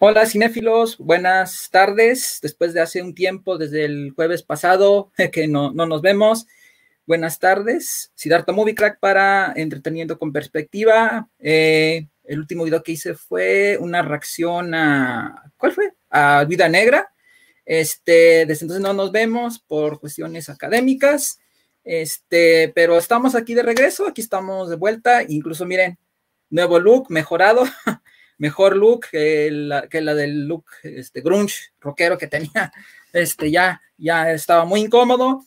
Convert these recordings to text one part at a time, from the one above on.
Hola cinéfilos, buenas tardes. Después de hace un tiempo, desde el jueves pasado, que no, nos vemos. Buenas tardes. Siddhartha Movie Crack para Entreteniendo con Perspectiva. Eh, el último video que hice fue una reacción a. ¿Cuál fue? A Vida Negra. Este, desde entonces no nos vemos por cuestiones académicas. Este, pero estamos aquí de regreso, aquí estamos de vuelta. Incluso miren, nuevo look, mejorado. mejor look que la, que la del look este, grunge rockero que tenía. Este, ya, ya estaba muy incómodo.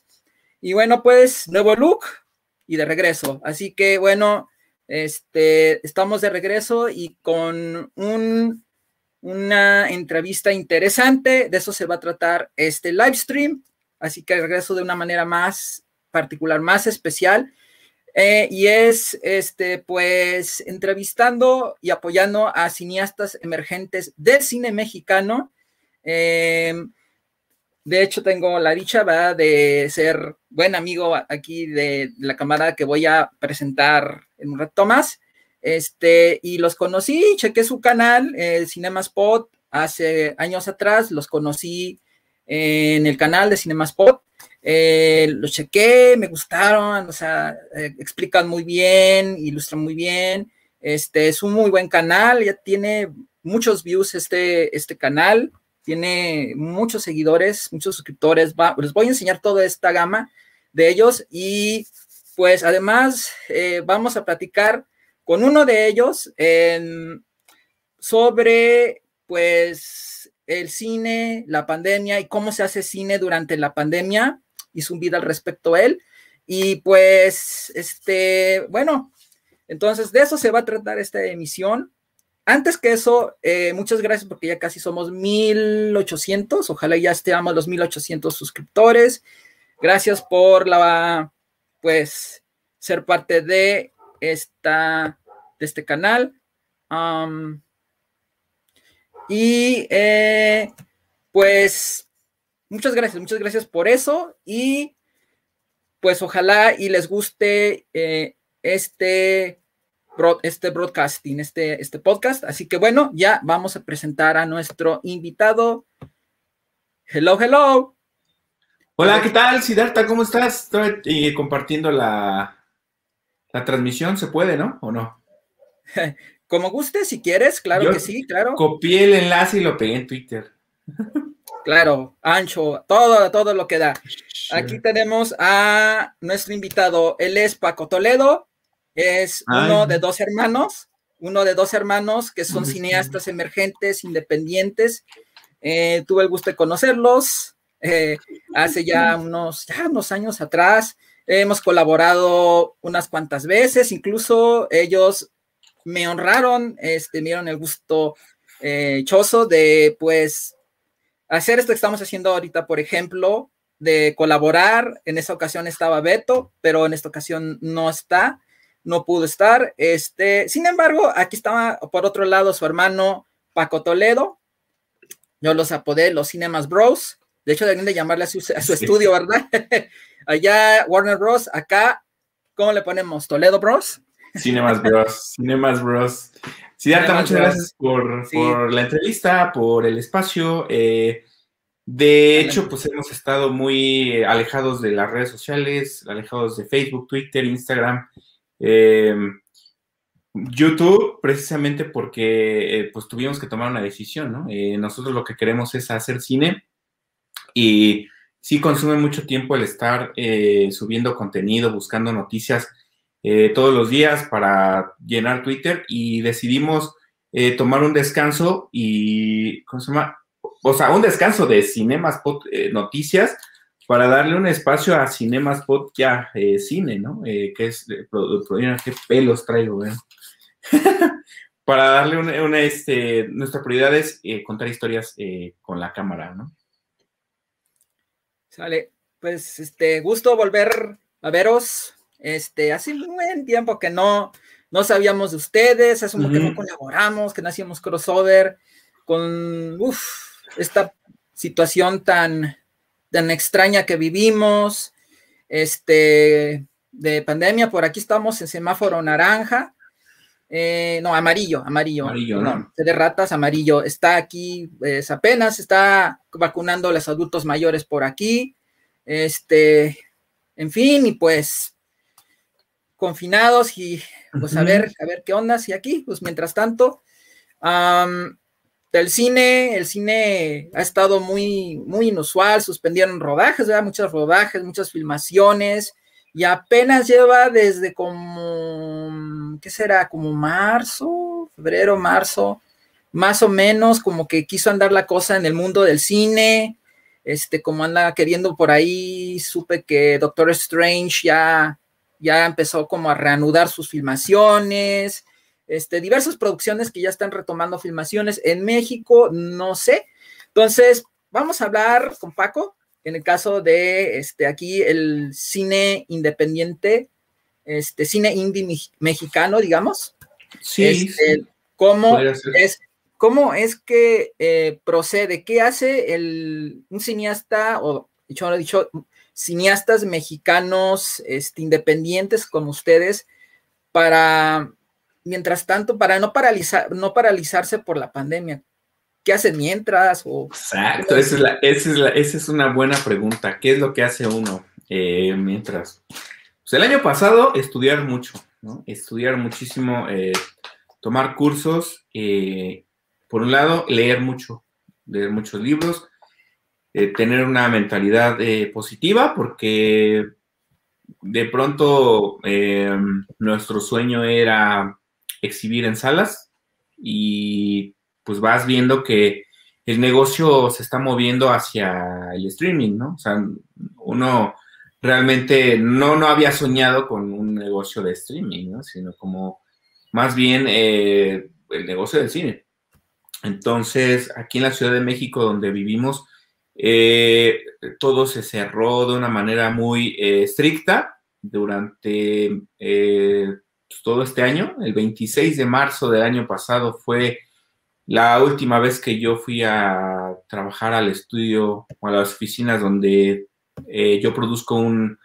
Y bueno, pues nuevo look y de regreso. Así que bueno, este, estamos de regreso y con un, una entrevista interesante. De eso se va a tratar este live stream. Así que regreso de una manera más particular, más especial. Eh, y es, este, pues, entrevistando y apoyando a cineastas emergentes del cine mexicano. Em, de hecho, tengo la dicha de ser buen amigo aquí de la cámara que voy a presentar en un rato más. Este, y los conocí, chequé su canal, el Cinema Spot, hace años atrás, los conocí en el canal de Cinema Spot eh, lo chequé, me gustaron, o sea, eh, explican muy bien, ilustran muy bien. Este es un muy buen canal, ya tiene muchos views este, este canal, tiene muchos seguidores, muchos suscriptores. les voy a enseñar toda esta gama de ellos y pues además eh, vamos a platicar con uno de ellos sobre pues el cine, la pandemia y cómo se hace cine durante la pandemia hizo un video al respecto a él. Y pues, este, bueno, entonces de eso se va a tratar esta emisión. Antes que eso, eh, muchas gracias porque ya casi somos 1800, ojalá ya estemos los 1800 suscriptores. Gracias por la, pues, ser parte de esta, de este canal. Y eh, pues Muchas gracias, muchas gracias por eso y pues ojalá y les guste eh, este, este broadcasting, este, este podcast. Así que bueno, ya vamos a presentar a nuestro invitado. Hello, hello. Hola, ¿qué tal, Siddhartha? ¿Cómo estás? Estoy compartiendo la, la transmisión, ¿se puede, no? ¿O no? Como guste, si quieres, claro que sí, claro. Copié el enlace y lo pegué en Twitter. Claro, ancho, todo, todo lo que da. Aquí tenemos a nuestro invitado. Él es Paco Toledo, es uno de dos hermanos, uno de dos hermanos que son cineastas emergentes, independientes. Eh, tuve el gusto de conocerlos eh, hace ya unos, ya unos años atrás. Hemos colaborado unas cuantas veces, incluso ellos me honraron, este, me dieron el gusto eh, choso de, pues, hacer esto que estamos haciendo ahorita, por ejemplo, de colaborar. En esa ocasión estaba Beto, pero en esta ocasión no está, no pudo estar. Este, sin embargo, aquí estaba por otro lado su hermano Paco Toledo. Yo los apodé los Cinemas Bros. De hecho, deberían de llamarle a su, estudio, ¿verdad? Allá Warner Bros. Acá, ¿cómo le ponemos? Toledo Bros. Cinemas Bros. Cinemas Bros. Sí, muchas gracias por, la entrevista, por el espacio. Eh, de hecho, pues hemos estado muy alejados de las redes sociales, alejados de Facebook, Twitter, Instagram, eh, YouTube, precisamente porque eh, pues tuvimos que tomar una decisión, ¿no? nosotros lo que queremos es hacer cine y sí consume mucho tiempo el estar subiendo contenido, buscando noticias eh, todos los días para llenar Twitter y decidimos eh, tomar un descanso y, ¿cómo se llama? O sea, un descanso de Cinemaspot eh, Noticias para darle un espacio a Cinemaspot ya cine, ¿no? que es, qué pelos traigo, para darle una, este, nuestra prioridad es contar historias con la cámara, ¿no? Sale, pues, este, gusto volver a veros, este, hace un buen tiempo que no, no sabíamos de ustedes, hace un que no colaboramos, que no hacíamos crossover con esta situación tan, tan extraña que vivimos, este, de pandemia. Por aquí estamos en semáforo naranja. eh, no, amarillo, amarillo. Amarillo, ¿no? de ratas, amarillo. Está aquí, pues, apenas está vacunando a los adultos mayores por aquí. Este, en fin, y pues confinados y pues a ver, a ver qué onda. Y aquí, pues mientras tanto, el cine, el cine ha estado muy, muy inusual, suspendieron rodajes, ¿verdad? Muchos rodajes, muchas filmaciones y apenas lleva desde como, ¿qué será? Como marzo, febrero, marzo, más o menos, como que quiso andar la cosa en el mundo del cine, este, como anda queriendo por ahí, supe que Doctor Strange ya, ya empezó como a reanudar sus filmaciones, este, diversas producciones que ya están retomando filmaciones en México, no sé. Entonces, vamos a hablar con Paco en el caso de este, aquí el cine independiente, este cine indie mexicano, digamos. Sí. Este, ¿cómo, es, ¿Cómo es que eh, procede? ¿Qué hace el, un cineasta, o dicho, dicho, cineastas mexicanos este, independientes como ustedes, para, mientras tanto, para no, paralizar, no paralizarse por la pandemia? ¿Qué hacen mientras? O, Exacto, esa es, una buena pregunta. ¿Qué es lo que hace uno eh, mientras? Pues el año pasado estudiar mucho. Estudiar muchísimo, eh, tomar cursos, eh, por un lado, leer mucho, leer muchos libros, tener una mentalidad positiva, porque de pronto nuestro sueño era exhibir en salas y pues vas viendo que el negocio se está moviendo hacia el streaming, ¿no? O sea, uno realmente no, no había soñado con un negocio de streaming, ¿no? Sino como más bien eh, el negocio del cine. Entonces, aquí en la Ciudad de México, donde vivimos, eh, todo se cerró de una manera muy eh, estricta durante pues, todo este año. El 26 de marzo del año pasado fue la última vez que yo fui a trabajar al estudio o a las oficinas donde eh, yo produzco un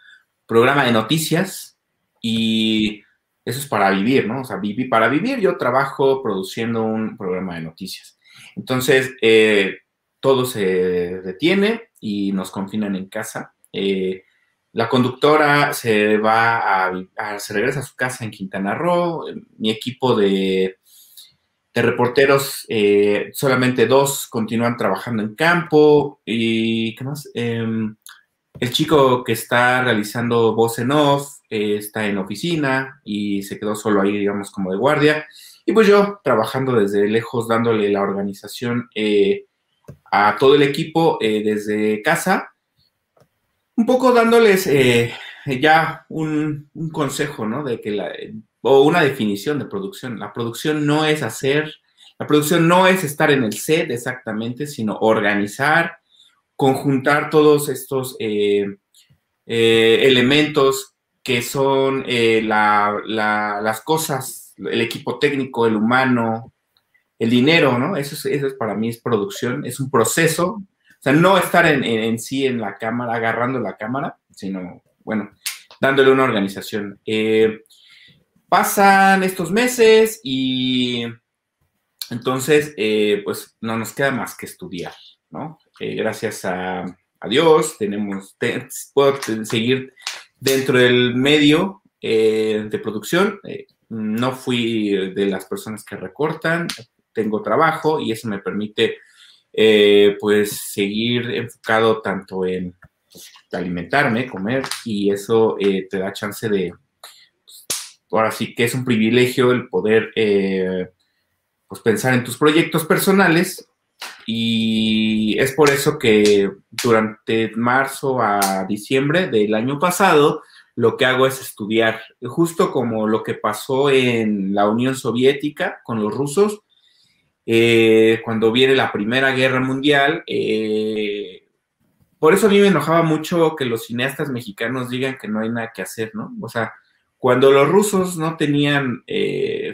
programa de noticias y eso es para vivir, ¿no? O sea, para vivir yo trabajo produciendo un programa de noticias. Entonces, eh, todo se detiene y nos confinan en casa. Eh, la conductora se va a, se regresa a su casa en Quintana Roo. Mi equipo de reporteros, eh, solamente dos continúan trabajando en campo. ¿Y qué más? Em, el chico que está realizando voz en off eh, está en oficina y se quedó solo ahí, digamos, como de guardia. Y pues yo trabajando desde lejos, dándole la organización eh, a todo el equipo desde casa, un poco dándoles ya un, consejo, ¿no? De que la, o una definición de producción. La producción no es hacer, la producción no es estar en el set exactamente, sino organizar, conjuntar todos estos eh, eh, elementos que son eh, las cosas, el equipo técnico, el humano, el dinero, ¿no? Eso es, eso es para mí es producción, es un proceso. O sea, no estar en, en sí en la cámara, agarrando la cámara, sino, bueno, dándole una organización. Eh, pasan estos meses y entonces, eh, pues no nos queda más que estudiar, ¿no? Eh, gracias a, Dios tenemos, puedo seguir dentro del medio de producción. no fui de las personas que recortan, tengo trabajo y eso me permite, pues, seguir enfocado tanto en pues, alimentarme, comer y eso te da chance de ahora sí que es un privilegio el poder eh, pues pensar en tus proyectos personales y es por eso que durante marzo a diciembre del año pasado lo que hago es estudiar, justo como lo que pasó en la Unión Soviética con los rusos, eh, cuando viene la Primera Guerra Mundial. Eh, por eso a mí me enojaba mucho que los cineastas mexicanos digan que no hay nada que hacer, ¿no? O sea, cuando los rusos no tenían eh,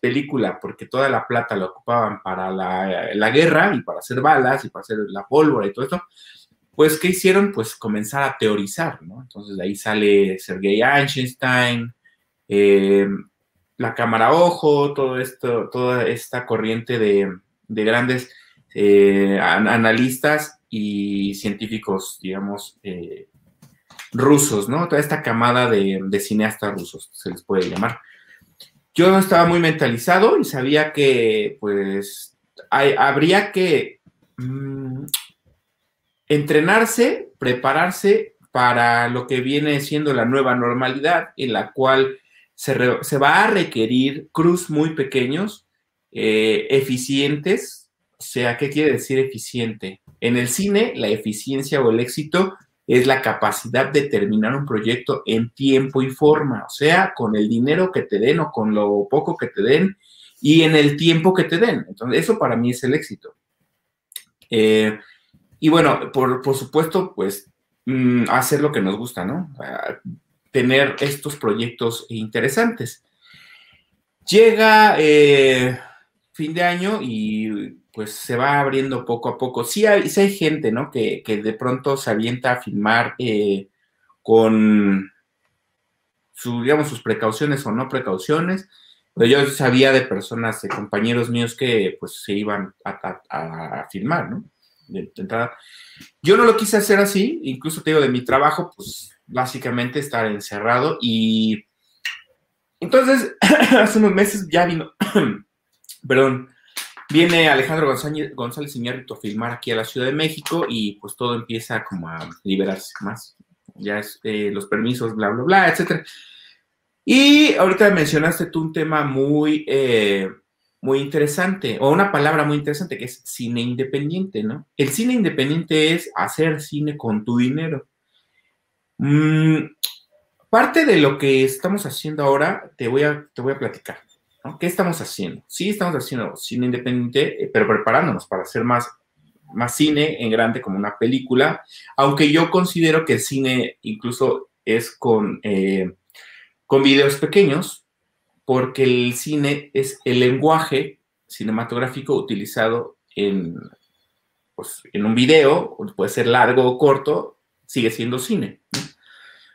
película, porque toda la plata la ocupaban para la, guerra y para hacer balas y para hacer la pólvora y todo eso, pues ¿qué hicieron? Pues comenzar a teorizar, ¿no? Entonces de ahí sale Sergei Einstein, eh, la cámara ojo, todo esto, toda esta corriente de, grandes eh, analistas y científicos, digamos, eh, rusos, ¿no? Toda esta camada de, cineastas rusos, se les puede llamar. Yo estaba muy mentalizado y sabía que, pues, habría que mm, entrenarse, prepararse para lo que viene siendo la nueva normalidad, en la cual se, va a requerir cruz muy pequeños, eh, eficientes. O sea, ¿qué quiere decir eficiente? En el cine, la eficiencia o el éxito es la capacidad de terminar un proyecto en tiempo y forma, o sea, con el dinero que te den o con lo poco que te den y en el tiempo que te den. Entonces, eso para mí es el éxito. Eh, y bueno, por, supuesto, pues mm, hacer lo que nos gusta, ¿no? Tener estos proyectos interesantes. Llega eh, fin de año y pues se va abriendo poco a poco. Sí hay, hay gente, ¿no? Que, de pronto se avienta a filmar eh, con su, digamos, sus precauciones o no precauciones. Pero yo sabía de personas, de compañeros míos que pues se iban a, filmar, ¿no? De, entrada. Yo no lo quise hacer así, incluso te digo, de mi trabajo, pues básicamente estar encerrado y entonces hace unos meses ya vino, perdón, viene Alejandro González, González Iñárritu a filmar aquí a la Ciudad de México y pues todo empieza como a liberarse más, ya es eh, los permisos, bla, bla, bla, etcétera. Y ahorita mencionaste tú un tema muy, eh, muy interesante, o una palabra muy interesante que es cine independiente, ¿no? El cine independiente es hacer cine con tu dinero. Mm, parte de lo que estamos haciendo ahora, te voy a, te voy a platicar. ¿Qué estamos haciendo? Sí, estamos haciendo cine independiente, eh, pero preparándonos para hacer más, más cine en grande como una película, aunque yo considero que el cine incluso es con, eh, con videos pequeños, porque el cine es el lenguaje cinematográfico utilizado en, pues, en un video, puede ser largo o corto, sigue siendo cine.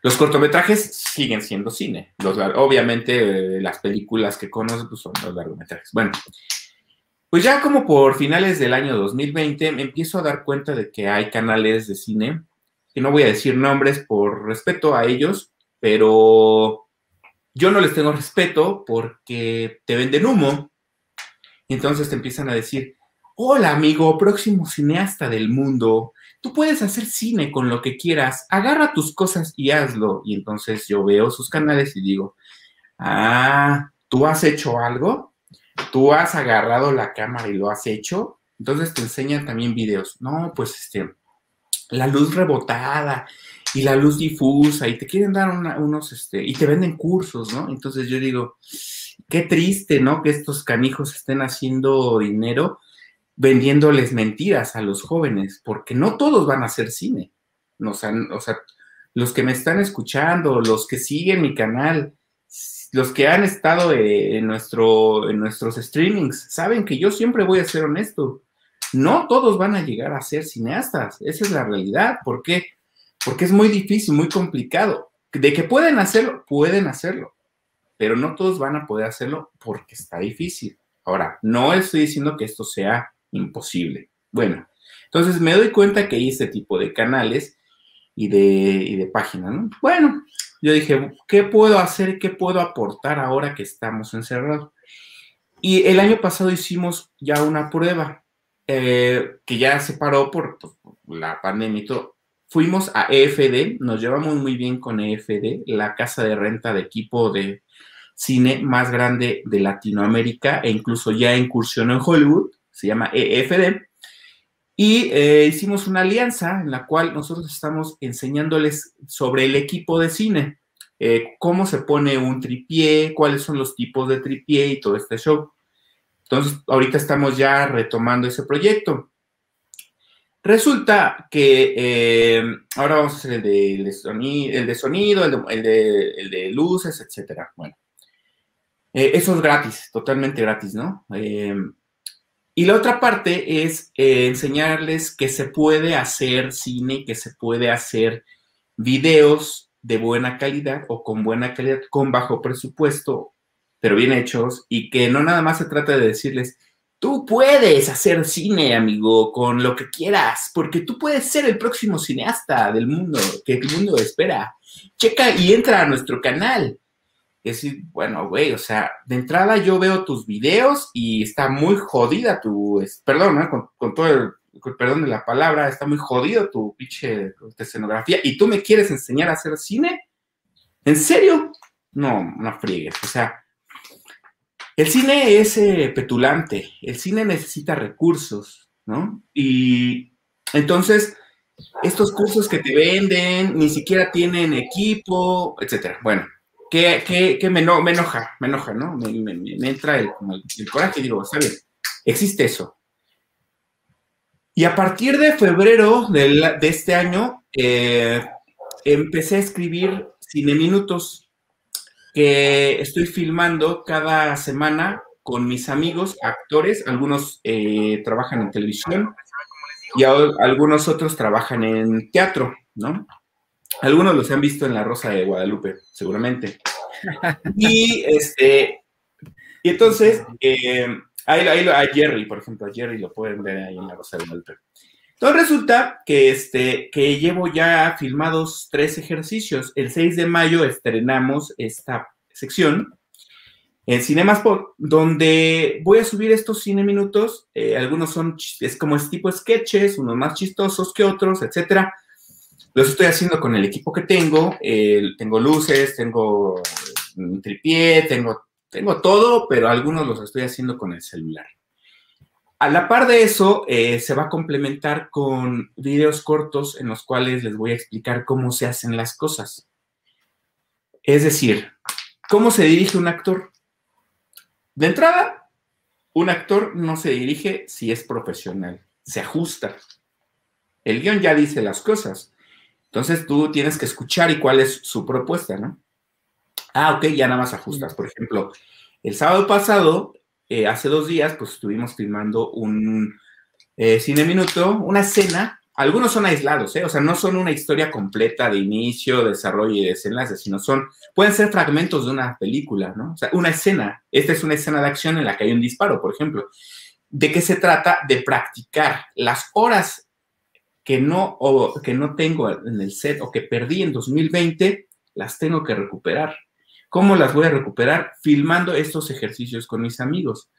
Los cortometrajes siguen siendo cine. Los, obviamente, las películas que conozco pues, son los largometrajes. Bueno, pues ya como por finales del año 2020 me empiezo a dar cuenta de que hay canales de cine, que no voy a decir nombres por respeto a ellos, pero yo no les tengo respeto porque te venden humo. Entonces te empiezan a decir, hola amigo, próximo cineasta del mundo, tú puedes hacer cine con lo que quieras, agarra tus cosas y hazlo. Y entonces yo veo sus canales y digo, ah, ¿tú has hecho algo? ¿Tú has agarrado la cámara y lo has hecho? Entonces te enseñan también videos. No, pues este, la luz rebotada y la luz difusa y te quieren dar unos, este, y te venden cursos, ¿no? Entonces yo digo, qué triste, ¿no? Que estos canijos estén haciendo dinero vendiéndoles mentiras a los jóvenes, porque no todos van a hacer cine. O sea, los que me están escuchando, los que siguen mi canal, los que han estado eh, en, nuestro, en nuestros streamings, saben que yo siempre voy a ser honesto. No todos van a llegar a ser cineastas, esa es la realidad. ¿Por qué? Porque es muy difícil, muy complicado. De que pueden hacerlo, pueden hacerlo, pero no todos van a poder hacerlo porque está difícil. Ahora, no estoy diciendo que esto sea imposible. Bueno, entonces me doy cuenta que hay este tipo de canales y de, de páginas, ¿no? Bueno, yo dije, ¿qué puedo hacer? ¿Qué puedo aportar ahora que estamos encerrados? Y el año pasado hicimos ya una prueba eh, que ya se paró por, por, la pandemia y todo. Fuimos a EFD, nos llevamos muy bien con EFD, la casa de renta de equipo de cine más grande de Latinoamérica e incluso ya incursionó en Hollywood se llama EFD, y eh, hicimos una alianza en la cual nosotros estamos enseñándoles sobre el equipo de cine, eh, cómo se pone un tripié, cuáles son los tipos de tripié y todo este show. Entonces, ahorita estamos ya retomando ese proyecto. Resulta que eh, ahora vamos a hacer el de, sonido, el de, sonido el de, luces, etcétera. Bueno, eso es gratis, totalmente gratis, ¿no? Y la otra parte es eh, enseñarles que se puede hacer cine, que se puede hacer videos de buena calidad o con buena calidad, con bajo presupuesto, pero bien hechos, y que no nada más se trata de decirles, tú puedes hacer cine, amigo, con lo que quieras, porque tú puedes ser el próximo cineasta del mundo, que el mundo espera. Checa y entra a nuestro canal. Es decir, bueno, güey, o sea, de entrada yo veo tus videos y está muy jodida tu, perdón, con, con todo el perdón de la palabra, está muy jodido tu pinche escenografía y tú me quieres enseñar a hacer cine. ¿En serio? No, no friegues. O sea, el cine es eh, petulante, el cine necesita recursos, ¿no? Y entonces, estos cursos que te venden ni siquiera tienen equipo, etcétera. Bueno, que, me, me, enoja, me enoja, ¿no? Me, entra el, coraje y digo, está bien, existe eso. Y a partir de febrero de, este año, eh, empecé a escribir Cine Minutos, que estoy filmando cada semana con mis amigos, actores, algunos eh, trabajan en televisión y algunos otros trabajan en teatro, ¿no? Algunos los han visto en La Rosa de Guadalupe, seguramente. Y este, y entonces, eh, Ahí, ahí, a Jerry, por ejemplo, a Jerry lo pueden ver ahí en la Rosa de Walter. Entonces resulta que, este, que llevo ya filmados tres ejercicios. El 6 de mayo estrenamos esta sección en Cinemaspot, donde voy a subir estos cine minutos. Eh, algunos son es como es tipo sketches, unos más chistosos que otros, etcétera. Los estoy haciendo con el equipo que tengo. tengo luces, tengo un tripié, tengo tengo todo, pero algunos los estoy haciendo con el celular. A la par de eso, eh, se va a complementar con videos cortos en los cuales les voy a explicar cómo se hacen las cosas. Es decir, cómo se dirige un actor. De entrada, un actor no se dirige si es profesional, se ajusta. El guion ya dice las cosas. Entonces tú tienes que escuchar y cuál es su propuesta, ¿no? Ah, ok, ya nada más ajustas. Por ejemplo, el sábado pasado, eh, hace dos días, pues estuvimos filmando un eh, cine minuto, una escena. Algunos son aislados, ¿eh? o sea, no son una historia completa de inicio, desarrollo y desenlace, sino son, pueden ser fragmentos de una película, ¿no? O sea, una escena. Esta es una escena de acción en la que hay un disparo, por ejemplo. ¿De qué se trata? De practicar las horas que no, o que no tengo en el set o que perdí en 2020, las tengo que recuperar. ¿Cómo las voy a recuperar? Filmando estos ejercicios con mis amigos.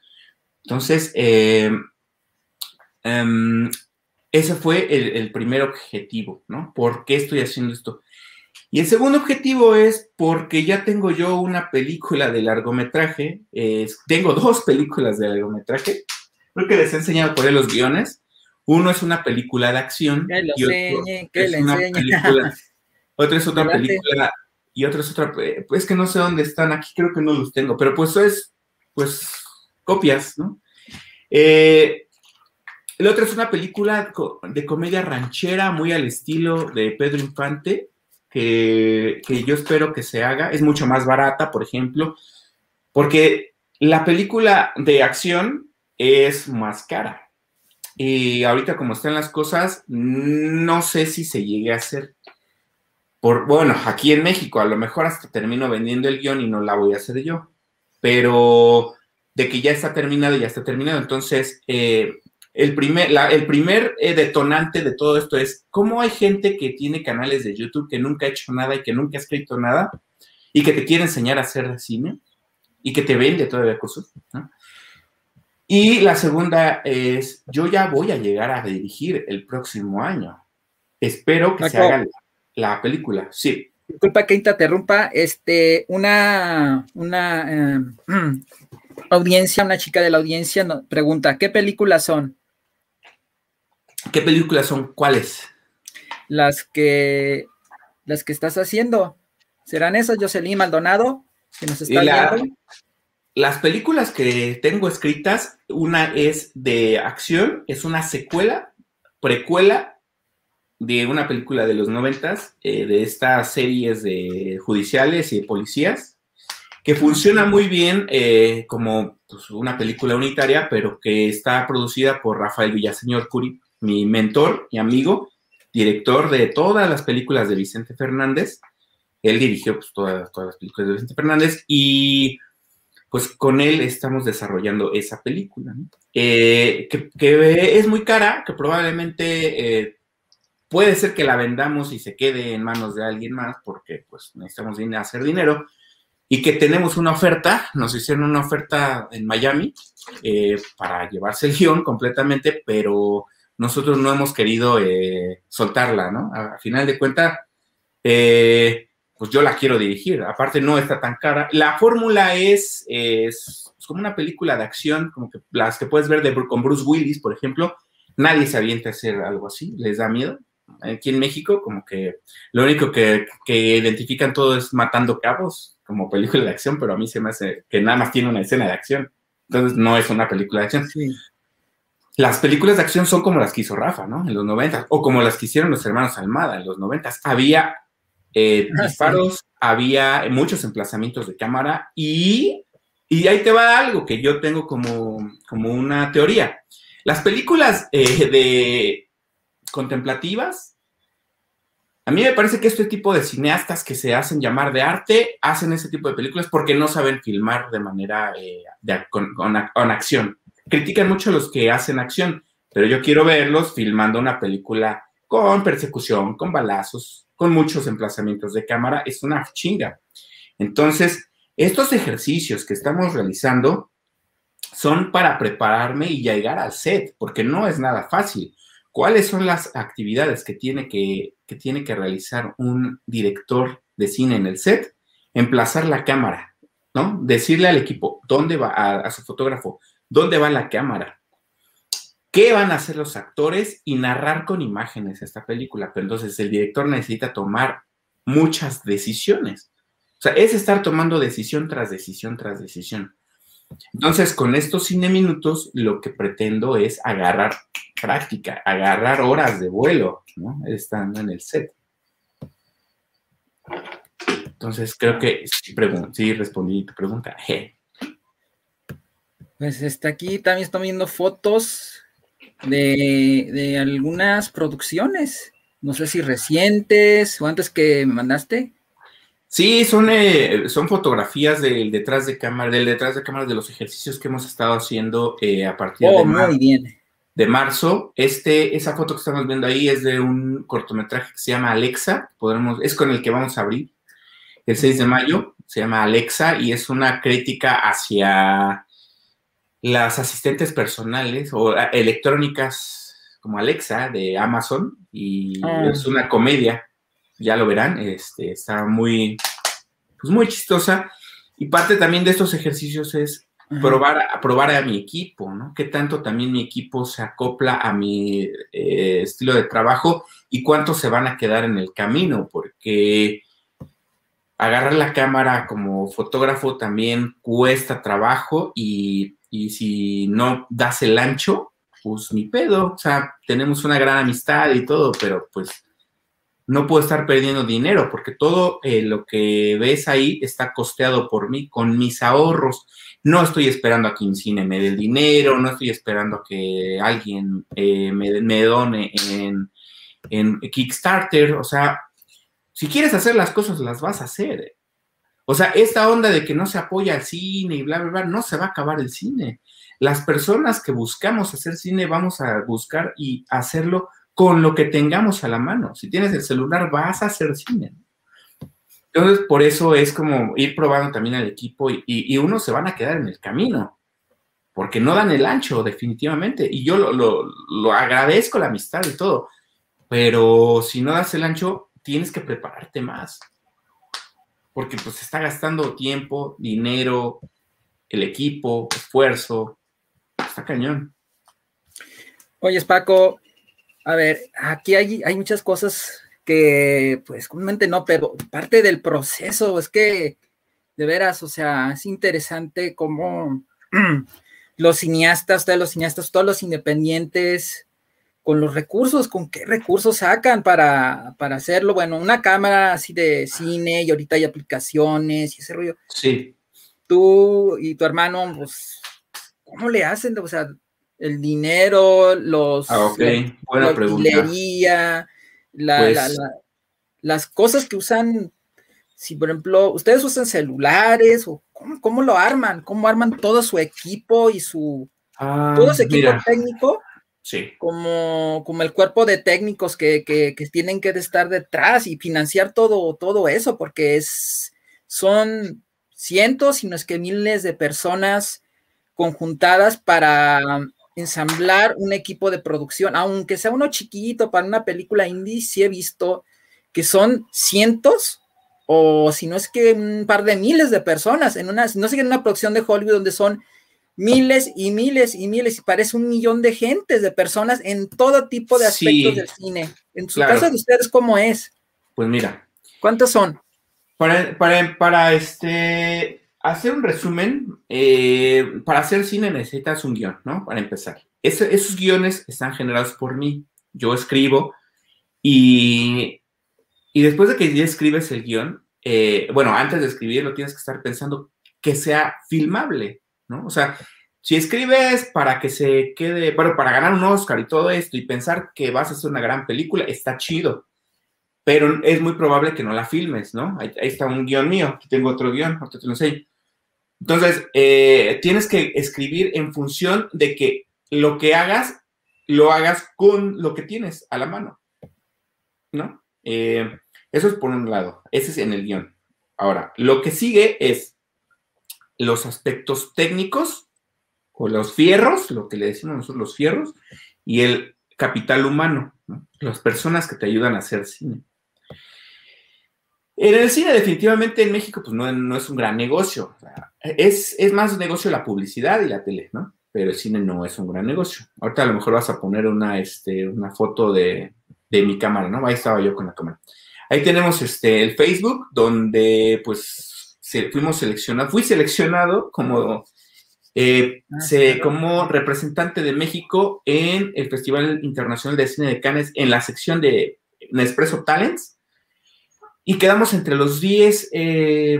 Entonces, eh, em, ese fue el, primer objetivo, ¿no? ¿Por qué estoy haciendo esto? Y el segundo objetivo es porque ya tengo yo una película de largometraje, tengo dos películas de largometraje, creo que les he enseñado por ahí los guiones. Uno es una película de acción. Que enseñe, que le enseñe. otra es otra película y otra es otra, eh, pues que no sé dónde están, aquí creo que no los tengo, pero pues es, pues, copias, ¿no? Eh, el otro es una película de comedia ranchera, muy al estilo de Pedro Infante, que, que yo espero que se haga. Es mucho más barata, por ejemplo, porque la película de acción es más cara. Y ahorita como están las cosas, no sé si se llegue a hacer bueno, aquí en México a lo mejor hasta termino vendiendo el guion y no la voy a hacer yo, pero de que ya está terminado, ya está terminado. Entonces, eh, el primer, el primer eh, detonante de todo esto es cómo hay gente que tiene canales de YouTube que nunca ha hecho nada y que nunca ha escrito nada y que te quiere enseñar a hacer cine y que te vende todavía cosas. Y la segunda es, yo ya voy a llegar a dirigir el próximo año. Espero que se haga la película, sí. Disculpa que interrumpa, este, una, una eh, audiencia, una chica de la audiencia nos pregunta, ¿qué películas son? ¿Qué películas son? ¿Cuáles? Las que, las que estás haciendo. ¿Serán esas, Jocelyn Maldonado? Que nos está viendo? Las películas que tengo escritas, una es de acción, es una secuela, precuela de una película de los noventas, eh, de estas series de judiciales y de policías, que funciona muy bien eh, como pues, una película unitaria, pero que está producida por Rafael Villaseñor Curi, mi mentor y amigo, director de todas las películas de Vicente Fernández. Él dirigió pues, todas, todas las películas de Vicente Fernández y pues con él estamos desarrollando esa película, eh, que, es muy cara, que probablemente eh, puede ser que la vendamos y se quede en manos de alguien más, porque pues necesitamos hacer dinero, y que tenemos una oferta, nos hicieron una oferta en Miami eh, para llevarse el guion completamente, pero nosotros no hemos querido soltarla, ¿no? A, final de cuentas, pues yo la quiero dirigir. Aparte, no está tan cara. La fórmula es, es, como una película de acción, como que las que puedes ver de, con Bruce Willis, por ejemplo. Nadie se avienta a hacer algo así, les da miedo. Aquí en México, como que lo único que, que identifican todo es matando cabos, como película de acción, pero a mí se me hace que nada más tiene una escena de acción. Entonces, no es una película de acción. Las películas de acción son como las que hizo Rafa, ¿no? En los 90, o como las que hicieron los hermanos Almada en los 90. Había eh, ah, disparos, había muchos emplazamientos de cámara y, y, ahí te va algo que yo tengo como, como una teoría. Las películas eh, de contemplativas, a mí me parece que este tipo de cineastas que se hacen llamar de arte hacen ese tipo de películas porque no saben filmar de manera eh, con, con acción. Critican mucho a los que hacen acción, pero yo quiero verlos filmando una película con persecución, con balazos, con muchos emplazamientos de cámara, es una chinga. Entonces, estos ejercicios que estamos realizando son para prepararme y llegar al set, porque no es nada fácil. ¿Cuáles son las actividades que tiene que, tiene que realizar un director de cine en el set? Emplazar la cámara, ¿no? Decirle al equipo dónde va, a su fotógrafo, dónde va la cámara, qué van a hacer los actores y narrar con imágenes esta película. Pero entonces el director necesita tomar muchas decisiones. O sea, es estar tomando decisión tras decisión tras decisión. Entonces, con estos cine minutos, lo que pretendo es agarrar práctica, agarrar horas de vuelo, ¿no? Estando en el set. Entonces, creo que sí, respondí tu pregunta. Pues está aquí, también estoy viendo fotos de, algunas producciones, no sé si recientes o antes que me mandaste. Sí, son, eh, son fotografías del detrás de cámara, del detrás de cámara de los ejercicios que hemos estado haciendo eh, a partir oh, de, bien. de marzo. Este, esa foto que estamos viendo ahí es de un cortometraje que se llama Alexa, podremos, es con el que vamos a abrir el 6 de mayo, se llama Alexa y es una crítica hacia las asistentes personales o electrónicas como Alexa de Amazon y ah. es una comedia, ya lo verán, este, está muy, pues muy chistosa y parte también de estos ejercicios es probar, a, probar a mi equipo, ¿no? Qué tanto también mi equipo se acopla a mi eh, estilo de trabajo y cuántos se van a quedar en el camino, porque agarrar la cámara como fotógrafo también cuesta trabajo y y si no das el ancho, pues ni pedo, o sea, tenemos una gran amistad y todo, pero pues no puedo estar perdiendo dinero porque todo eh, lo que ves ahí está costeado por mí con mis ahorros. No estoy esperando a que un cine me dé el dinero, no estoy esperando a que alguien eh, me, me, done en, en Kickstarter, o sea, si quieres hacer las cosas, las vas a hacer. O sea, esta onda de que no se apoya al cine y bla, bla, bla, no se va a acabar el cine. Las personas que buscamos hacer cine vamos a buscar y hacerlo con lo que tengamos a la mano. Si tienes el celular, vas a hacer cine. Entonces, por eso es como ir probando también al equipo y, y, unos se van a quedar en el camino, porque no dan el ancho, definitivamente. Y yo lo, lo, lo agradezco la amistad y todo, pero si no das el ancho, tienes que prepararte más porque pues está gastando tiempo, dinero, el equipo, esfuerzo. Está cañón. Oye, Paco, a ver, aquí hay, hay muchas cosas que pues comúnmente no, pero parte del proceso es que de veras, o sea, es interesante cómo los cineastas, todos los cineastas, todos los independientes, con los recursos, con qué recursos sacan para, para hacerlo. Bueno, una cámara así de cine y ahorita hay aplicaciones y ese rollo. Sí. Tú y tu hermano, pues, ¿cómo le hacen? O sea, el dinero, los... Ah, ok, buena la pregunta. Pues las cosas que usan, si por ejemplo, ustedes usan celulares o ¿cómo, lo arman? ¿Cómo arman todo su equipo y su... Ah, todo su equipo técnico? Como, como el cuerpo de técnicos que, que, tienen que estar detrás y financiar todo, todo eso, porque es, son cientos, si no es que miles de personas conjuntadas para ensamblar un equipo de producción, aunque sea uno chiquito para una película indie, sí he visto que son cientos o si no es que un par de miles de personas en una, no sé, en una producción de Hollywood donde son miles y miles y miles y parece un millón de gentes, de personas en todo tipo de aspectos del cine. En su caso de ustedes, ¿cómo es? Pues mira. ¿Cuántos son? Para, para, para este, hacer un resumen, eh, para hacer cine necesitas un guion, ¿no? Para empezar. esos guiones están generados por mí. Yo escribo y y después de que ya escribes el guion, eh, bueno, antes de escribirlo tienes que estar pensando que sea filmable, ¿no? O sea, si escribes para que se quede, bueno, para ganar un Oscar y todo esto y pensar que vas a hacer una gran película, está chido, pero es muy probable que no la filmes, ¿no? Ahí, está un guion mío, tengo otro guion, ahorita te lo. Entonces, eh, tienes que escribir en función de que lo que hagas, lo hagas con lo que tienes a la mano, ¿no? Eh, eso es por un lado, ese es en el guion. Ahora, lo que sigue es los aspectos técnicos o los fierros, lo que le decimos nosotros los fierros, y el capital humano, las personas que te ayudan a hacer cine. En el cine, definitivamente en México, pues no, es un gran negocio. es, es, más negocio la publicidad y la tele, ¿no? Pero el cine no es un gran negocio. Ahorita a lo mejor vas a poner una, este, una foto de, de mi cámara, ¿no? Ahí estaba yo con la cámara. Ahí tenemos este, el Facebook, donde pues fuimos seleccionados, fui seleccionado como, eh, ah, como representante de México en el Festival Internacional de Cine de Cannes en la sección de Nespresso Talents y quedamos entre los 10 eh,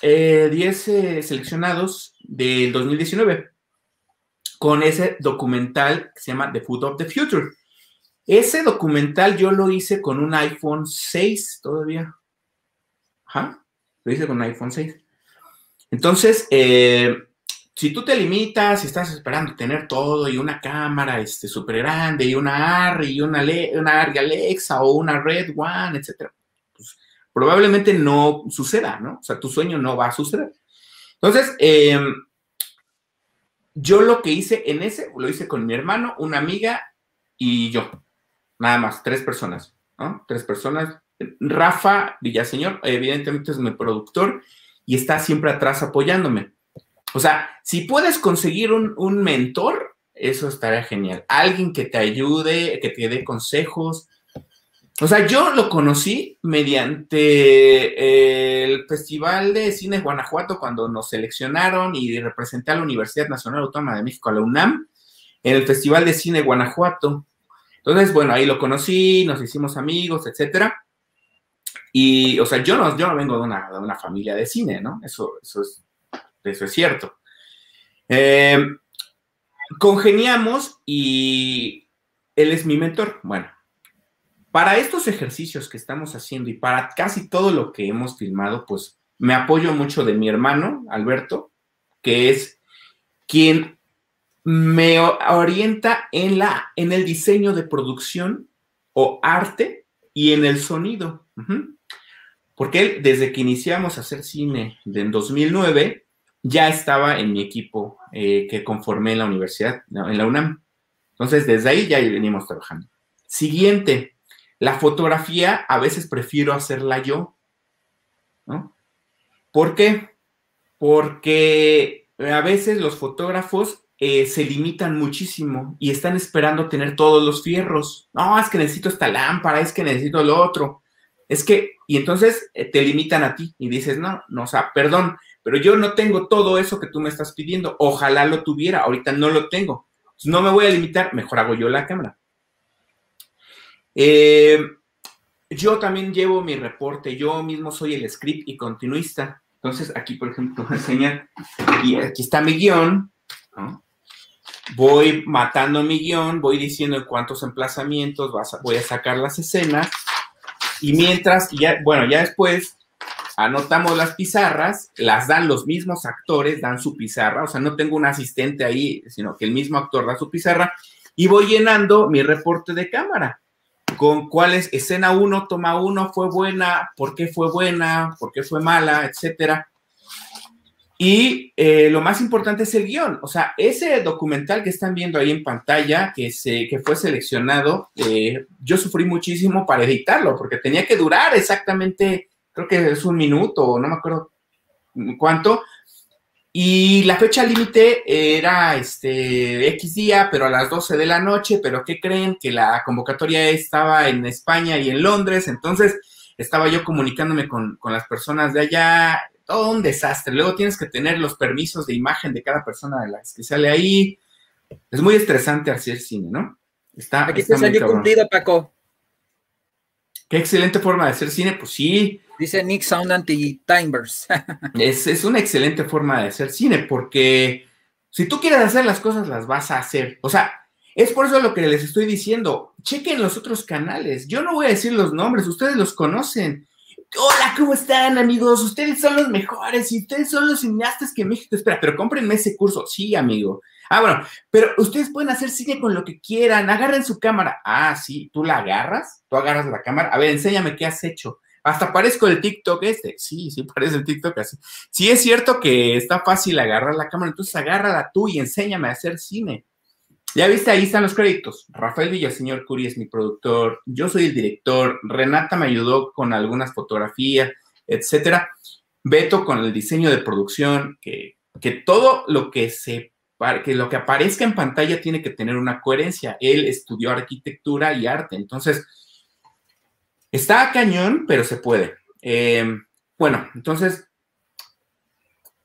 eh, seleccionados del 2019 con ese documental que se llama The Food of the Future. Ese documental yo lo hice con un iPhone 6 todavía. Ajá, lo hice con un iPhone 6. Entonces, eh, si tú te limitas y estás esperando tener todo y una cámara este, súper grande y una ARRI y una, una ARRI Alexa o una Red One, etcétera, pues probablemente no suceda, ¿no? O sea, tu sueño no va a suceder. Entonces, eh, yo lo que hice en ese, lo hice con mi hermano, una amiga y yo. Nada más, tres personas, ¿no? Tres personas. Rafa Villaseñor, evidentemente es mi productor y está siempre atrás apoyándome. O sea, si puedes conseguir un, mentor, eso estaría genial. Alguien que te ayude, que te dé consejos. O sea, yo lo conocí mediante eh, el Festival de Cine Guanajuato cuando nos seleccionaron y representé a la Universidad Nacional Autónoma de México, a la UNAM, en el Festival de Cine Guanajuato. Entonces, bueno, ahí lo conocí, nos hicimos amigos, etcétera. Y, o sea, yo no, yo no vengo de una, de una familia de cine, ¿no? Eso, eso, es, eso es cierto. Eh, congeniamos y él es mi mentor. Bueno, para estos ejercicios que estamos haciendo y para casi todo lo que hemos filmado, pues me apoyo mucho de mi hermano, Alberto, que es quien me orienta en, la, en el diseño de producción o arte y en el sonido. Porque él, desde que iniciamos a hacer cine en 2009, ya estaba en mi equipo eh, que conformé en la universidad, en la UNAM. Entonces, desde ahí ya venimos trabajando. Siguiente, la fotografía a veces prefiero hacerla yo. ¿Por qué? Porque a veces los fotógrafos eh, se limitan muchísimo y están esperando tener todos los fierros. No, es que necesito esta lámpara, es que necesito lo otro. Es que, y entonces eh, te limitan a ti y dices, no, no, o sea, perdón, pero yo no tengo todo eso que tú me estás pidiendo. Ojalá lo tuviera, ahorita no lo tengo. no me voy a limitar, mejor hago yo la cámara. Eh, yo también llevo mi reporte, yo mismo soy el script y continuista. Entonces, aquí, por ejemplo, voy a enseñar, y aquí está mi guion, voy matando mi guion, voy diciendo en cuántos emplazamientos voy a sacar las escenas y mientras, ya, bueno, ya después anotamos las pizarras, las dan los mismos actores, dan su pizarra, o sea, no tengo un asistente ahí, sino que el mismo actor da su pizarra y voy llenando mi reporte de cámara con cuál es escena 1, toma 1, fue buena, por qué fue buena, por qué fue mala, etcétera. Y eh, lo más importante es el guion. O sea, ese documental que están viendo ahí en pantalla, que, se, que fue seleccionado, eh, yo sufrí muchísimo para editarlo, porque tenía que durar exactamente, creo que es un minuto, no me acuerdo cuánto. Y la fecha límite era este X día, pero a las 12 de la noche, pero ¿qué creen? Que la convocatoria estaba en España y en Londres, entonces estaba yo comunicándome con, con las personas de allá, todo un desastre. Luego tienes que tener los permisos de imagen de cada persona de las que sale ahí. Es muy estresante hacer cine, ¿no? Está, Aquí está te salió cumplido, Paco. Qué excelente forma de hacer cine, pues sí. Dice Nick Sound Anti-Timers. es, es una excelente forma de hacer cine, porque si tú quieres hacer las cosas, las vas a hacer. O sea, es por eso lo que les estoy diciendo. Chequen los otros canales. Yo no voy a decir los nombres, ustedes los conocen. Hola, ¿cómo están, amigos? Ustedes son los mejores y ustedes son los cineastas que México espera, pero cómprenme ese curso. Sí, amigo. Ah, bueno, pero ustedes pueden hacer cine con lo que quieran. Agarren su cámara. Ah, sí, tú la agarras, tú agarras la cámara. A ver, enséñame qué has hecho. Hasta parezco el TikTok este. Sí, sí, parece el TikTok así. Sí, es cierto que está fácil agarrar la cámara, entonces agárrala tú y enséñame a hacer cine. Ya viste, ahí están los créditos. Rafael Villaseñor Curi es mi productor, yo soy el director, Renata me ayudó con algunas fotografías, etcétera. Beto con el diseño de producción, que, que todo lo que se que lo que aparezca en pantalla tiene que tener una coherencia. Él estudió arquitectura y arte, entonces está cañón, pero se puede. Eh, bueno, entonces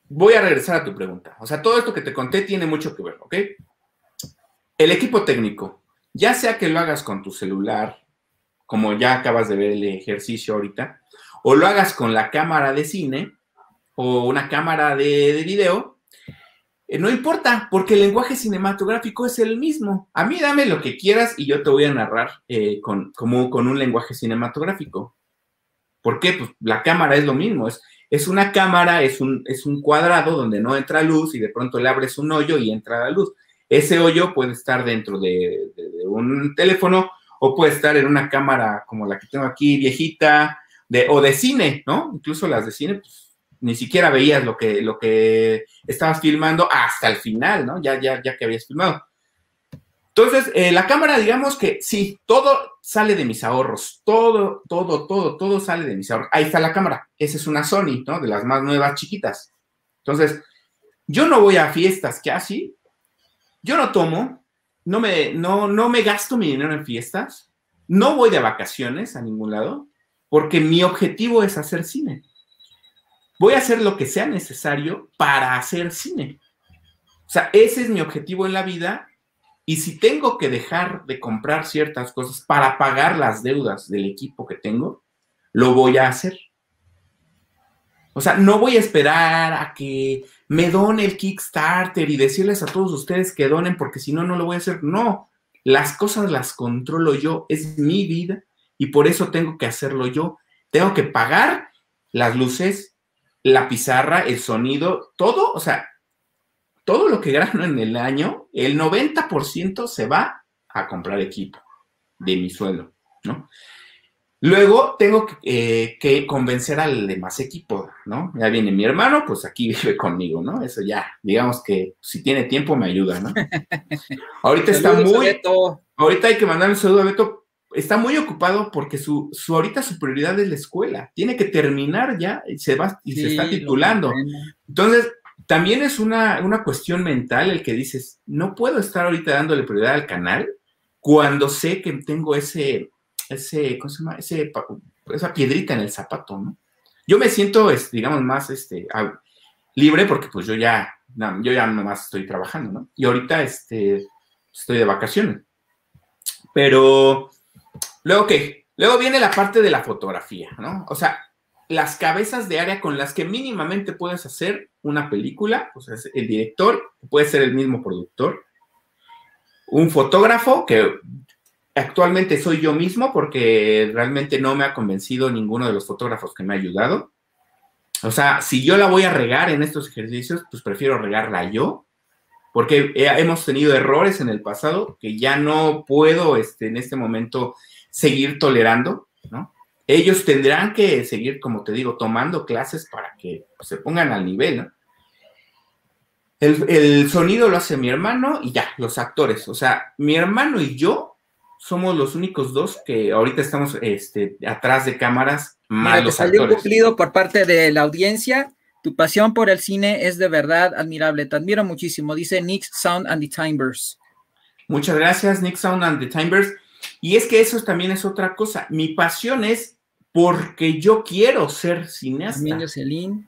voy a regresar a tu pregunta. O sea, todo esto que te conté tiene mucho que ver, ¿ok? El equipo técnico, ya sea que lo hagas con tu celular, como ya acabas de ver el ejercicio ahorita, o lo hagas con la cámara de cine o una cámara de, video, eh, no importa, porque el lenguaje cinematográfico es el mismo. A mí dame lo que quieras y yo te voy a narrar eh, con, como con un lenguaje cinematográfico. ¿Por qué? Pues la cámara es lo mismo, es, es una cámara, es un, es un cuadrado donde no entra luz y de pronto le abres un hoyo y entra la luz. Ese hoyo puede estar dentro de, un teléfono o puede estar en una cámara como la que tengo aquí, viejita, o de cine, ¿no? Incluso las de cine, pues, ni siquiera veías lo que, lo que estabas filmando hasta el final, ¿no? Ya, ya, ya que habías filmado. Entonces, eh, la cámara, digamos que sí, todo sale de mis ahorros, todo, todo, todo, todo sale de mis ahorros. Ahí está la cámara, esa es una Sony, ¿no? De las más nuevas chiquitas. Entonces, yo no voy a fiestas que así, yo no tomo, no me, no, no me gasto mi dinero en fiestas, no voy de vacaciones a ningún lado, porque mi objetivo es hacer cine. Voy a hacer lo que sea necesario para hacer cine. O sea, ese es mi objetivo en la vida. Y si tengo que dejar de comprar ciertas cosas para pagar las deudas del equipo que tengo, lo voy a hacer. O sea, no voy a esperar a que me done el Kickstarter y decirles a todos ustedes que donen porque si no, no lo voy a hacer. No, las cosas las controlo yo, es mi vida y por eso tengo que hacerlo yo. Tengo que pagar las luces, la pizarra, el sonido, todo, o sea, todo lo que gano en el año, el 90% se va a comprar equipo de mi sueldo, ¿no? Luego tengo eh, que, convencer al demás equipo, ¿no? Ya viene mi hermano, pues aquí vive conmigo, ¿no? Eso ya, digamos que si tiene tiempo me ayuda, ¿no? Ahorita está muy... Ahorita hay que mandarle un saludo a Beto. Está muy ocupado porque su, su ahorita su prioridad es la escuela. Tiene que terminar ya y se va y se está titulando. Entonces, también es una, una cuestión mental el que dices, no puedo estar ahorita dándole prioridad al canal cuando sé que tengo ese ese, ¿cómo se llama? Esa piedrita en el zapato, ¿no? Yo me siento, digamos, más este, libre porque pues yo ya, yo ya nomás estoy trabajando, ¿no? Y ahorita este, estoy de vacaciones. Pero, luego, ¿qué? Luego viene la parte de la fotografía, ¿no? O sea, las cabezas de área con las que mínimamente puedes hacer una película, o sea, el director, puede ser el mismo productor, un fotógrafo que Actualmente soy yo mismo porque realmente no me ha convencido ninguno de los fotógrafos que me ha ayudado. O sea, si yo la voy a regar en estos ejercicios, pues prefiero regarla yo, porque hemos tenido errores en el pasado que ya no puedo este, en este momento seguir tolerando, ¿no? Ellos tendrán que seguir, como te digo, tomando clases para que se pongan al nivel, ¿no? El, el, sonido lo hace mi hermano y ya, los actores. O sea, mi hermano y yo somos los únicos dos que ahorita estamos este, atrás de cámaras más los salió cumplido por parte de la audiencia. Tu pasión por el cine es de verdad admirable. Te admiro muchísimo. Dice Nick Sound and the Timbers. Muchas gracias, Nick Sound and the Timbers. Y es que eso también es otra cosa. Mi pasión es porque yo quiero ser cineasta. También Jocelyn.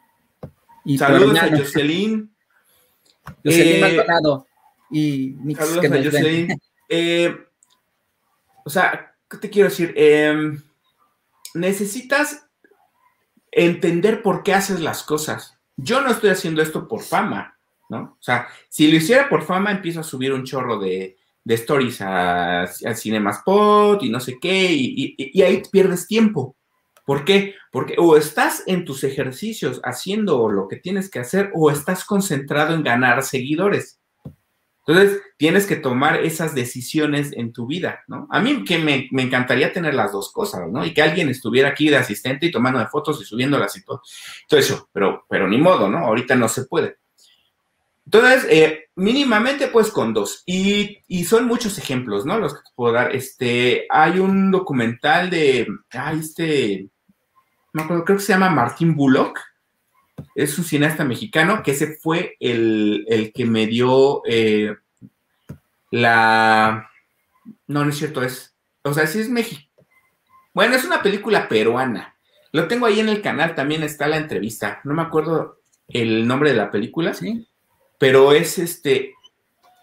Y Saludos a Jocelyn. Jocelyn eh, Maldonado. Y Nick Saludos a Jocelyn. Eh, o sea, ¿qué te quiero decir? Em, necesitas entender por qué haces las cosas. Yo no estoy haciendo esto por fama, ¿no? O sea, si lo hiciera por fama, empiezo a subir un chorro de, stories a, a Cinemaspot y no sé qué, y, y, ahí pierdes tiempo. ¿Por qué? Porque o estás en tus ejercicios haciendo lo que tienes que hacer o estás concentrado en ganar seguidores. Entonces, tienes que tomar esas decisiones en tu vida, ¿no? A mí que me, encantaría tener las dos cosas, ¿no? Y que alguien estuviera aquí de asistente y tomando fotos y subiéndolas y todo, todo eso, pero, pero ni modo, ¿no? Ahorita no se puede. Entonces, eh, mínimamente pues con dos. Y, son muchos ejemplos, ¿no? Los que te puedo dar. Este, hay un documental de, ah, este, no creo que se llama Martín Bullock, es un cineasta mexicano que ese fue el, que me dio eh, la... No, no es cierto, es... O sea, sí es México. Bueno, es una película peruana. Lo tengo ahí en el canal, también está la entrevista. No me acuerdo el nombre de la película, ¿sí? Pero es este,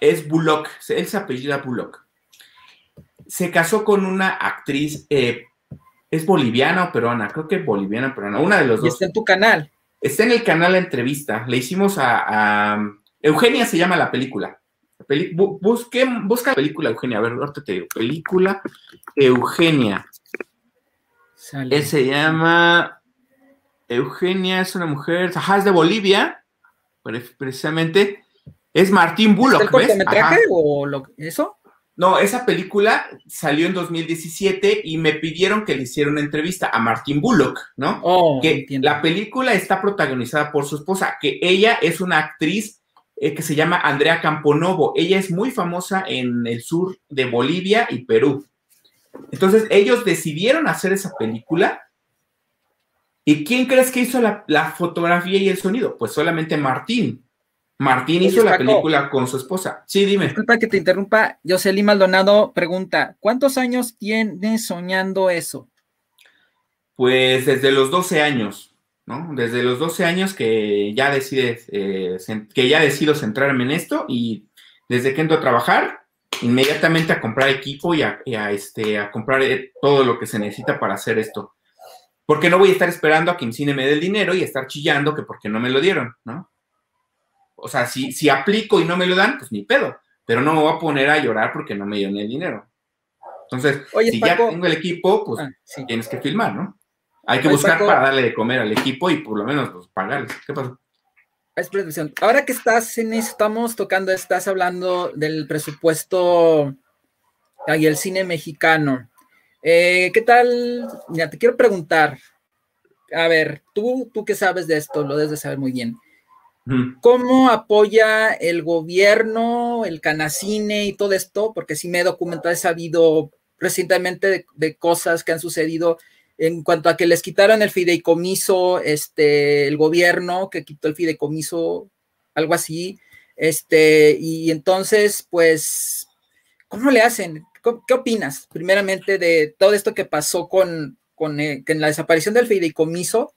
es Bullock, él se apellida Bullock. Se casó con una actriz, eh, es boliviana o peruana, creo que boliviana o peruana, una de los dos. Y está en tu canal. Está en el canal la entrevista. Le hicimos a, Eugenia se llama la película. busque, busca la película Eugenia. A ver, ahorita te digo. Película Eugenia. Él se llama Eugenia, es una mujer, ajá, es de Bolivia, precisamente. Es Martín Bullock, ¿Es el cortometraje o eso? No, esa película salió en 2017 y me pidieron que le hiciera una entrevista a Martin Bullock, ¿no? Oh, que la película está protagonizada por su esposa, que ella es una actriz eh, que se llama Andrea Camponovo. Ella es muy famosa en el sur de Bolivia y Perú. Entonces, ellos decidieron hacer esa película. ¿Y quién crees que hizo la, la fotografía y el sonido? Pues solamente Martín. Martín hizo la película con su esposa. Sí, dime. Disculpa que te interrumpa. Jocelyn Maldonado pregunta: ¿Cuántos años tienes soñando eso? Pues desde los 12 años, ¿no? Desde los 12 años que ya decides, eh, que ya decido centrarme en esto y desde que entro a trabajar, inmediatamente a comprar equipo y a, este, a comprar eh, todo lo que se necesita para hacer esto. Porque no voy a estar esperando a que cine me dé el dinero y estar chillando que porque no me lo dieron, ¿no? O sea, si, si aplico y no me lo dan, pues ni pedo. Pero no me voy a poner a llorar porque no me dieron el dinero. Entonces, si ya tengo el equipo, pues ah, tienes que filmar, ¿no? Hay que buscar para darle de comer al equipo y por lo menos pues, pagarles. ¿Qué pasó? Ahora que estás en eso, estamos tocando, estás hablando del presupuesto y el cine mexicano. Eh, ¿Qué tal? Mira, te quiero preguntar. A ver, tú, tú que sabes de esto, lo debes de saber muy bien. ¿Cómo apoya el gobierno, el Canacine y todo esto? Porque sí me he documentado, he sabido recientemente de, cosas que han sucedido en cuanto a que les quitaron el fideicomiso, este, el gobierno que quitó el fideicomiso, algo así, este, y entonces, pues, ¿cómo le hacen? ¿Qué opinas, primeramente, de todo esto que pasó con, con, eh, la desaparición del fideicomiso?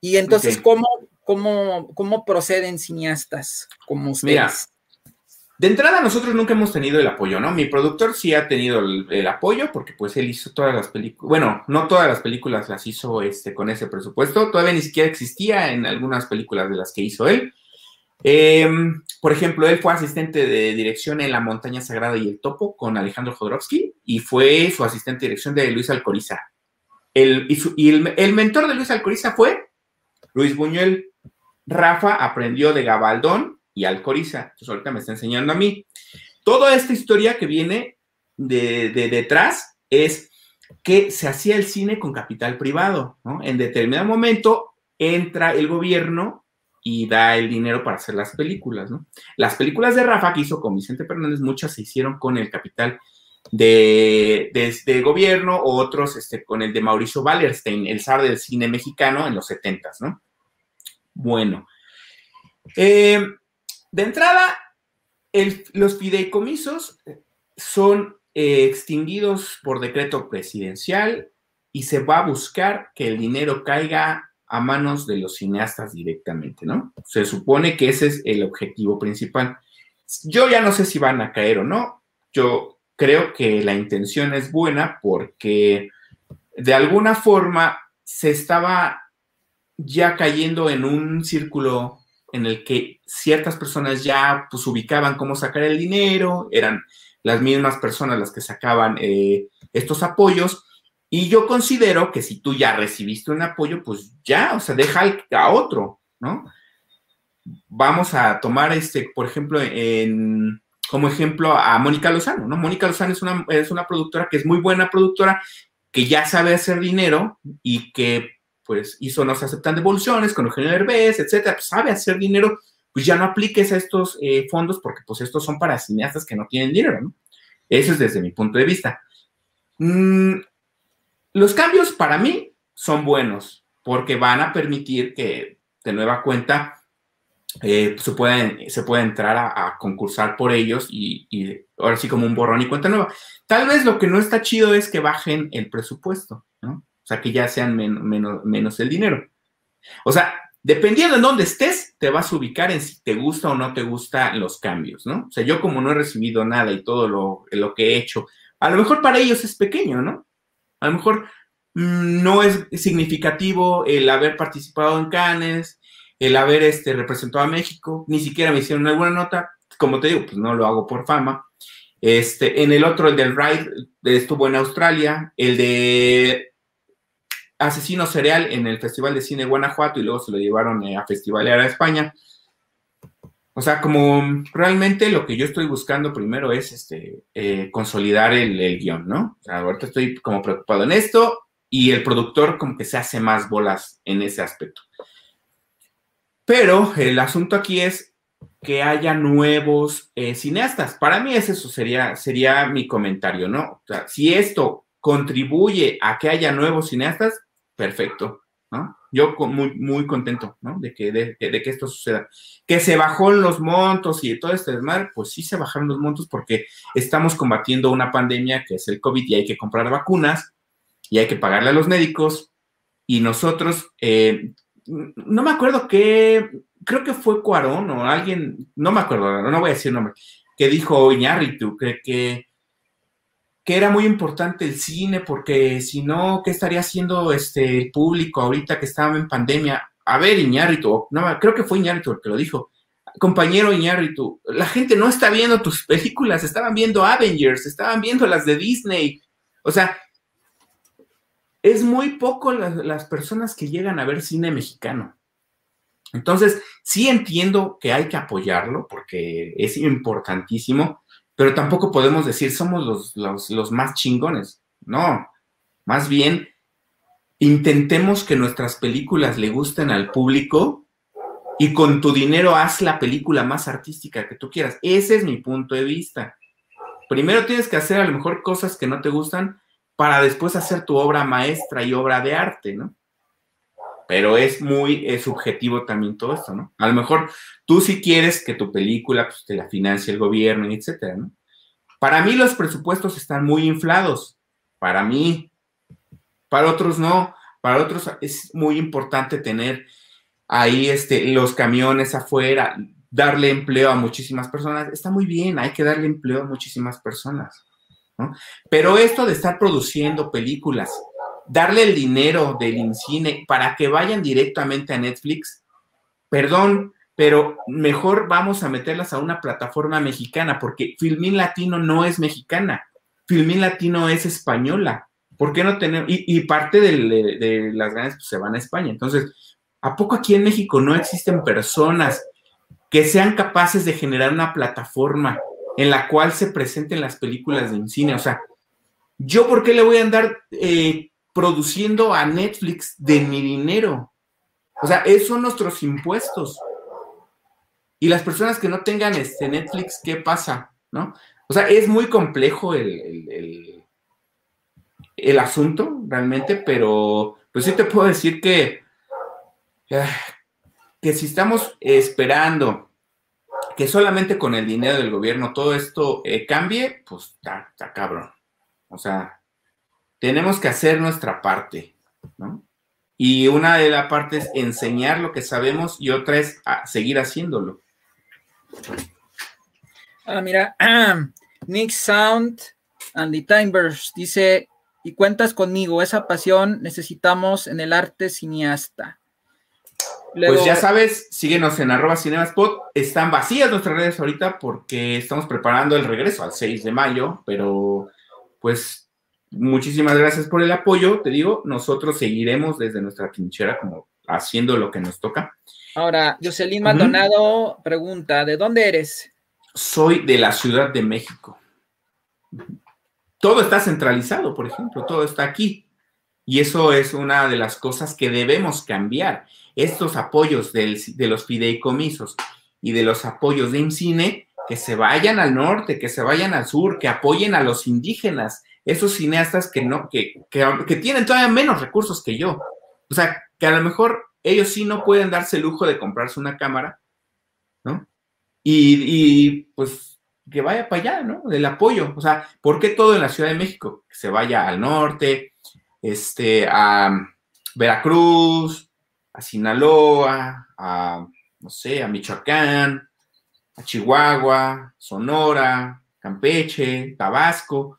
Y entonces, ¿cómo, ¿Cómo, cómo proceden cineastas como ustedes? Mira, de entrada nosotros nunca hemos tenido el apoyo, ¿no? Mi productor sí ha tenido el, apoyo porque pues él hizo todas las películas, bueno, no todas las películas las hizo este, con ese presupuesto, todavía ni siquiera existía en algunas películas de las que hizo él. Em, por ejemplo, él fue asistente de dirección en La Montaña Sagrada y el Topo con Alejandro Jodorowsky y fue su asistente de dirección de Luis Alcoriza. El, y, el, el mentor de Luis Alcoriza fue Luis Buñuel. Rafa aprendió de Gabaldón y Alcoriza. Entonces ahorita me está enseñando a mí. Toda esta historia que viene de, detrás es que se hacía el cine con capital privado, ¿no? En determinado momento entra el gobierno y da el dinero para hacer las películas, ¿no? Las películas de Rafa que hizo con Vicente Fernández, muchas se hicieron con el capital de, este gobierno, otros este, con el de Mauricio Wallerstein, el zar del cine mexicano en los 70, ¿no? Bueno, eh, de entrada, los fideicomisos son eh, extinguidos por decreto presidencial y se va a buscar que el dinero caiga a manos de los cineastas directamente, ¿no? Se supone que ese es el objetivo principal. Yo ya no sé si van a caer o no. Yo creo que la intención es buena porque de alguna forma se estaba ya cayendo en un círculo en el que ciertas personas ya pues ubicaban cómo sacar el dinero, eran las mismas personas las que sacaban eh, estos apoyos. Y yo considero que si tú ya recibiste un apoyo, pues ya, o sea, deja a otro, ¿no? Vamos a tomar este, por ejemplo, como ejemplo a Mónica Lozano, ¿no? Mónica Lozano es una, es una productora que es muy buena productora, que ya sabe hacer dinero y que pues hizo No se aceptan devoluciones con Eugenio Derbez, etcétera, pues sabe hacer dinero, pues ya no apliques a estos eh, fondos porque pues estos son para cineastas que no tienen dinero, ¿no? Eso es desde mi punto de vista. Mm, los cambios para mí son buenos porque van a permitir que de nueva cuenta eh, se, pueden, se puede entrar a, concursar por ellos y, ahora sí como un borrón y cuenta nueva. Tal vez lo que no está chido es que bajen el presupuesto, ¿no? O sea, que ya sean menos, menos el dinero. O sea, dependiendo en dónde estés, te vas a ubicar en si te gusta o no te gustan los cambios, ¿no? O sea, yo como no he recibido nada y todo lo, lo que he hecho, a lo mejor para ellos es pequeño, ¿no? A lo mejor mm, no es significativo el haber participado en Cannes, el haber este, representado a México, ni siquiera me hicieron alguna nota, como te digo, pues no lo hago por fama. Este, en el otro, el del Ride, estuvo en Australia, el de asesino serial en el Festival de Cine Guanajuato y luego se lo llevaron eh, a Festival a España. O sea, como realmente lo que yo estoy buscando primero es este, eh, consolidar el, guion, ¿no? Ahorita estoy como preocupado en esto y el productor como que se hace más bolas en ese aspecto. Pero el asunto aquí es que haya nuevos eh, cineastas. Para mí eso sería, sería mi comentario, ¿no? O sea, si esto contribuye a que haya nuevos cineastas, perfecto, ¿no? Yo muy, muy contento, ¿no? De que, de, que esto suceda. Que se bajó los montos y todo este desmadre, pues sí se bajaron los montos porque estamos combatiendo una pandemia que es el COVID y hay que comprar vacunas y hay que pagarle a los médicos y nosotros, eh, no me acuerdo qué, creo que fue Cuarón o alguien, no me acuerdo, no voy a decir nombre, que dijo Iñárritu, que, que que era muy importante el cine, porque si no, ¿qué estaría haciendo este, el público ahorita que estaba en pandemia? A ver, Iñárritu, creo que fue Iñárritu el que lo dijo. Compañero Iñárritu, la gente no está viendo tus películas, estaban viendo Avengers, estaban viendo las de Disney. O sea, es muy poco las personas que llegan a ver cine mexicano. Entonces, sí entiendo que hay que apoyarlo porque es importantísimo, pero tampoco podemos decir somos los, más chingones. No, más bien intentemos que nuestras películas le gusten al público y con tu dinero haz la película más artística que tú quieras. Ese es mi punto de vista. Primero tienes que hacer a lo mejor cosas que no te gustan para después hacer tu obra maestra y obra de arte, ¿no? Pero es muy subjetivo también todo esto, ¿no? A lo mejor tú si quieres que tu película pues, te la financie el gobierno, etcétera, ¿no? Para mí los presupuestos están muy inflados, para mí, para otros no, para otros es muy importante tener ahí este, los camiones afuera, darle empleo a muchísimas personas, está muy bien, hay que darle empleo a muchísimas personas, ¿no? Pero esto de estar produciendo películas, darle el dinero del cine para que vayan directamente a Netflix, perdón, pero mejor vamos a meterlas a una plataforma mexicana, porque Filmín Latino no es mexicana, Filmín Latino es española. ¿Por qué no tenemos? Y, parte de, las ganas pues, se van a España. Entonces, ¿A poco aquí en México no existen personas que sean capaces de generar una plataforma en la cual se presenten las películas de cine? O sea, ¿yo por qué le voy a andar eh, produciendo a Netflix de mi dinero? O sea, esos son nuestros impuestos. Y las personas que no tengan este Netflix, ¿qué pasa? ¿No? O sea, es muy complejo el, el, asunto realmente, pero pues sí te puedo decir que, ah, que si estamos esperando que solamente con el dinero del gobierno todo esto eh, cambie, pues está, está cabrón. O sea, tenemos que hacer nuestra parte, ¿no? Y una de las partes es enseñar lo que sabemos y otra es seguir haciéndolo. Ah, mira, Nick Sound and the Timers dice, y cuentas conmigo, esa pasión necesitamos en el arte cineasta. pues ya sabes, síguenos en arroba cinemaspot. Están vacías nuestras redes ahorita porque estamos preparando el regreso al 6 de mayo, pero pues muchísimas gracias por el apoyo. Te digo, nosotros seguiremos desde nuestra trinchera como haciendo lo que nos toca. Ahora, Jocelyn Maldonado pregunta, ¿de dónde eres? soy de la Ciudad de México. Todo está centralizado, por ejemplo, todo está aquí. Y eso es una de las cosas que debemos cambiar. Estos apoyos de los fideicomisos y de los apoyos de IMCINE, que se vayan al norte, que se vayan al sur, que apoyen a los indígenas, esos cineastas que no, que, que tienen todavía menos recursos que yo. O sea, que a lo mejor ellos sí no pueden darse el lujo de comprarse una cámara, ¿no? y, pues que vaya para allá, ¿no? El apoyo. O sea, ¿por qué todo en la Ciudad de México? Que se vaya al norte, este, a Veracruz, a Sinaloa, a, no sé, a Michoacán, a Chihuahua, Sonora, Campeche, Tabasco.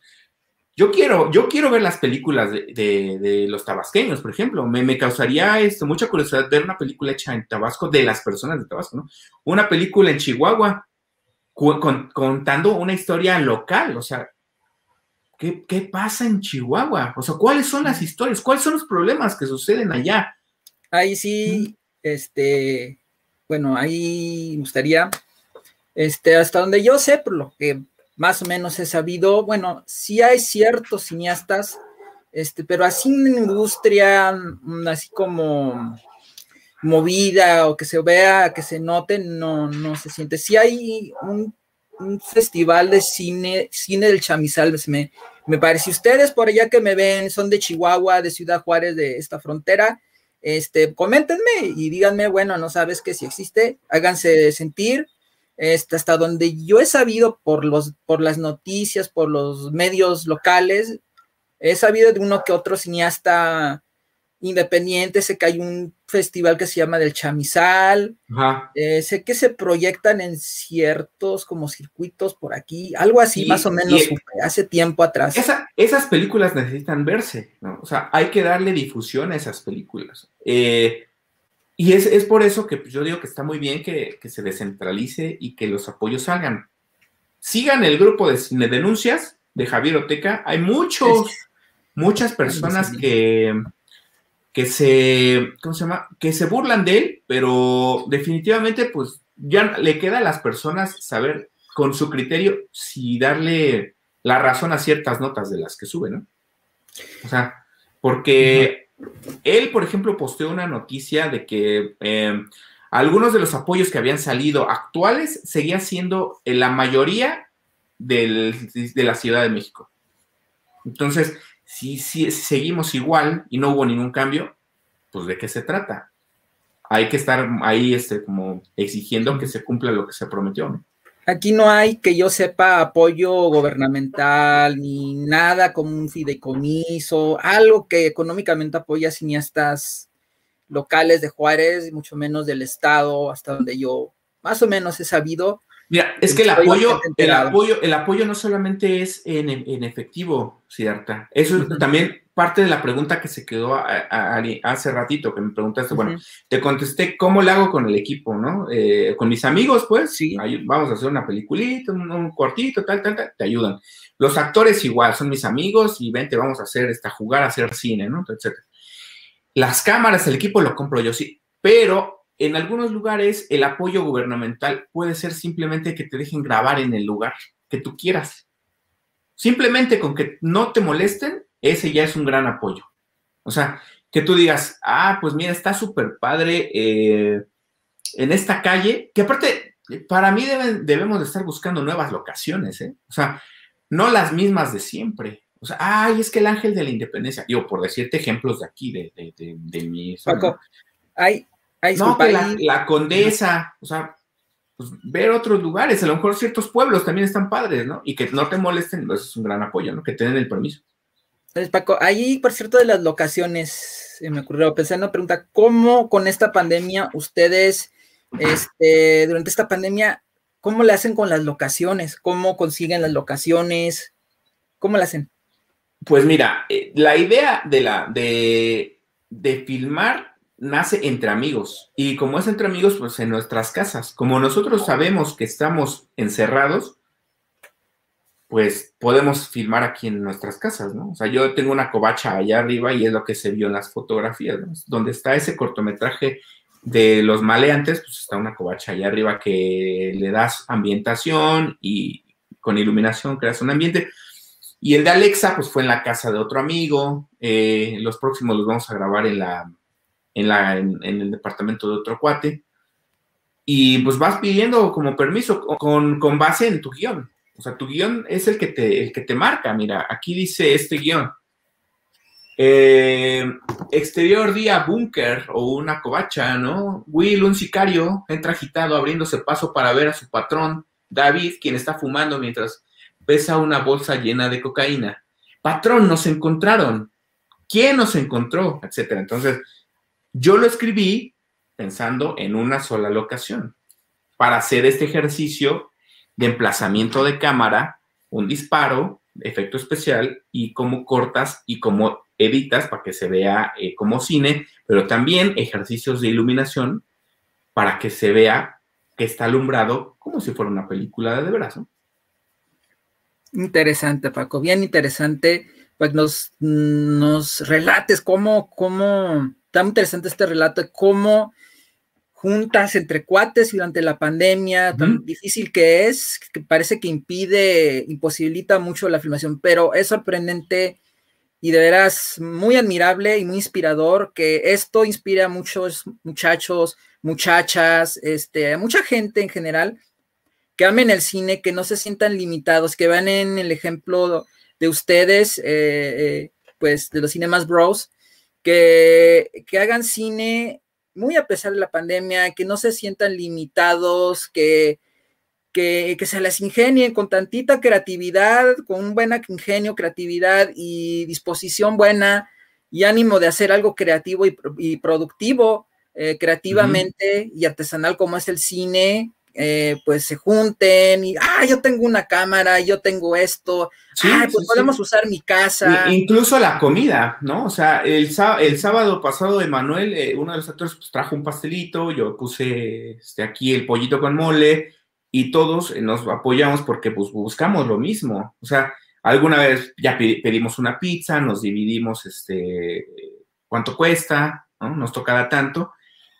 Yo quiero, yo quiero ver las películas de, los tabasqueños, por ejemplo. Me, causaría esto, mucha curiosidad ver una película hecha en Tabasco de las personas de Tabasco, ¿no? Una película en Chihuahua contando una historia local, o sea, ¿qué, pasa en Chihuahua? O sea, ¿cuáles son las historias? ¿Cuáles son los problemas que suceden allá? Ahí sí, este, bueno, ahí me gustaría, este, hasta donde yo sé, por lo que más o menos he sabido, bueno, sí hay ciertos cineastas, este, pero así una industria, mm, así como movida o que se vea, que se note, no, no se siente. Sí hay un, festival de cine, cine del chamizal, me, me parece. Ustedes por allá que me ven son de Chihuahua, de Ciudad Juárez, de esta frontera, este, coméntenme y díganme, bueno, no sabes que si existe, háganse sentir, este, hasta donde yo he sabido por, los, por las noticias, por los medios locales, he sabido de uno que otro cineasta independiente, sé que hay un festival que se llama del Chamizal, eh, sé que se proyectan en ciertos como circuitos por aquí, algo así más o menos hace tiempo atrás. esas películas necesitan verse, o sea, hay que darle difusión a esas películas. Eh, y es, por eso que yo digo que está muy bien que, se descentralice y que los apoyos salgan. Sigan el grupo de cine denuncias de Javier Oteca. Hay muchos, muchas personas que, que se, ¿cómo se llama? Que se burlan de él, pero definitivamente, pues ya le queda a las personas saber con su criterio si darle la razón a ciertas notas de las que sube, ¿no? O sea, porque él, por ejemplo, posteó una noticia de que eh, algunos de los apoyos que habían salido actuales seguían siendo en la mayoría de la Ciudad de México. Entonces, si, si, seguimos igual y no hubo ningún cambio, pues ¿de qué se trata? Hay que estar ahí este, como exigiendo que se cumpla lo que se prometió. ¿no? Aquí no hay que yo sepa apoyo gubernamental ni nada como un fideicomiso, algo que económicamente apoya cineastas locales de Juárez, mucho menos del Estado, hasta donde yo más o menos he sabido. Mira, es que el apoyo, el apoyo, el apoyo no solamente es en, en efectivo, cierta. Eso también parte de la pregunta que se quedó hace ratito, que me preguntaste, bueno, te contesté cómo lo hago con el equipo, ¿no? Eh, con mis amigos, pues, sí. vamos a hacer una peliculita, un, cortito, tal, tal, tal, te ayudan. Los actores igual, son mis amigos y vente, vamos a hacer esta, jugar a hacer cine, ¿no? Etcétera. Las cámaras, el equipo lo compro yo, sí, pero en algunos lugares el apoyo gubernamental puede ser simplemente que te dejen grabar en el lugar que tú quieras. Simplemente con que no te molesten, ese ya es un gran apoyo. O sea, que tú digas, ah, pues mira, está súper padre eh, en esta calle, que aparte, para mí debemos de estar buscando nuevas locaciones, ¿eh? O sea, no las mismas de siempre. O sea, ay, es que el ángel de la independencia, yo por decirte ejemplos de aquí, de, de, de, mi... Paco, hay, hay no, que la, condesa, o sea, pues, ver otros lugares, a lo mejor ciertos pueblos también están padres, ¿no? Y que no te molesten, eso es un gran apoyo, ¿no? Que tienen el permiso. Entonces, Paco, ahí, por cierto, de las locaciones, me ocurrió pensar una pregunta, ¿cómo con esta pandemia ustedes, este, durante esta pandemia, cómo le hacen con las locaciones? ¿Cómo consiguen las locaciones? ¿Cómo le hacen? Pues mira, eh, la idea de, la, de, de filmar nace entre amigos. Y como es entre amigos, pues en nuestras casas. Como nosotros sabemos que estamos encerrados, pues podemos filmar aquí en nuestras casas, ¿no? O sea, yo tengo una covacha allá arriba y es lo que se vio en las fotografías, ¿no? Donde está ese cortometraje de los maleantes, pues está una covacha allá arriba que le das ambientación y con iluminación creas un ambiente. Y el de Alexa, pues fue en la casa de otro amigo. Eh, los próximos los vamos a grabar en, la, en, la, en, el departamento de otro cuate. Y pues vas pidiendo como permiso con, con base en tu guion. O sea, tu guion es el que te, el que te marca. Mira, aquí dice este guion. Eh, exterior día búnker o una covacha, ¿no? Will, un sicario, entra agitado abriéndose paso para ver a su patrón, David, quien está fumando mientras pesa una bolsa llena de cocaína. Patrón, nos encontraron. ¿Quién nos encontró? Etcétera. Entonces, yo lo escribí pensando en una sola locación para hacer este ejercicio de emplazamiento de cámara, un disparo, efecto especial y cómo cortas y cómo editas para que se vea eh, como cine, pero también ejercicios de iluminación para que se vea que está alumbrado como si fuera una película de veras. Interesante, Paco, bien interesante. Pues nos, nos relates cómo, cómo, tan interesante este relato cómo juntas entre cuates durante la pandemia, tan difícil que es, que parece que impide, imposibilita mucho la filmación, pero es sorprendente y de veras muy admirable y muy inspirador que esto inspire a muchos muchachos, muchachas, este, a mucha gente en general que amen el cine, que no se sientan limitados, que vean en el ejemplo de ustedes, eh, eh, pues de los Cinemas Bros, que, que hagan cine muy a pesar de la pandemia, que no se sientan limitados, que, que, se les ingenien con tantita creatividad, con un buen ingenio, creatividad y disposición buena y ánimo de hacer algo creativo y, productivo eh, creativamente y artesanal como es el cine, eh, pues se junten y, ah, yo tengo una cámara, yo tengo esto, pues podemos usar mi casa. incluso la comida, ¿no? O sea, el, el sábado pasado Emanuel, eh, uno de los actores, pues trajo un pastelito, yo puse este, aquí el pollito con mole y todos eh, nos apoyamos porque pues buscamos lo mismo. O sea, alguna vez ya pedimos una pizza, nos dividimos este, cuánto cuesta, ¿no? Nos tocaba tanto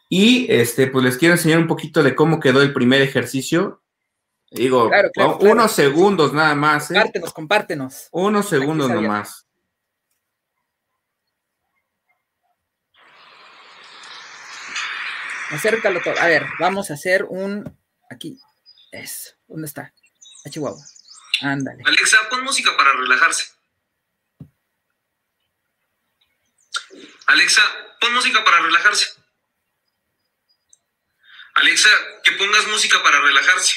y este, pues les quiero enseñar un poquito de cómo quedó el primer ejercicio. Digo, unos segundos nada más. ¿eh? Compártenos, compártenos. Unos segundos nomás. Acércalo todo. A ver, vamos a hacer un. Aquí. Es. ¿Dónde está? A Chihuahua. Ándale. Alexa, pon música para relajarse. Alexa, pon música para relajarse. Alexa, que pongas música para relajarse.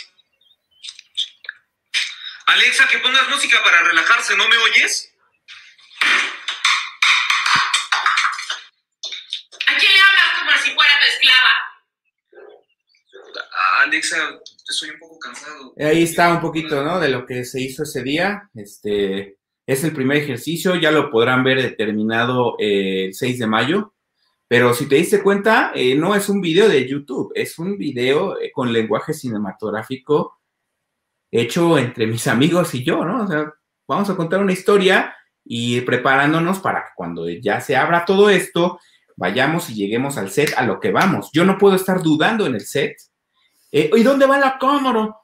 Alexa, que pongas música para relajarse, ¿no me oyes? ¿A quién le hablas como si fuera tu esclava? Alexa, estoy un poco cansado. Ahí está un poquito, ¿no? De lo que se hizo ese día. Este es el primer ejercicio, ya lo podrán ver determinado eh, el 6 de mayo. Pero si te diste cuenta, eh, no es un video de YouTube, es un video eh, con lenguaje cinematográfico hecho entre mis amigos y yo, ¿no? O sea, vamos a contar una historia y preparándonos para que cuando ya se abra todo esto, vayamos y lleguemos al set a lo que vamos. Yo no puedo estar dudando en el set. Eh, ¿Y dónde va la cámara?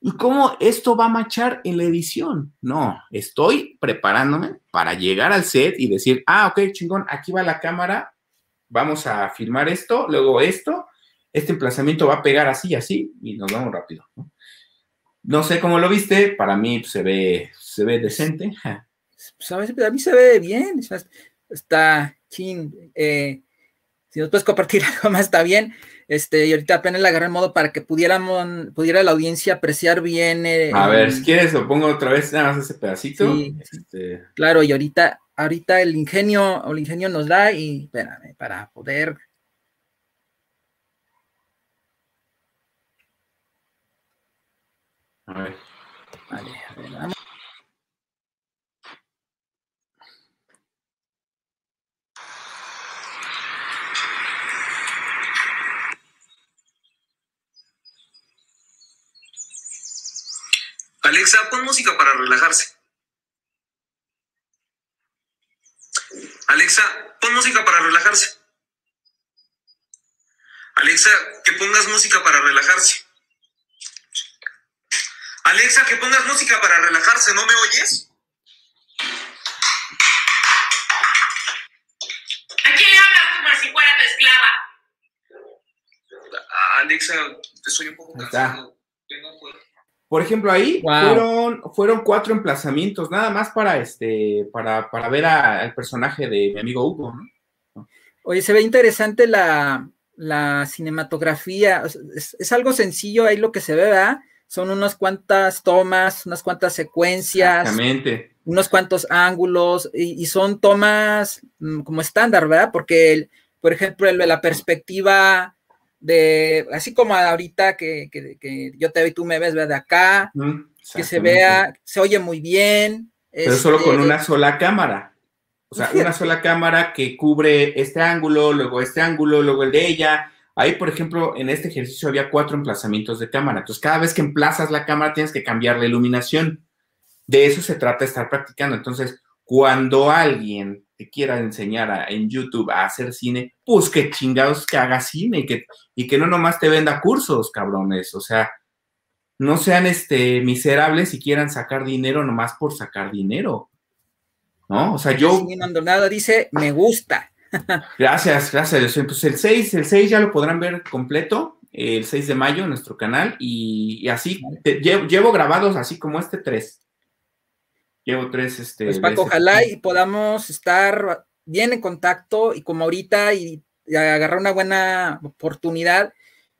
¿Y cómo esto va a machar en la edición? No, estoy preparándome para llegar al set y decir, ah, ok, chingón, aquí va la cámara, vamos a filmar esto, luego esto, este emplazamiento va a pegar así y así, y nos vamos rápido. ¿no? sé cómo lo viste, para mí se ve, se ve decente. Pues a, mí se ve bien, está chin. Eh, si nos puedes compartir algo más, está bien. Este, y ahorita apenas le agarré el modo para que pudiéramos, pudiera la audiencia apreciar bien. Eh, a ver, si quieres lo pongo otra vez, nada más ese pedacito. este... Claro, y ahorita, ahorita el ingenio, el ingenio nos da, y espérame, para poder. A ver. Vale, a ver, vamos. Alexa, pon música para relajarse. Alexa, pon música para relajarse. Alexa, que pongas música para relajarse. Alexa, que pongas música para relajarse, ¿no me oyes? ¿A quién le hablas como si fuera tu esclava? Alexa, soy un poco cansado. Tengo por ejemplo, ahí fueron, fueron cuatro emplazamientos, nada más para este, para, para ver al personaje de mi amigo Hugo, ¿no? Oye, se ve interesante la, cinematografía, es, algo sencillo ahí lo que se ve, ¿verdad? Son unas cuantas tomas, unas cuantas secuencias. Exactamente. Unos cuantos ángulos, y, son tomas mm, como estándar, ¿verdad? Porque, por ejemplo, la perspectiva de, así como ahorita que, yo te veo y tú me ves de acá, que se vea, se oye muy bien. Pero solo con este una sola cámara. O sea, una sola cámara que cubre este ángulo, luego este ángulo, luego el de ella. Ahí, por ejemplo, en este ejercicio había cuatro emplazamientos de cámara. Entonces, cada vez que emplazas la cámara tienes que cambiar la iluminación. De eso se trata de estar practicando. Entonces, cuando alguien te quiera enseñar en YouTube a hacer cine, pues que chingados que haga cine y que, y que no nomás te venda cursos, cabrones. O sea, no sean este, miserables y quieran sacar dinero nomás por sacar dinero. ¿No? O sea, yo. nada dice, me gusta. gracias, gracias. Entonces, el 6, el 6 ya lo podrán ver completo, el 6 de mayo en nuestro canal, y, así, llevo, grabados así como este 3. Llevo tres, este. Pues Paco, ojalá y podamos estar bien en contacto y como ahorita y, agarrar una buena oportunidad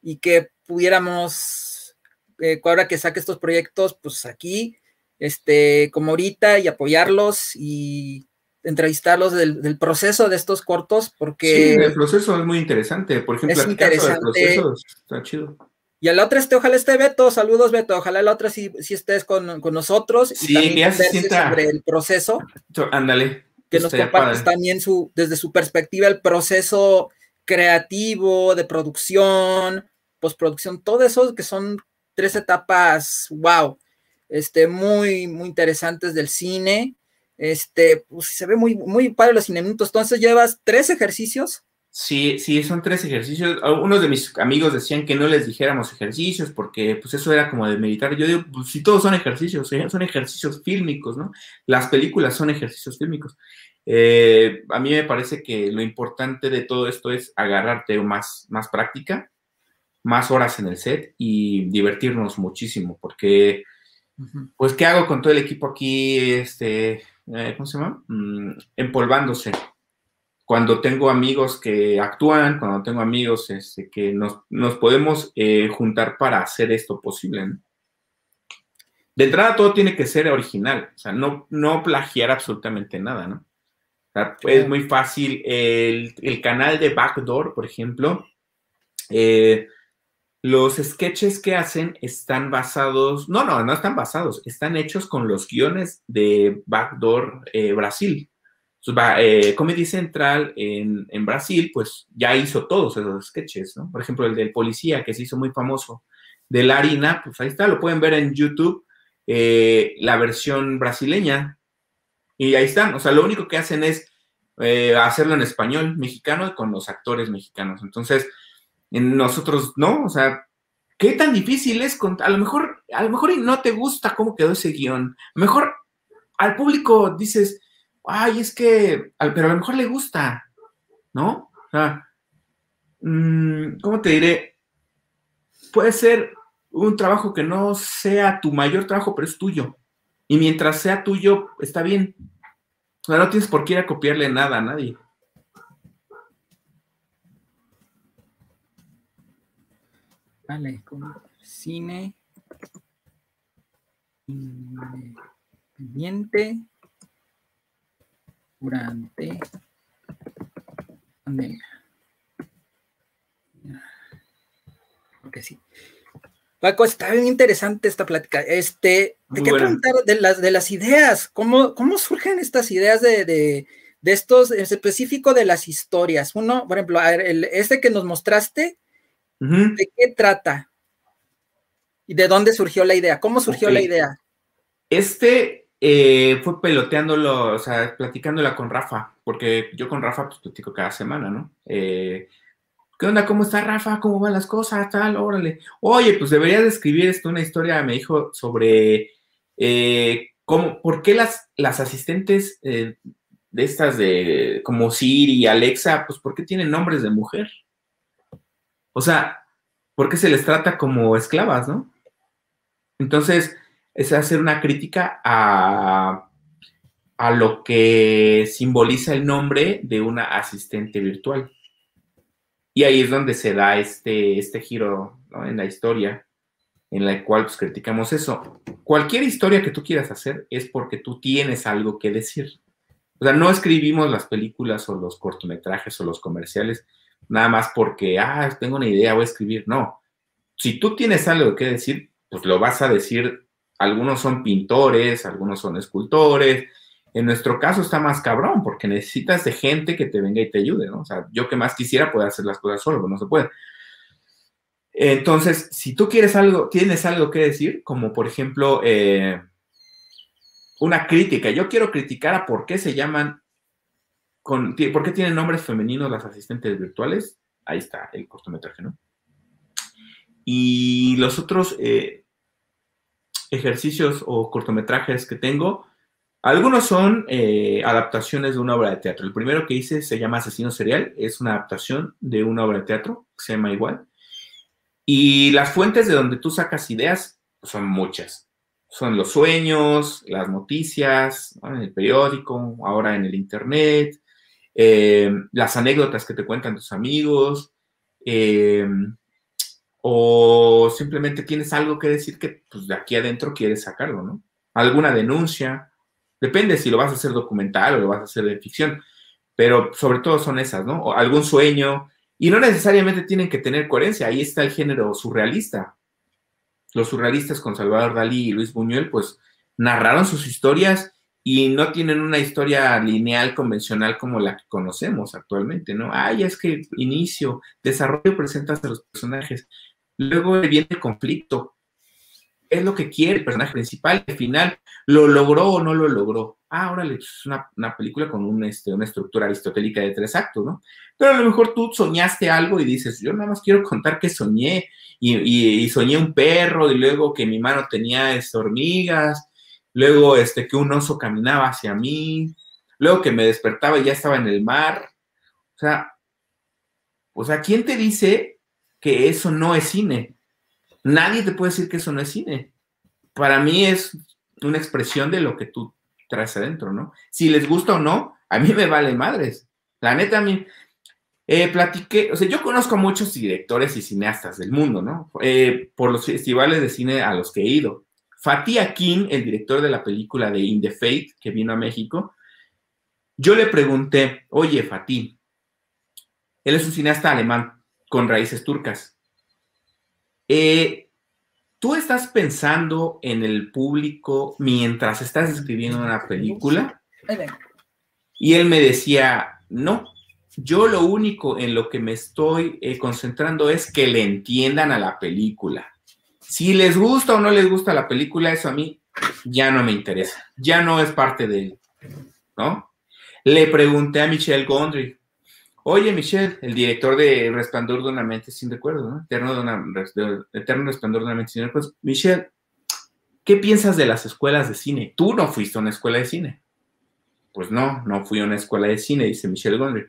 y que pudiéramos, eh, ahora que saque estos proyectos, pues aquí, este, como ahorita y apoyarlos y entrevistarlos del, proceso de estos cortos, porque... Sí, el proceso es muy interesante. Por ejemplo, es interesante. está chido. Y a la otra, este, ojalá esté Beto, saludos Beto, ojalá la otra sí, estés con, nosotros y también sobre el proceso. Ándale. Que nos compartas también su, desde su perspectiva el proceso creativo, de producción, postproducción, todo eso que son tres etapas, wow, este, muy, muy interesantes del cine. Este, pues se ve muy, muy padre los cine minutos. Entonces llevas tres ejercicios Sí, sí, son tres ejercicios. Unos de mis amigos decían que no les dijéramos ejercicios porque pues eso era como de meditar. Yo digo, pues si todos son ejercicios, ¿eh? son ejercicios fílmicos, ¿no? Las películas son ejercicios fílmicos. Eh, a mí me parece que lo importante de todo esto es agarrarte más, más práctica, más horas en el set y divertirnos muchísimo porque, pues, ¿qué hago con todo el equipo aquí, este, eh, ¿cómo se llama? Mm, empolvándose cuando tengo amigos que actúan, cuando tengo amigos este, que nos, podemos eh, juntar para hacer esto posible. De entrada, todo tiene que ser original, o sea, no, no plagiar absolutamente nada, ¿no? es muy fácil. El, canal de Backdoor, por ejemplo, eh, los sketches que hacen están basados, no, no, no están basados, están hechos con los guiones de Backdoor eh, Brasil. Eh, Comedy Central en, Brasil, pues ya hizo todos esos sketches, ¿no? Por ejemplo, el del policía, que se hizo muy famoso, de la harina, pues ahí está, lo pueden ver en YouTube, eh, la versión brasileña, y ahí están, o sea, lo único que hacen es eh, hacerlo en español mexicano y con los actores mexicanos. Entonces, nosotros no, o sea, ¿qué tan difícil es? A lo mejor, a lo mejor no te gusta cómo quedó ese guion. mejor al público dices, ay, es que, pero a lo mejor le gusta, ¿no? O sea, mm, ¿cómo te diré? Puede ser un trabajo que no sea tu mayor trabajo, pero es tuyo. Y mientras sea tuyo, está bien. O sea, no tienes por qué ir a copiarle nada a nadie. Vale, cine independiente durante pandemia. Porque sí. Paco, está bien interesante esta plática. Este, te quiero preguntar de las, de las ideas, ¿cómo, cómo surgen estas ideas de, de, de estos, en específico de las historias? Uno, por ejemplo, el, este que nos mostraste, ¿de qué trata? ¿Y de dónde surgió la idea? ¿Cómo surgió la idea? Este eh, fue peloteándolo, o sea, platicándola con Rafa, porque yo con Rafa pues platico cada semana, ¿no? Eh, ¿Qué onda? ¿Cómo está Rafa? ¿Cómo van las cosas? Tal, órale. Oye, pues deberías de escribir esto, una historia, me dijo, sobre eh, cómo, por qué las, las asistentes de estas de como Siri y Alexa, pues ¿por qué tienen nombres de mujer? O sea, ¿por qué se les trata como esclavas, no? Entonces, es hacer una crítica a, a lo que simboliza el nombre de una asistente virtual. Y ahí es donde se da este, este giro en la historia, en la cual pues, criticamos eso. Cualquier historia que tú quieras hacer es porque tú tienes algo que decir. O sea, no escribimos las películas o los cortometrajes o los comerciales nada más porque, ah, tengo una idea, voy a escribir. No. Si tú tienes algo que decir, pues lo vas a decir algunos son pintores, algunos son escultores. En nuestro caso está más cabrón porque necesitas de gente que te venga y te ayude, ¿no? O sea, yo que más quisiera poder hacer las cosas solo, pero no se puede. Entonces, si tú quieres algo, tienes algo que decir, como por ejemplo, eh, una crítica. Yo quiero criticar a por qué se llaman, por qué tienen nombres femeninos las asistentes virtuales. Ahí está el cortometraje, ¿no? Y los otros, eh, ejercicios o cortometrajes que tengo, algunos son eh, adaptaciones de una obra de teatro. El primero que hice se llama Asesino Serial, es una adaptación de una obra de teatro, que se llama igual. Y las fuentes de donde tú sacas ideas son muchas. Son los sueños, las noticias, en el periódico, ahora en el internet, eh, las anécdotas que te cuentan tus amigos, eh, o simplemente tienes algo que decir que pues, de aquí adentro quieres sacarlo, ¿no? Alguna denuncia, depende si lo vas a hacer documental o lo vas a hacer de ficción, pero sobre todo son esas, ¿no? O algún sueño, y no necesariamente tienen que tener coherencia, ahí está el género surrealista. Los surrealistas con Salvador Dalí y Luis Buñuel, pues narraron sus historias y no tienen una historia lineal convencional como la que conocemos actualmente, ¿no? Ay, es que inicio, desarrollo, presentas a los personajes. Luego viene el conflicto. Es lo que quiere el personaje principal. Al final, ¿lo logró o no lo logró? Ah, órale, es una, película con este, una estructura aristotélica de tres actos, ¿no? Pero a lo mejor tú soñaste algo y dices, yo nada más quiero contar que soñé. Y, soñé un perro y luego que mi mano tenía este, hormigas, luego este, que un oso caminaba hacia mí, luego que me despertaba y ya estaba en el mar. O sea, o sea, ¿quién te dice que eso no es cine. Nadie te puede decir que eso no es cine. Para mí es una expresión de lo que tú traes adentro, ¿no? Si les gusta o no, a mí me vale madres. La neta, a mí, eh, platiqué, o sea, yo conozco a muchos directores y cineastas del mundo, ¿no? Eh, por los festivales de cine a los que he ido. Fatih Akin, el director de la película de In the Fate, que vino a México, yo le pregunté, oye, Fatih, él es un cineasta alemán, con raíces turcas. Eh, ¿Tú estás pensando en el público mientras estás escribiendo una película? Y él me decía, no, yo lo único en lo que me estoy eh, concentrando es que le entiendan a la película. Si les gusta o no les gusta la película, eso a mí ya no me interesa, ya no es parte de él, ¿no? le pregunté a Michelle Gondry, oye Michelle, el director de Resplandor de una mente sin recuerdo, ¿no? Eterno, de Eterno Resplandor de una mente sin recuerdo. Michelle, ¿qué piensas de las escuelas de cine? Tú no fuiste a una escuela de cine. Pues no, no fui a una escuela de cine, dice Michelle Gondry.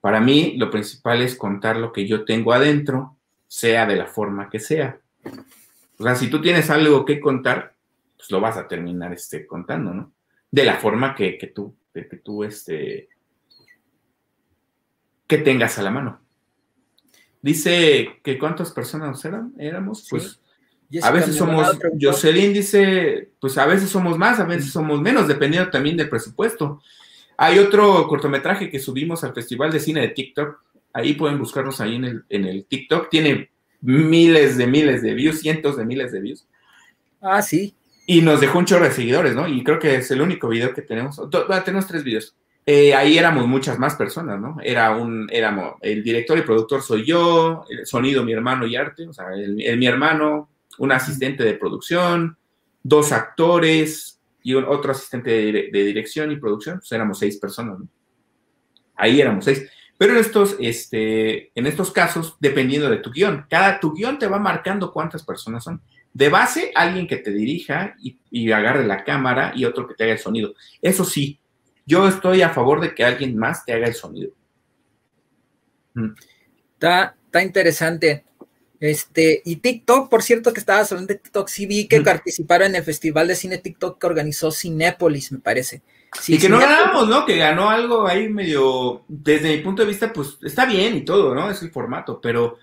Para mí, lo principal es contar lo que yo tengo adentro, sea de la forma que sea. O sea, si tú tienes algo que contar, pues lo vas a terminar este, contando, ¿no? De la forma que, que tú, que tú, este, que tengas a la mano. Dice que cuántas personas eran, éramos, pues a veces somos, Jocelyn dice, pues a veces somos más, a veces somos menos, dependiendo también del presupuesto. Hay otro cortometraje que subimos al Festival de Cine de TikTok. Ahí pueden buscarnos ahí en el, en el TikTok. Tiene miles de miles de views, cientos de miles de views. Ah, sí. Y nos dejó un chorro de seguidores, ¿no? Y creo que es el único video que tenemos. tenemos tres videos. Eh, ahí éramos muchas más personas, ¿no? Era un, éramos, el director y productor soy yo, el sonido mi hermano y arte, o sea, mi hermano, un asistente de producción, dos actores, y otro asistente de, dirección y producción, pues éramos seis personas. Ahí éramos seis. Pero en estos, este, en estos casos, dependiendo de tu guion, cada tu guion te va marcando cuántas personas son. De base, alguien que te dirija y, agarre la cámara y otro que te haga el sonido. Eso sí, yo estoy a favor de que alguien más te haga el sonido. Está, está interesante. Este, y TikTok, por cierto, que estaba hablando de TikTok, sí vi que participaron en el Festival de Cine TikTok que organizó Cinépolis, me parece. y que no ganamos, ¿no? Que ganó algo ahí medio, desde mi punto de vista, pues está bien y todo, ¿no? Es el formato, pero,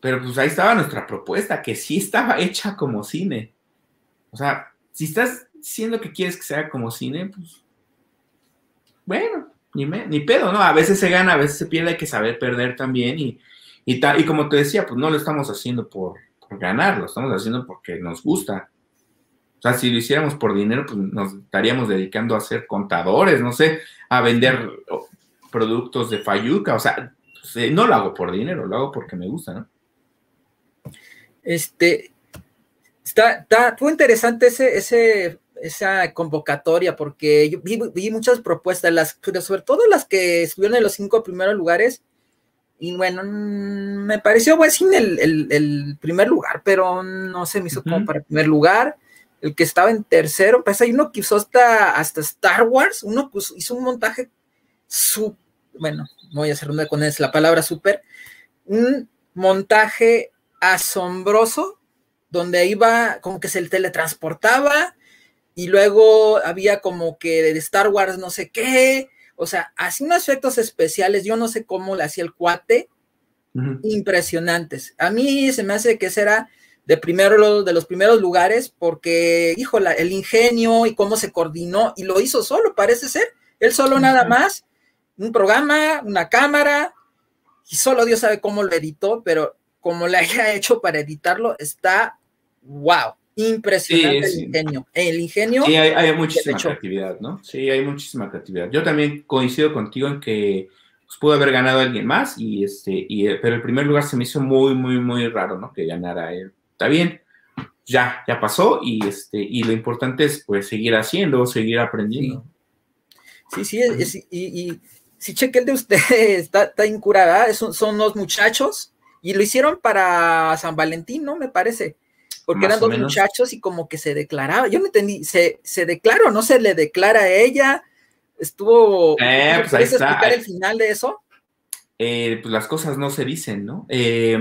pero pues ahí estaba nuestra propuesta, que sí estaba hecha como cine. O sea, si estás diciendo que quieres que sea como cine, pues, bueno, ni, ni pedo, ¿no? A veces se gana, a veces se pierde, hay que saber perder también y y, y como te decía, pues no lo estamos haciendo por, ganar, lo estamos haciendo porque nos gusta. O sea, si lo hiciéramos por dinero, pues nos estaríamos dedicando a ser contadores, no sé, a vender productos de Fayuca. O sea, pues, eh, no lo hago por dinero, lo hago porque me gusta, ¿no? Este, está, está, fue interesante ese, ese, esa convocatoria porque yo vi, vi muchas propuestas, las, sobre todo las que estuvieron en los cinco primeros lugares y bueno, mm, me pareció buen cine el, primer lugar, pero no se me hizo como para el primer lugar. El que estaba en tercero, pues hay uno que usó hasta, hasta Star Wars, uno que hizo un montaje su, bueno, voy a hacer una con es la palabra súper, un montaje asombroso, donde iba como que se teletransportaba y luego había como que de Star Wars no sé qué, o sea, hacía unos efectos especiales, yo no sé cómo le hacía el cuate, impresionantes. A mí se me hace que será de primero de los primeros lugares porque, hijo, el ingenio y cómo se coordinó y lo hizo solo, parece ser. Él solo nada más, un programa, una cámara y solo Dios sabe cómo lo editó, pero como le haya hecho para editarlo, está wow. Impresionante el ingenio. El ingenio. Sí, hay, muchísima creatividad, ¿no? Sí, hay muchísima creatividad. Yo también coincido contigo en que pues, pudo haber ganado alguien más, y este, y, eh, pero el primer lugar se me hizo muy, muy, muy raro, ¿no? Que ganara él. Está bien, ya, ya pasó, y este, y lo importante es pues seguir haciendo, seguir aprendiendo. Sí, sí, y, si cheque el de usted, está, está incurada, son, son dos muchachos, y lo hicieron para San Valentín, ¿no? Me parece porque eran dos muchachos y como que se declaraba, yo no entendí, se, se declara o no se le declara a ella, estuvo, eh, pues ¿puedes explicar el final de eso? Eh, pues las cosas no se dicen, ¿no? Eh,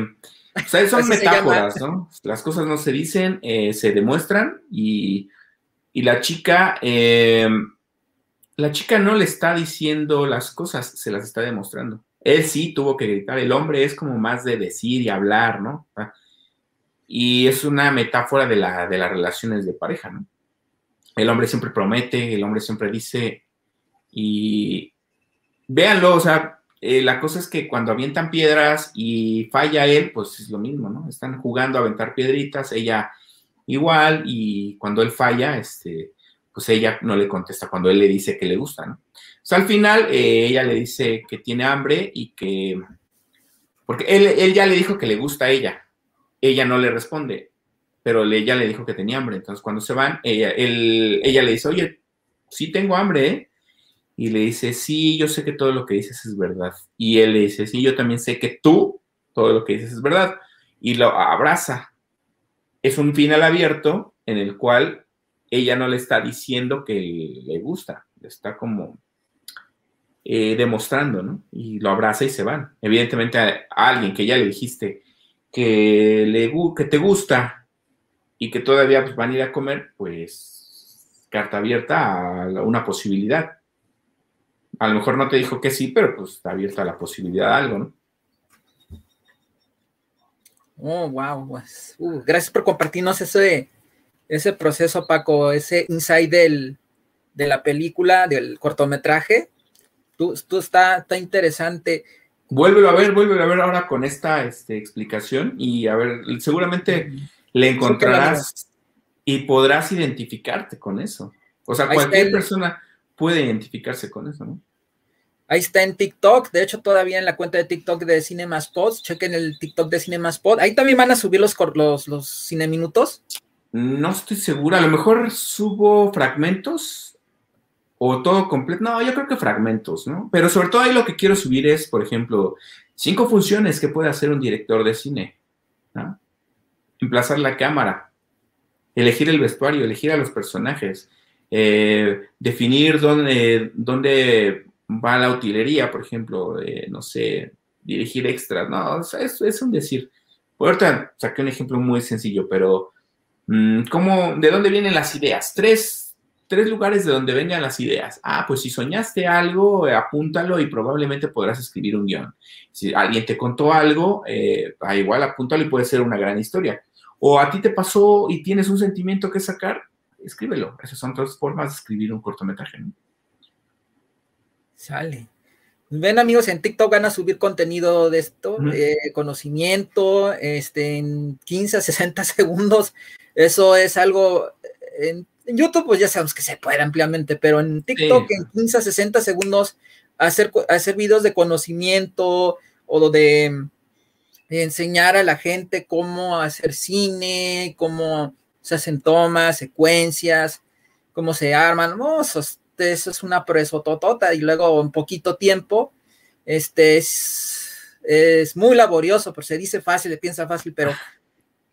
o sea, son metáforas, ¿no? Las cosas no se dicen, eh, se demuestran y, y la chica, la chica no le está diciendo las cosas, se las está demostrando. Él sí tuvo que gritar, el hombre es como más de decir y hablar, ¿no? Y es una metáfora de, la, de las relaciones de pareja, ¿no? El hombre siempre promete, el hombre siempre dice, y véanlo, o sea, eh, la cosa es que cuando avientan piedras y falla él, pues es lo mismo, ¿no? Están jugando a aventar piedritas, ella igual, y cuando él falla, este, pues ella no le contesta cuando él le dice que le gusta, ¿no? O sea, al final eh, ella le dice que tiene hambre y que, porque él, él ya le dijo que le gusta a ella, ella no le responde, pero ella le dijo que tenía hambre. Entonces, cuando se van, ella, ella le dice, oye, sí tengo hambre, ¿eh? y le dice, sí, yo sé que todo lo que dices es verdad. Y él le dice, sí, yo también sé que tú, todo lo que dices es verdad. Y lo abraza. Es un final abierto en el cual ella no le está diciendo que le gusta, le está como eh, demostrando, ¿no? Y lo abraza y se van. Evidentemente a, alguien que ya le dijiste que, le, que te gusta y que todavía pues, van a ir a comer, pues carta abierta a una posibilidad. A lo mejor no te dijo que sí, pero pues está abierta la posibilidad de algo, ¿no? Oh, wow. Pues, uh, gracias por compartirnos ese, ese proceso, Paco, ese inside del, de la película, del cortometraje. Tú, tú está, está interesante. Vuélvelo a ver, vuélvelo a ver ahora con esta este, explicación y a ver, seguramente le encontrarás y podrás identificarte con eso. O sea, cualquier persona puede identificarse con eso, ¿no? Ahí está en TikTok, de hecho todavía en la cuenta de TikTok de Cinemaspot, chequen el TikTok de Cinemaspot, ahí también van a subir los, los, los cineminutos. No estoy segura, a lo mejor subo fragmentos o todo completo, no, yo creo que fragmentos, ¿no? Pero sobre todo ahí lo que quiero subir es, por ejemplo, cinco funciones que puede hacer un director de cine, ¿no? Emplazar la cámara, elegir el vestuario, elegir a los personajes, eh, definir dónde, dónde va la utilería, por ejemplo, no sé, dirigir extras, no, o es, es un decir. Ahorita saqué un ejemplo muy sencillo, pero mm, ¿cómo, ¿de dónde vienen las ideas? Tres, tres lugares de donde vengan las ideas. Ah, pues si soñaste algo, apúntalo y probablemente podrás escribir un guion. Si alguien te contó algo, eh, ah, igual apúntalo y puede ser una gran historia. O a ti te pasó y tienes un sentimiento que sacar, escríbelo. Esas son tres formas de escribir un cortometraje. ¿no? Sale. Ven amigos, en TikTok van a subir contenido de esto, eh, conocimiento, este, en 15 a 60 segundos. Eso es algo, en, YouTube pues ya sabemos que se puede ampliamente, pero en TikTok en 15 a 60 segundos hacer, hacer videos de conocimiento o de, enseñar a la gente cómo hacer cine, cómo se hacen tomas, secuencias, cómo se arman. No, eso es una presototota y luego en poquito tiempo, este es, es muy laborioso, porque se dice fácil, se piensa fácil, pero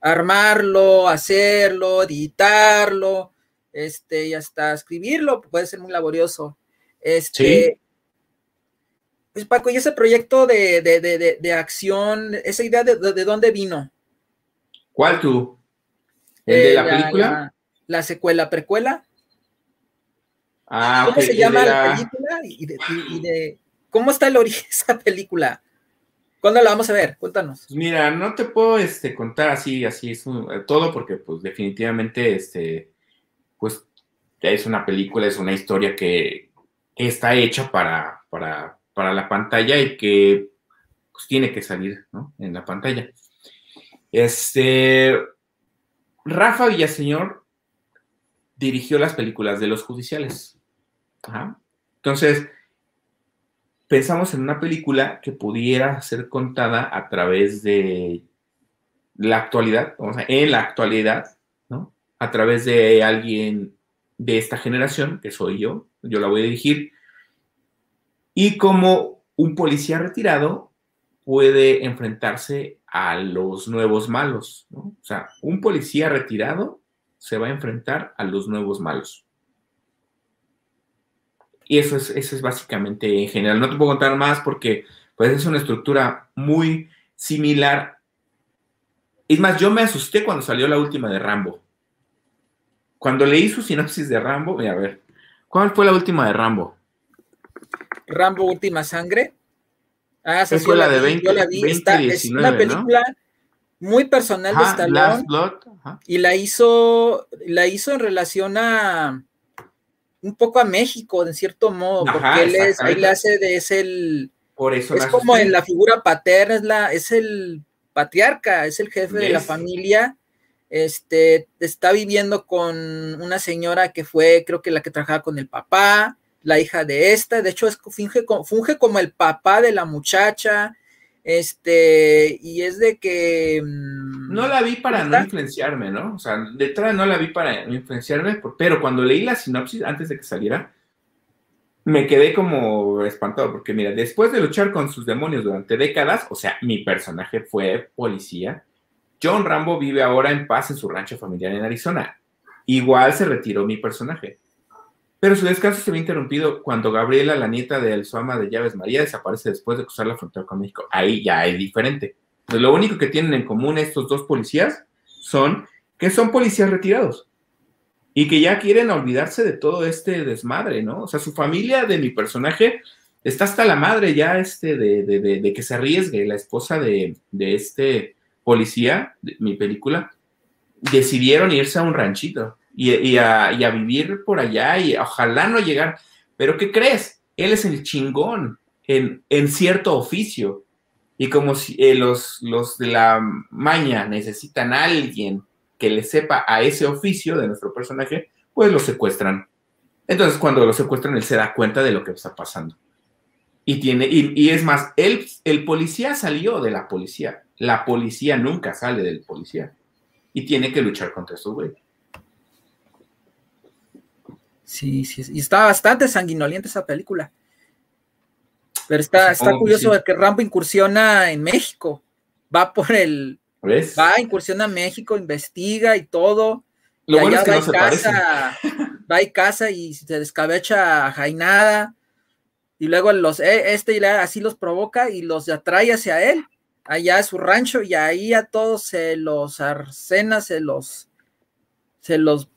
armarlo, hacerlo, editarlo, este, y hasta escribirlo puede ser muy laborioso. Este, Pues Paco, ¿y ese proyecto de, acción, esa idea de, dónde vino? ¿Cuál tú? ¿El de la, eh, película? la secuela, precuela. Ah, ¿Cómo se llama la, película? Y de, ¿Cómo está el origen de esa película? ¿Cuándo la vamos a ver? Cuéntanos. Pues mira, no te puedo este, contar así, así es todo, porque pues definitivamente, este, es una película, es una historia que, está hecha para, para, para, la pantalla y que pues, tiene que salir, ¿no? En la pantalla. Este, Rafa Villaseñor dirigió las películas de los judiciales. Entonces, pensamos en una película que pudiera ser contada a través de la actualidad, o en la actualidad, ¿no? A través de alguien de esta generación, que soy yo, yo la voy a dirigir, y como un policía retirado puede enfrentarse a los nuevos malos. O sea, un policía retirado se va a enfrentar a los nuevos malos. Y eso es, eso es básicamente en general. No te puedo contar más porque pues es una estructura muy similar. Es más, yo me asusté cuando salió la última de Rambo. Cuando leí su sinopsis de Rambo, a ver, ¿cuál fue la última de Rambo? Rambo Última Sangre. Ah, esa fue la, de 20, es una película muy personal de Stallone. Y la hizo, la hizo en relación a un poco a México, de cierto modo, porque él, es, él hace de, es el, Por eso es como en la figura paterna, es, la, es el patriarca, es el jefe de la familia, este, está viviendo con una señora que fue, creo que la que trabajaba con el papá, la hija de esta, de hecho es, funge, funge como el papá de la muchacha, este, y es de que. Mm, no la vi para no influenciarme, ¿no? O sea, detrás no la vi para no influenciarme, pero cuando leí la sinopsis antes de que saliera, me quedé como espantado, porque mira, después de luchar con sus demonios durante décadas, o sea, mi personaje fue policía, John Rambo vive ahora en paz en su rancho familiar en Arizona. Igual se retiró mi personaje. Pero su descanso se ve interrumpido cuando Gabriela, la nieta del su ama de llaves María, desaparece después de cruzar la frontera con México. Ahí ya es diferente. lo único que tienen en común estos dos policías son que son policías retirados y que ya quieren olvidarse de todo este desmadre, ¿no? O sea, su familia de mi personaje está hasta la madre ya este de, que se arriesgue. La esposa de, este policía, mi película, decidieron irse a un ranchito y, a, vivir por allá y ojalá no llegar. Pero ¿qué crees? Él es el chingón en, cierto oficio. Y como si eh, los, de la maña necesitan a alguien que le sepa a ese oficio de nuestro personaje, pues lo secuestran. Entonces, cuando lo secuestran, él se da cuenta de lo que está pasando. Y tiene, y, es más, el policía salió de la policía. La policía nunca sale del policía. Y tiene que luchar contra eso, güey. Sí, sí, y está bastante sanguinoliente esa película. Pero está, está curioso que Rambo incursiona en México. Va por el, Va, incursiona a México, investiga y todo. Lo y allá va, y casa, va y casa y se descabecha a Jainada. Y luego los, e, este así los provoca y los atrae hacia él, allá a su rancho, y ahí a todos se los arcena, se los, se los,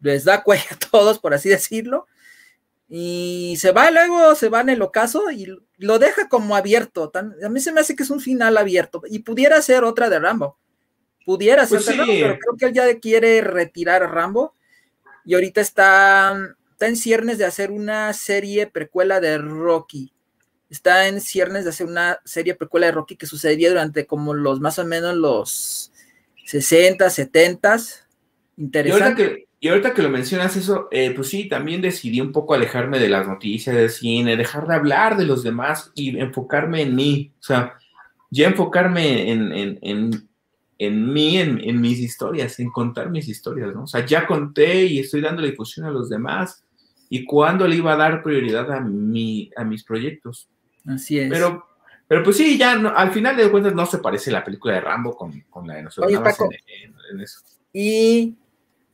les da cuello a todos, por así decirlo. Y se va luego, se va en el ocaso y lo deja como abierto. a mí se me hace que es un final abierto y pudiera ser otra de Rambo. Pudiera ser pues pero creo que él ya quiere retirar a Rambo y ahorita está, está en ciernes de hacer una serie precuela de Rocky. Está en ciernes de hacer una serie precuela de Rocky que sucedería durante como los más o menos los 60, 70. Interesante. Y ahorita que lo mencionas eso, eh, pues sí, también decidí un poco alejarme de las noticias de cine, dejar de hablar de los demás y enfocarme en mí. O sea, ya enfocarme en, en, en, en mí, en, mis historias, en contar mis historias, ¿no? O sea, ya conté y estoy dando difusión a los demás. ¿Y cuándo le iba a dar prioridad a, mi, a mis proyectos? Así es. Pero, pero pues sí, ya al final de cuentas no se parece la película de Rambo con, con la de nosotros. en, eso. Y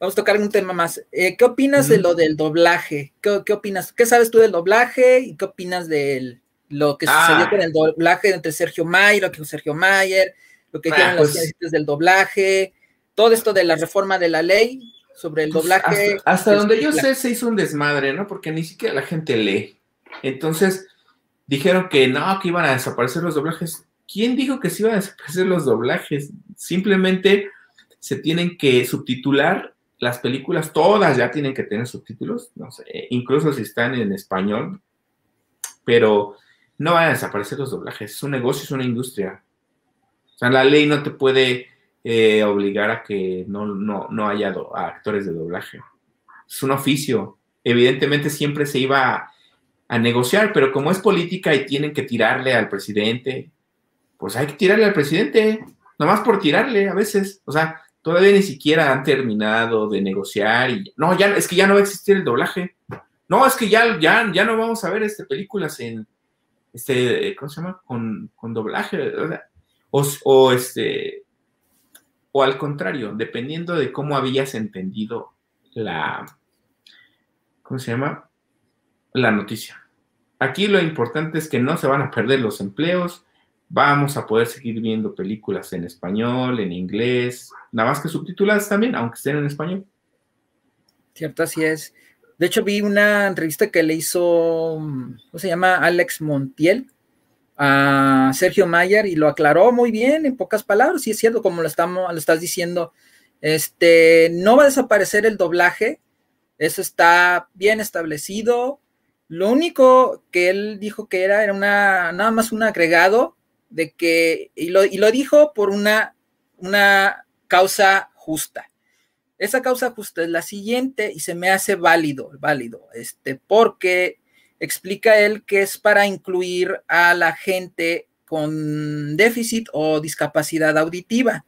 vamos a tocar un tema más. Eh, ¿Qué opinas de lo del doblaje? ¿Qué, opinas? ¿Qué sabes tú del doblaje y qué opinas de lo que sucedió ah. con el doblaje entre Sergio Mayer, lo que Sergio Mayer, lo que ah, los pues del doblaje, todo esto de la reforma de la ley sobre el pues, doblaje? Hasta, donde yo sé se hizo un desmadre, ¿no? Porque ni siquiera la gente lee. Entonces dijeron que no, que iban a desaparecer los doblajes. ¿Quién dijo que se iban a desaparecer los doblajes? Simplemente se tienen que subtitular las películas todas ya tienen que tener subtítulos, no sé, incluso si están en español, pero no van a desaparecer los doblajes, es un negocio, es una industria. O sea, la ley no te puede eh, obligar a que no, no, haya actores de doblaje. Es un oficio. Evidentemente siempre se iba a, negociar, pero como es política y tienen que tirarle al presidente, pues hay que tirarle al presidente, nomás por tirarle a veces. O sea, todavía ni siquiera han terminado de negociar y no, ya es que ya no va a existir el doblaje. No, es que ya, ya, ya no vamos a ver este películas en este, ¿cómo se llama? Con, doblaje, o, o, este, o al contrario, dependiendo de cómo habías entendido la, ¿cómo se llama? La noticia. Aquí lo importante es que no se van a perder los empleos, vamos a poder seguir viendo películas en español, en inglés, nada más que subtituladas también, aunque estén en español. Cierto, así es. De hecho, vi una entrevista que le hizo, ¿cómo se llama? Alex Montiel a Sergio Mayer y lo aclaró muy bien en pocas palabras, y es cierto, como lo, estamos, lo estás diciendo, este, no va a desaparecer el doblaje, eso está bien establecido. Lo único que él dijo que era, era una, nada más un agregado de que, y lo, y lo dijo por una, una causa justa. Esa causa justa es la siguiente y se me hace válido, válido, este, porque explica él que es para incluir a la gente con déficit o discapacidad auditiva.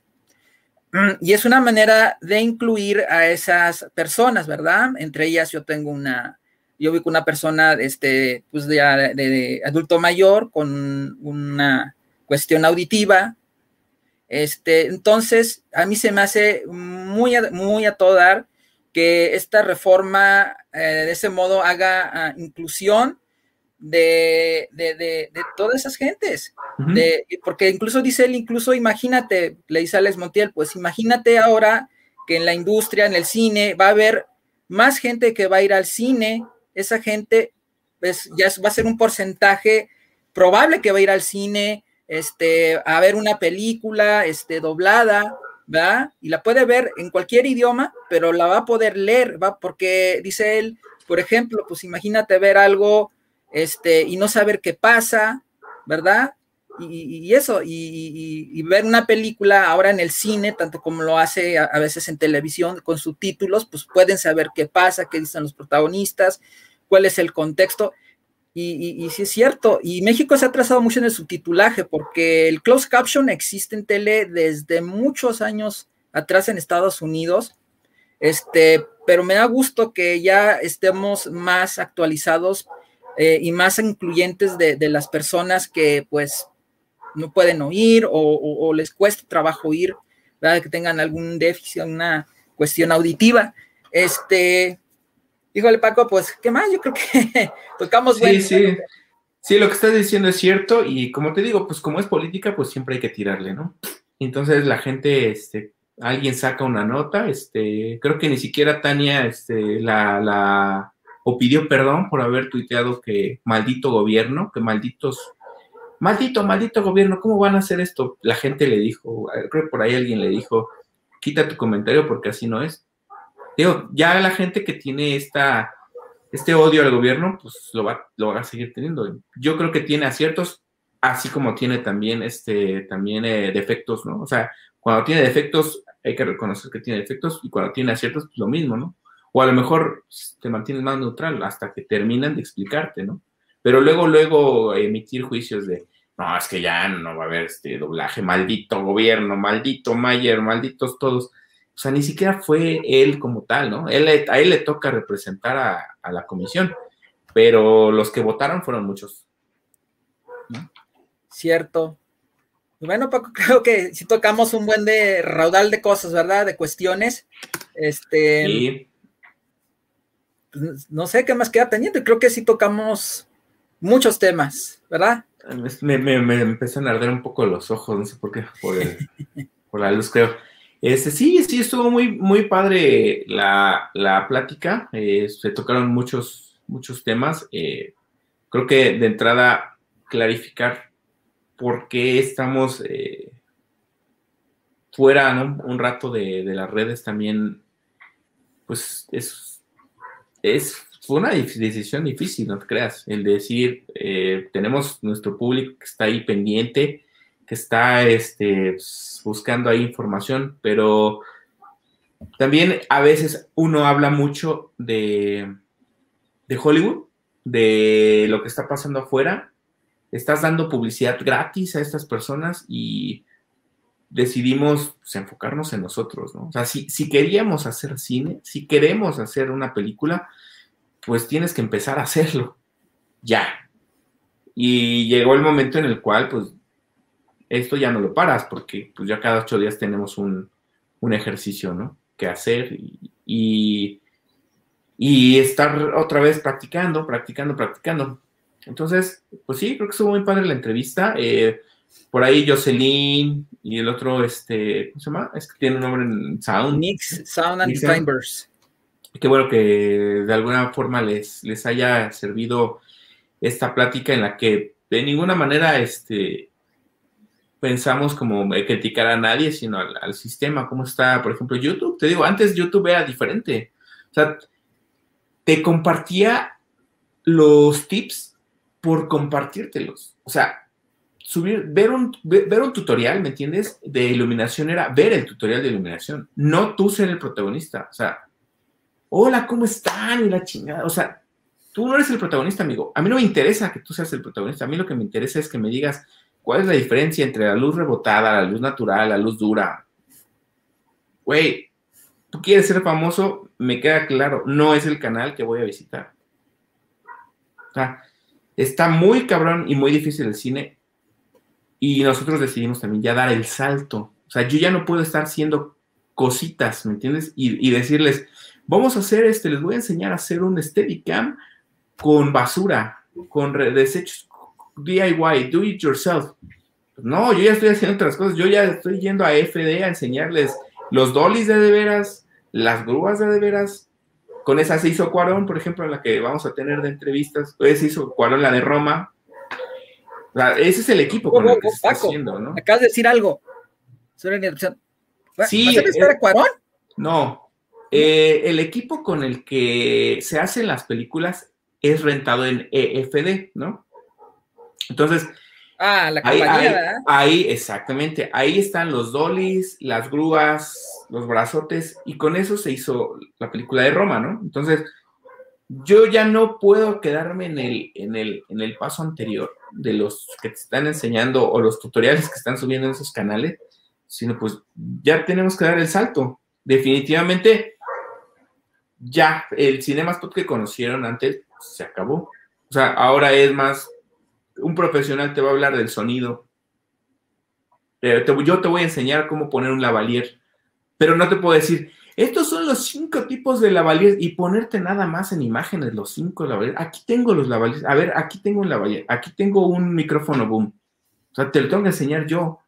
Y es una manera de incluir a esas personas, ¿verdad? Entre ellas yo tengo una, yo vi con una persona, este, pues de, de, adulto mayor con una cuestión auditiva. Este, entonces, a mí se me hace muy, muy a todo dar que esta reforma eh, de ese modo haga ah, inclusión de, de, de, todas esas gentes. porque incluso dice él, incluso imagínate, le dice Alex Montiel, pues imagínate ahora que en la industria, en el cine, va a haber más gente que va a ir al cine, esa gente pues, ya va a ser un porcentaje probable que va a ir al cine, este, a ver una película, este, doblada, ¿verdad? Y la puede ver en cualquier idioma, pero la va a poder leer, ¿va? Porque dice él, por ejemplo, pues imagínate ver algo, este, y no saber qué pasa, ¿verdad? Y, eso, y, ver una película ahora en el cine, tanto como lo hace a, veces en televisión con subtítulos, pues pueden saber qué pasa, qué dicen los protagonistas, cuál es el contexto. Y, sí es cierto, y México se ha trazado mucho en el subtitulaje, porque el closed caption existe en tele desde muchos años atrás en Estados Unidos, este, pero me da gusto que ya estemos más actualizados eh, y más incluyentes de, de, las personas que pues no pueden oír o, les cuesta trabajo oír, ¿verdad? que tengan algún déficit, una cuestión auditiva. Este, híjole Paco, pues, ¿qué más? Yo creo que tocamos Sí, sí. Sí, lo que estás diciendo es cierto y como te digo, pues como es política, pues siempre hay que tirarle, ¿no? Entonces la gente, este, alguien saca una nota, este, creo que ni siquiera Tania, este, la, la, o pidió perdón por haber tuiteado que maldito gobierno, que malditos maldito, maldito gobierno, ¿cómo van a hacer esto? La gente le dijo, creo que por ahí alguien le dijo, quita tu comentario porque así no es. Digo, ya la gente que tiene esta, este odio al gobierno, pues lo va, lo va a seguir teniendo. Yo creo que tiene aciertos, así como tiene también, este, también eh, defectos, ¿no? O sea, cuando tiene defectos, hay que reconocer que tiene defectos, y cuando tiene aciertos, pues lo mismo, ¿no? O a lo mejor te mantienes más neutral hasta que terminan de explicarte, ¿no? Pero luego, luego emitir juicios de, no, es que ya no va a haber este doblaje, maldito gobierno, maldito Mayer, malditos todos. O sea, ni siquiera fue él como tal, ¿no? Él, a él le toca representar a, la comisión, pero los que votaron fueron muchos. Cierto. Bueno, Paco, creo que si tocamos un buen de raudal de cosas, ¿verdad? De cuestiones. Este. Sí. Pues, no sé qué más queda pendiente. Creo que sí tocamos muchos temas, ¿verdad? Me, me, me, empezaron a arder un poco los ojos, no sé por qué, por, la luz, creo. Este, sí, sí, estuvo muy, muy padre la, plática. Eh, se tocaron muchos, muchos temas. Eh, creo que de entrada, clarificar por qué estamos eh, fuera un rato de, de, las redes también, pues es, es fue una decisión difícil, no te creas, el decir, tenemos nuestro público que está ahí pendiente, que está este, pues, buscando ahí información, pero también a veces uno habla mucho de, de Hollywood, de lo que está pasando afuera, estás dando publicidad gratis a estas personas y decidimos pues, enfocarnos en nosotros, ¿no? O sea, si, si queríamos hacer cine, si queremos hacer una película, pues tienes que empezar a hacerlo, ya. Y llegó el momento en el cual, pues, esto ya no lo paras, porque pues ya cada ocho días tenemos un, ejercicio, ¿no? Que hacer y, y, estar otra vez practicando, practicando, practicando. Entonces, pues sí, creo que estuvo muy padre la entrevista. Eh, por ahí Jocelyn y el otro, este, ¿cómo se llama? Es que tiene un nombre en Sound. Nix, Sound and Timbers qué bueno que de alguna forma les, les haya servido esta plática en la que de ninguna manera este, pensamos como criticar a nadie, sino al, sistema, cómo está, por ejemplo, YouTube. Te digo, antes YouTube era diferente. O sea, te compartía los tips por compartírtelos. O sea, subir, ver un, ver un tutorial, ¿me entiendes? De iluminación era ver el tutorial de iluminación, no tú ser el protagonista. O sea, hola, ¿cómo están? Y la chingada. O sea, tú no eres el protagonista, amigo. A mí no me interesa que tú seas el protagonista. A mí lo que me interesa es que me digas cuál es la diferencia entre la luz rebotada, la luz natural, la luz dura. Güey, tú quieres ser famoso, me queda claro, no es el canal que voy a visitar. O sea, está muy cabrón y muy difícil el cine. Y nosotros decidimos también ya dar el salto. O sea, yo ya no puedo estar haciendo cositas, ¿me entiendes? Y, decirles, vamos a hacer este, les voy a enseñar a hacer un Steadicam con basura, con desechos DIY, do it yourself. No, yo ya estoy haciendo otras cosas. Yo ya estoy yendo a FD a enseñarles los dollies de de veras, las grúas de de veras. Con esa se hizo Cuarón, por ejemplo, la que vamos a tener de entrevistas. Esa se hizo Cuarón, la de Roma. ese es el equipo con el que se está haciendo, ¿no? Acabas de decir algo. Sí, ¿Vas a eh, Cuarón? No. Eh, el equipo con el que se hacen las películas es rentado en EFD, ¿no? Entonces, Ah, la compañía, ahí, exactamente. Ahí están los dollies, las grúas, los brazotes, y con eso se hizo la película de Roma, ¿no? Entonces, yo ya no puedo quedarme en el, en el, en el paso anterior de los que te están enseñando o los tutoriales que están subiendo en esos canales, sino pues ya tenemos que dar el salto. Definitivamente, ya el Cinemascope que conocieron antes se acabó. O sea, ahora es más un profesional te va a hablar del sonido. Eh, yo te voy a enseñar cómo poner un lavalier, pero no te puedo decir, estos son los cinco tipos de lavalier y ponerte nada más en imágenes los cinco lavalier. Aquí tengo los lavaliers. A ver, aquí tengo un lavalier, aquí tengo un micrófono boom. O sea, te lo tengo que enseñar yo.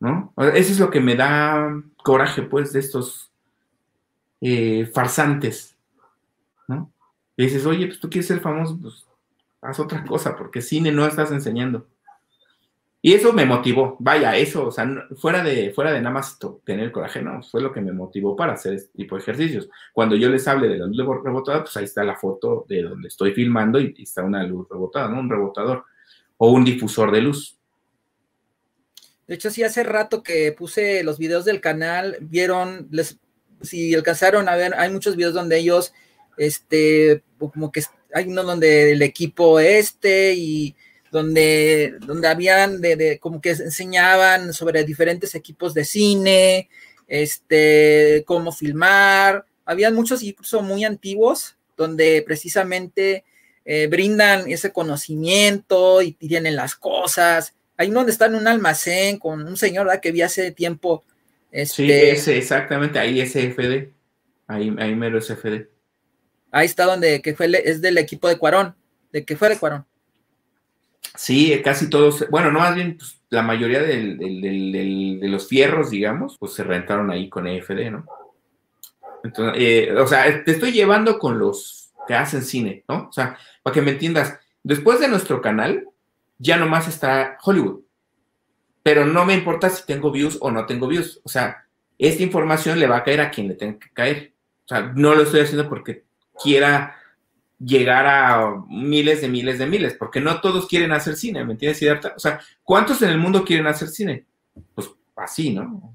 ¿No? Eso es lo que me da coraje, pues, de estos eh, farsantes. ¿No? Y dices, oye, pues tú quieres ser famoso, pues haz otra cosa, porque cine no estás enseñando. Y eso me motivó, vaya, eso, o sea, fuera de, fuera de nada más tener coraje, no, fue lo que me motivó para hacer este tipo de ejercicios. Cuando yo les hable de la luz rebotada, pues ahí está la foto de donde estoy filmando y, está una luz rebotada, ¿no? Un rebotador o un difusor de luz. De hecho, sí, hace rato que puse los videos del canal, vieron, les, si alcanzaron a ver, hay muchos videos donde ellos, este, como que hay uno donde el equipo este y donde, donde habían de, como que enseñaban sobre diferentes equipos de cine, este, cómo filmar. Habían muchos incluso muy antiguos donde precisamente eh, brindan ese conocimiento y tienen las cosas. Hay uno donde está en un almacén con un señor que vi hace tiempo. Este, sí, ese, exactamente, ahí es FD. Ahí, ahí mero es FD. Ahí está donde que fue, es del equipo de Cuarón, de que fue de Cuarón. Sí, casi todos, bueno, no más bien, pues, la mayoría de los fierros, digamos, pues se rentaron ahí con EFD, ¿no? Entonces, eh, o sea, te estoy llevando con los que hacen cine, ¿no? O sea, para que me entiendas, después de nuestro canal, ya nomás está Hollywood. Pero no me importa si tengo views o no tengo views. O sea, esta información le va a caer a quien le tenga que caer. O sea, no lo estoy haciendo porque quiera llegar a miles de miles de miles, porque no todos quieren hacer cine, ¿me entiendes, O sea, ¿cuántos en el mundo quieren hacer cine? Pues así, ¿no?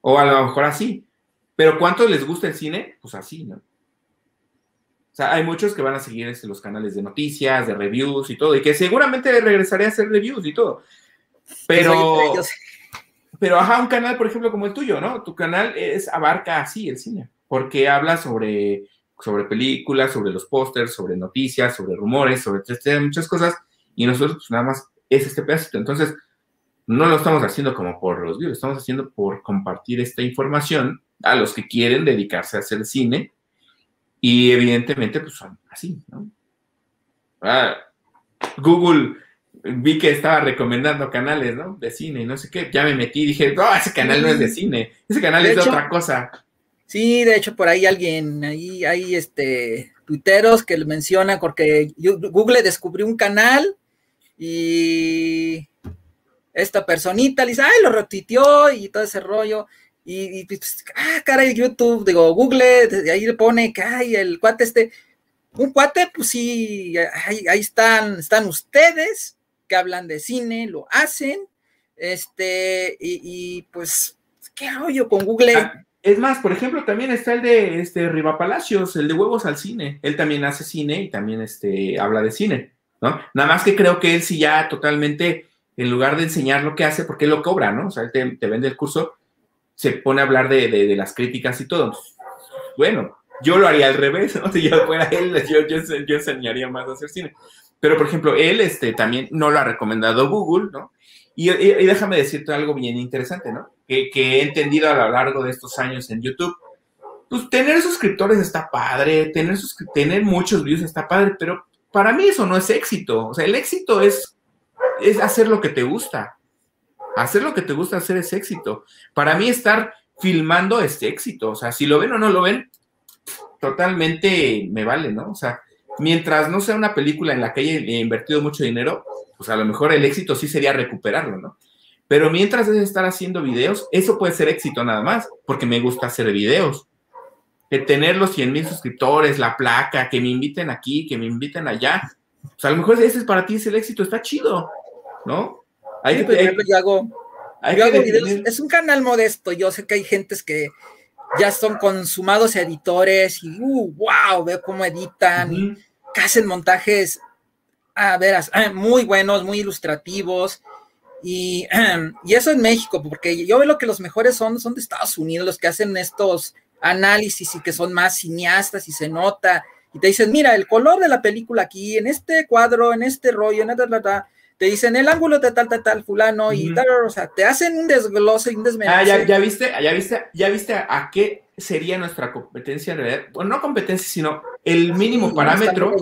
O a lo mejor así. Pero ¿cuántos les gusta el cine? Pues así, ¿no? O sea, hay muchos que van a seguir este, los canales de noticias, de reviews y todo, y que seguramente regresaré a hacer reviews y todo. Pero, pero ajá, un canal, por ejemplo, como el tuyo, ¿no? Tu canal es, abarca así el cine, porque habla sobre sobre películas, sobre los pósters, sobre noticias, sobre rumores, sobre muchas cosas, y nosotros pues nada más es este pedacito. Entonces, no lo estamos haciendo como por los views, lo estamos haciendo por compartir esta información a los que quieren dedicarse a hacer cine, y evidentemente pues son así, ¿no? Ah, Google vi que estaba recomendando canales, ¿no? De cine y no sé qué. Ya me metí y dije, no, ese canal no es de cine, ese canal es de otra cosa. Sí, de hecho, por ahí alguien, ahí hay este tuiteros que lo mencionan porque Google descubrió un canal y esta personita le dice, ay, lo retuiteó y todo ese rollo. Y, pues, ah, caray, YouTube, digo, Google, ahí le pone que, ay, el cuate este, un cuate, pues sí, ahí, ahí están, están ustedes que hablan de cine, lo hacen, este, y, y pues, ¿qué rollo con Google? Ah, es más, por ejemplo, también está el de este Riva Palacios, el de Huevos al Cine. Él también hace cine y también este, habla de cine, ¿no? Nada más que creo que él sí ya totalmente, en lugar de enseñar lo que hace, porque él lo cobra, ¿no? O sea, él te, vende el curso, se pone a hablar de, las críticas y todo. Bueno, Yo lo haría al revés, ¿no? Si yo fuera él, yo, yo, enseñaría más a hacer cine. Pero, por ejemplo, él este, también no lo ha recomendado Google, ¿no? Y, déjame decirte algo bien interesante, ¿no? Que, he entendido a lo largo de estos años en YouTube. Pues tener suscriptores está padre, tener, tener muchos views está padre, pero para mí eso no es éxito. O sea, el éxito es, es hacer lo que te gusta. Hacer lo que te gusta hacer es éxito. Para mí estar filmando es éxito. O sea, si lo ven o no lo ven, totalmente me vale, ¿no? O sea, mientras no sea una película en la que haya invertido mucho dinero, pues a lo mejor el éxito sí sería recuperarlo, ¿no? Pero mientras es estar haciendo videos, eso puede ser éxito nada más, porque me gusta hacer videos que tener los 100 mil suscriptores, la placa, que me inviten aquí, que me inviten allá. O sea, a lo mejor ese es para ti es el éxito, está chido, ¿no? Hay que, pues, yo hago, videos, es un canal modesto, yo sé que hay gentes que ya son consumados editores y uh, wow, veo cómo editan, que hacen montajes, a veras, muy buenos, muy ilustrativos. Y, y, eso en México, porque yo veo que los mejores son, son de Estados Unidos, los que hacen estos análisis y que son más cineastas y se nota, y te dicen, mira, el color de la película aquí, en este cuadro, en este rollo, en esta, te dicen el ángulo de tal, tal, tal, fulano, y tal, o sea, te hacen un desglose un desmenaje. Ah, ya, ya, viste, ya viste, ya viste a qué sería nuestra competencia en realidad, bueno, no competencia, sino el mínimo parámetro.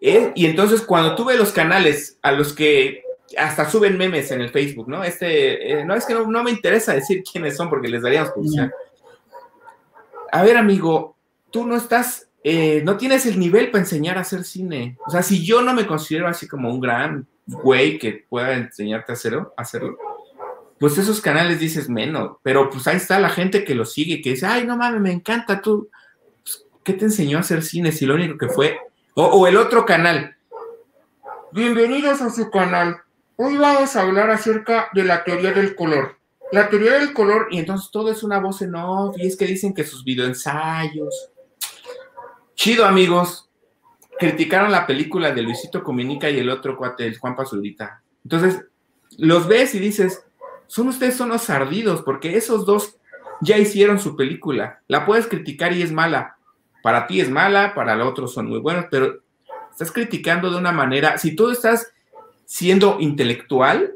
y entonces cuando tuve los canales a los que hasta suben memes en el Facebook, ¿no? Este, eh, no es que no, me interesa decir quiénes son porque les daríamos publicidad a ver, amigo, tú no estás, eh, no tienes el nivel para enseñar a hacer cine. O sea, si yo no me considero así como un gran güey que pueda enseñarte a hacerlo, hacerlo pues esos canales dices menos, pero pues ahí está la gente que lo sigue, que dice, ay, no mames, me encanta tú. Pues, ¿Qué te enseñó a hacer cine si lo único que fue? O, o el otro canal. Bienvenidos a su canal. Hoy vamos a hablar acerca de la teoría del color la teoría del color, y entonces todo es una voz en off, y es que dicen que sus videoensayos. Chido, amigos. Criticaron la película de Luisito Comunica y el otro cuate, el Juan Pazurita. Entonces, los ves y dices, son ustedes son los ardidos, porque esos dos ya hicieron su película. La puedes criticar y es mala. Para ti es mala, para el otro son muy buenos, pero estás criticando de una manera, si tú estás siendo intelectual,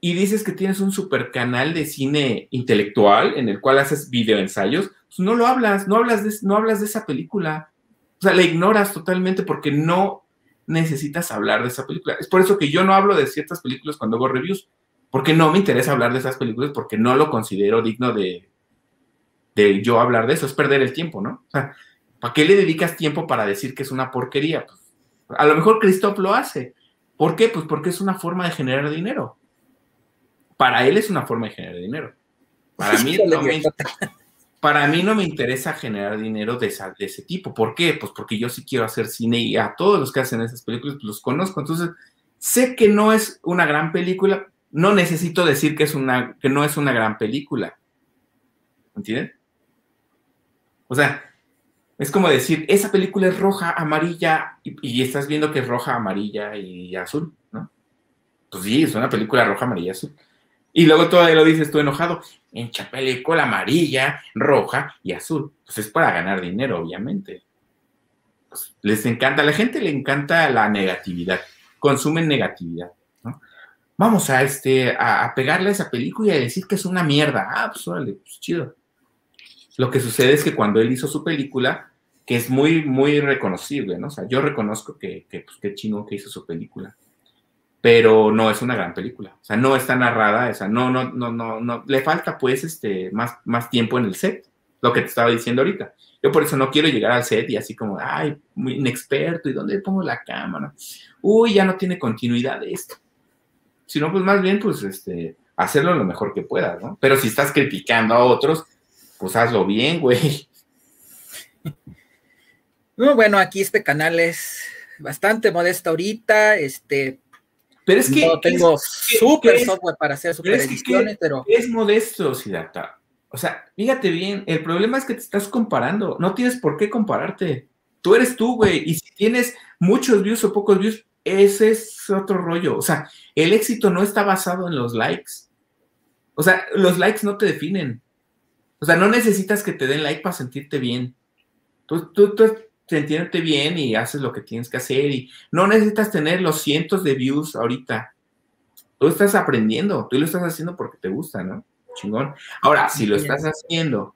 y dices que tienes un super canal de cine intelectual en el cual haces videoensayos, pues no lo hablas, no hablas de, no hablas de esa película. O sea, la ignoras totalmente porque no necesitas hablar de esa película. Es por eso que yo no hablo de ciertas películas cuando hago reviews, porque no me interesa hablar de esas películas, porque no lo considero digno de, de yo hablar de eso, es perder el tiempo, ¿no? O sea, ¿para qué le dedicas tiempo para decir que es una porquería? Pues, a lo mejor Christoph lo hace. ¿Por qué? Pues porque es una forma de generar dinero para él es una forma de generar dinero. Para mí, no me, para mí no me interesa generar dinero de, ese tipo. ¿Por qué? Pues porque yo sí quiero hacer cine y a todos los que hacen esas películas pues, los conozco. Entonces, sé que no es una gran película. No necesito decir que, es una, que no es una gran película. ¿Entiendes? O sea, es como decir, esa película es roja, amarilla, y, y, estás viendo que es roja, amarilla y azul, ¿no? Pues sí, es una película roja, amarilla, azul. Y luego todavía lo dices tú enojado, en película amarilla, roja y azul. Pues es para ganar dinero, obviamente. Pues les encanta, a la gente le encanta la negatividad, consumen negatividad. Vamos a, este, a, pegarle a esa película y a decir que es una mierda. Ah, pues órale, pues chido. Lo que sucede es que cuando él hizo su película, que es muy, muy reconocible, ¿no? O sea, yo reconozco que, que pues qué chino que hizo su película pero no es una gran película. O sea, no está narrada, o sea, no, no, no, no, no, le falta pues este, más, más tiempo en el set, lo que te estaba diciendo ahorita. Yo por eso no quiero llegar al set y así como, ay, muy inexperto, ¿y dónde pongo la cámara? Uy, ya no tiene continuidad esto. Sino pues más bien, pues, este, hacerlo lo mejor que puedas, ¿no? Pero si estás criticando a otros, pues hazlo bien, güey. No, bueno, aquí este canal es bastante modesto ahorita, este, pero es que. No tengo súper software para hacer super ediciones, pero. Es modesto, Sidata. O sea, fíjate bien, el problema es que te estás comparando. No tienes por qué compararte. Tú eres tú, güey. Y si tienes muchos views o pocos views, ese es otro rollo. O sea, el éxito no está basado en los likes. O sea, los likes no te definen. O sea, no necesitas que te den like para sentirte bien. Tú, tú, tú bien y haces lo que tienes que hacer y no necesitas tener los cientos de views ahorita. Tú estás aprendiendo, tú lo estás haciendo porque te gusta, ¿no? Chingón. Ahora, si lo estás haciendo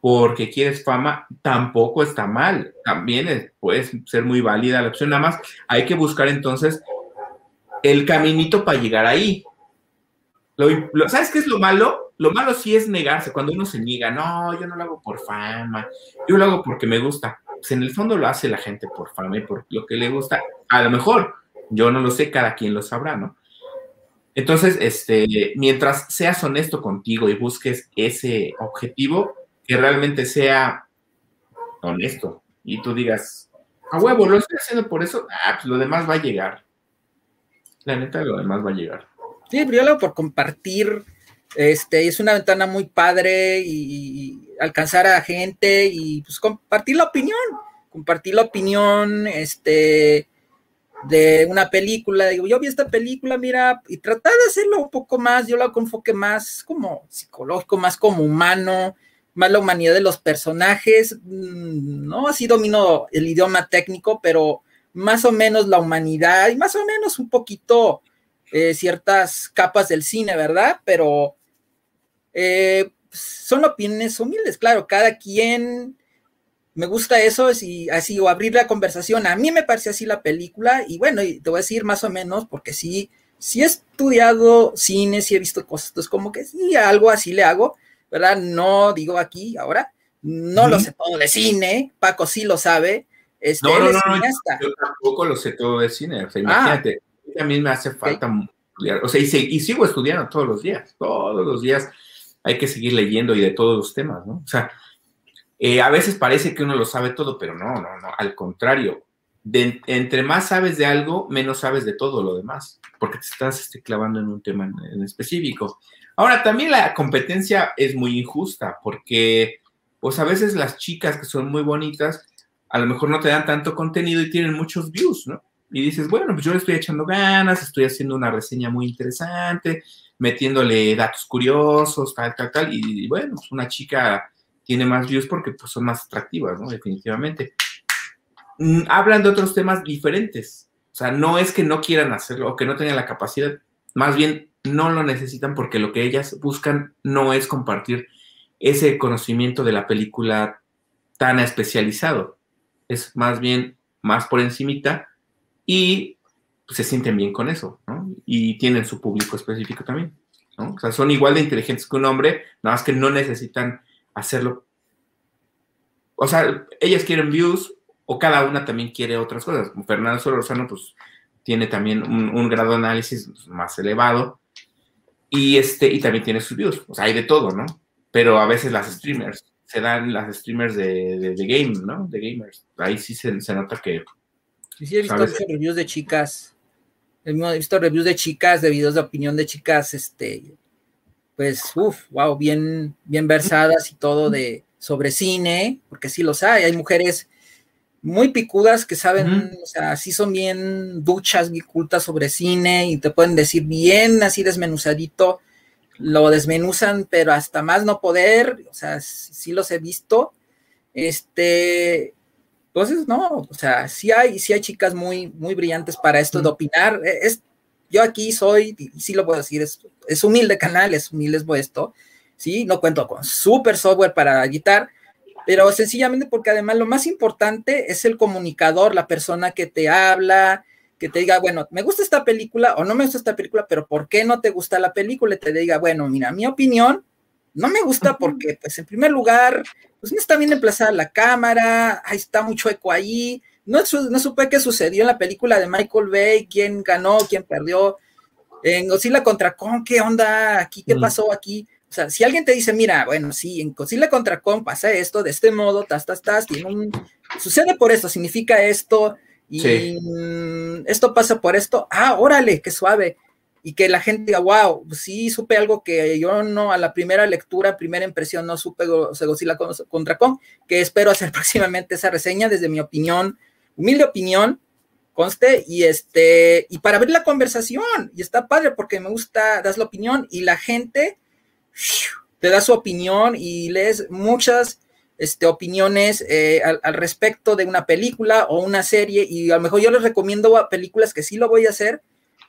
porque quieres fama, tampoco está mal. También puede ser muy válida la opción. Nada más hay que buscar entonces el caminito para llegar ahí. ¿Sabes qué es lo malo? Lo malo sí es negarse, cuando uno se niega, no, yo no lo hago por fama, yo lo hago porque me gusta. Pues en el fondo lo hace la gente por fama y por lo que le gusta. A lo mejor, yo no lo sé, cada quien lo sabrá, ¿no? Entonces, este, mientras seas honesto contigo y busques ese objetivo, que realmente sea honesto y tú digas, a huevo, lo estoy haciendo por eso, ah, pues lo demás va a llegar. La neta, lo demás va a llegar. Sí, pero yo por compartir, este, es una ventana muy padre y, alcanzar a gente y pues compartir la opinión, compartir la opinión, este, de una película, digo, yo vi esta película, mira, y tratar de hacerlo un poco más, yo lo enfoque más como psicológico, más como humano, más la humanidad de los personajes, mm, no así domino el idioma técnico, pero más o menos la humanidad y más o menos un poquito eh, ciertas capas del cine, ¿verdad? Pero eh, son opiniones humildes, claro, cada quien me gusta eso, y así, o abrir la conversación. A mí me parece así la película, y bueno, y te voy a decir más o menos, porque sí, sí he estudiado cine, sí he visto cosas, entonces como que sí, algo así le hago, ¿verdad? No digo aquí ahora, no lo sé todo de cine, Paco sí lo sabe. Este, no, no, no, yo, tampoco lo sé todo de cine, o sea, ah. imagínate a mí me hace falta estudiar, o sea, y, sigo estudiando todos los días, todos los días hay que seguir leyendo y de todos los temas, ¿no? O sea, eh, a veces parece que uno lo sabe todo, pero no, no, no, al contrario, entre más sabes de algo, menos sabes de todo lo demás, porque te estás este, clavando en un tema en, específico. Ahora, también la competencia es muy injusta, porque pues a veces las chicas que son muy bonitas, a lo mejor no te dan tanto contenido y tienen muchos views, ¿no? y dices, bueno, pues yo le estoy echando ganas, estoy haciendo una reseña muy interesante, metiéndole datos curiosos, tal, tal, tal, y bueno, pues una chica tiene más views porque pues, son más atractivas, ¿no? Definitivamente. Mm, hablan de otros temas diferentes, o sea, no es que no quieran hacerlo o que no tengan la capacidad, más bien no lo necesitan porque lo que ellas buscan no es compartir ese conocimiento de la película tan especializado, es más bien más por encimita y se sienten bien con eso, ¿no? Y tienen su público específico también, ¿no? O sea, son igual de inteligentes que un hombre, nada más que no necesitan hacerlo. O sea, ellas quieren views o cada una también quiere otras cosas. Fernando Solorzano, pues, tiene también un, grado de análisis más elevado y, este, y también tiene sus views. O sea, hay de todo, ¿no? Pero a veces las streamers, se dan las streamers de, de, game, ¿no? De gamers. Ahí sí se, se nota que Sí, he visto, reviews de chicas. He visto reviews de chicas, de videos de opinión de chicas, este, pues, uff, wow, bien, bien versadas y todo de sobre cine, porque sí los hay. Hay mujeres muy picudas que saben, o sea, sí son bien duchas, bien cultas sobre cine y te pueden decir bien así desmenuzadito, lo desmenuzan, pero hasta más no poder, o sea, sí los he visto. Este, entonces, no, o sea, sí hay, sí hay chicas muy, muy brillantes para esto de opinar. E, es, yo aquí soy, y sí lo puedo decir, es, es humilde canal, es humilde esto, sí, no cuento con super software para editar, pero sencillamente porque además lo más importante es el comunicador, la persona que te habla, que te diga, bueno, me gusta esta película o no me gusta esta película, pero ¿por qué no te gusta la película? Y te diga, bueno, mira, mi opinión no me gusta porque, pues, en primer lugar, pues no está bien emplazada la cámara, ahí está mucho eco ahí. No, no supe qué sucedió en la película de Michael Bay, quién ganó, quién perdió. En Godzilla contra Kong, ¿qué onda aquí? ¿Qué mm. pasó aquí? O sea, si alguien te dice, mira, bueno, sí, en Godzilla contra Kong pasa esto de este modo, tas, tas, tas, tiene un... sucede por esto, significa esto, y mm, esto pasa por esto, ah, órale, qué suave y que la gente diga, wow, sí supe algo que yo no a la primera lectura, primera impresión no supe Godzilla contra Kong, que espero hacer próximamente esa reseña desde mi opinión, humilde opinión, conste, y este, y para abrir la conversación, y está padre porque me gusta, das la opinión y la gente te da su opinión y lees muchas este, opiniones eh, al, al, respecto de una película o una serie y a lo mejor yo les recomiendo películas que sí lo voy a hacer,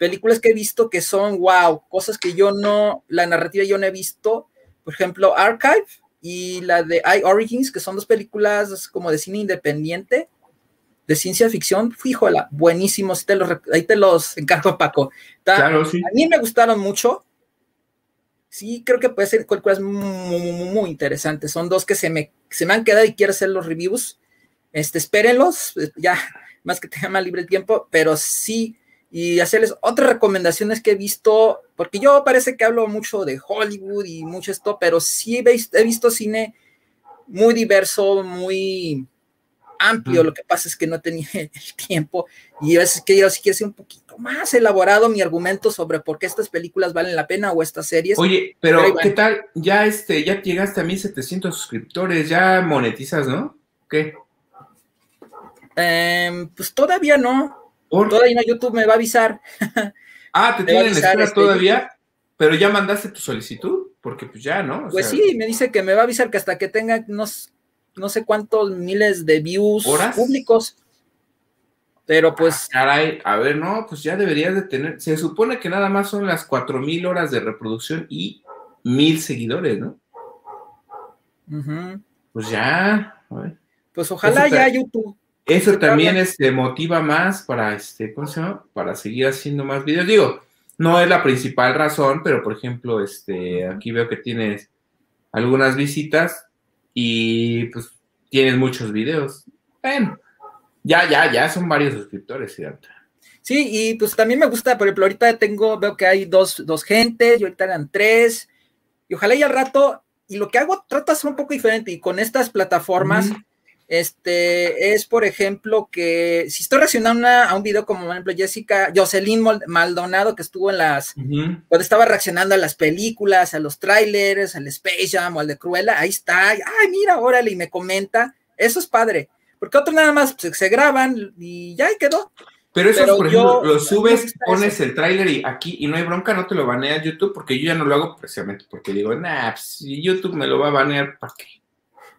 películas que he visto que son wow, cosas que yo no, la narrativa yo no he visto, por ejemplo, Archive y la de I Origins, que son dos películas como de cine independiente, de ciencia ficción, fíjola, buenísimos, te los, ahí te los encargo, Paco. claro, sí. A mí me gustaron mucho. Sí, creo que puede ser películas muy, muy, muy interesantes. Son dos que se me, se me han quedado y quiero hacer los reviews. Este, espérenlos, ya, más que tenga más libre tiempo, pero sí, y hacerles otras recomendaciones que he visto, porque yo parece que hablo mucho de Hollywood y mucho esto, pero sí he visto, cine muy diverso, muy, amplio, lo que pasa es que no tenía el tiempo y a veces que yo sí quiero ser un poquito más elaborado mi argumento sobre por qué estas películas valen la pena o estas series. Oye, pero, pero ¿qué tal? Ya este, ya llegaste a 1700 suscriptores, ya monetizas, ¿no? ¿Qué? Eh, pues todavía no. ¿Por? Todavía no, YouTube me va a avisar. Ah, te tienen en espera este, todavía, pero ya mandaste tu solicitud, porque pues ya, ¿no? O pues sea, sí, me dice que me va a avisar que hasta que tenga unos no sé cuántos miles de views ¿Horas? públicos. Pero pues. Ah, caray, a ver, no, pues ya deberías de tener. Se supone que nada más son las cuatro mil horas de reproducción y mil seguidores, ¿no? Uh -huh. Pues ya. Pues ojalá ya YouTube. Eso también este, motiva más para este, ¿cómo se llama? Para seguir haciendo más videos. Digo, no es la principal razón, pero por ejemplo, este, aquí veo que tienes algunas visitas y pues tienes muchos videos. Bueno, ya, ya, ya son varios suscriptores, ¿cierto? Sí, y pues también me gusta, por ejemplo, ahorita tengo, veo que hay dos, dos gentes, y ahorita eran tres, y ojalá y al rato, y lo que hago trato de hacer un poco diferente, y con estas plataformas. Este, es por ejemplo que si estoy reaccionando a un video como por ejemplo Jessica, Jocelyn Maldonado, que estuvo en las, uh -huh. cuando estaba reaccionando a las películas, a los trailers, al Space Jam o al de Cruella, ahí está, ay, mira, órale, y me comenta, eso es padre, porque otros nada más pues, se graban y ya ahí quedó. Pero eso, por ejemplo, yo, lo subes, pones el tráiler y aquí, y no hay bronca, no te lo banea YouTube, porque yo ya no lo hago precisamente porque digo, nah, pues, si YouTube me lo va a banear, ¿para qué?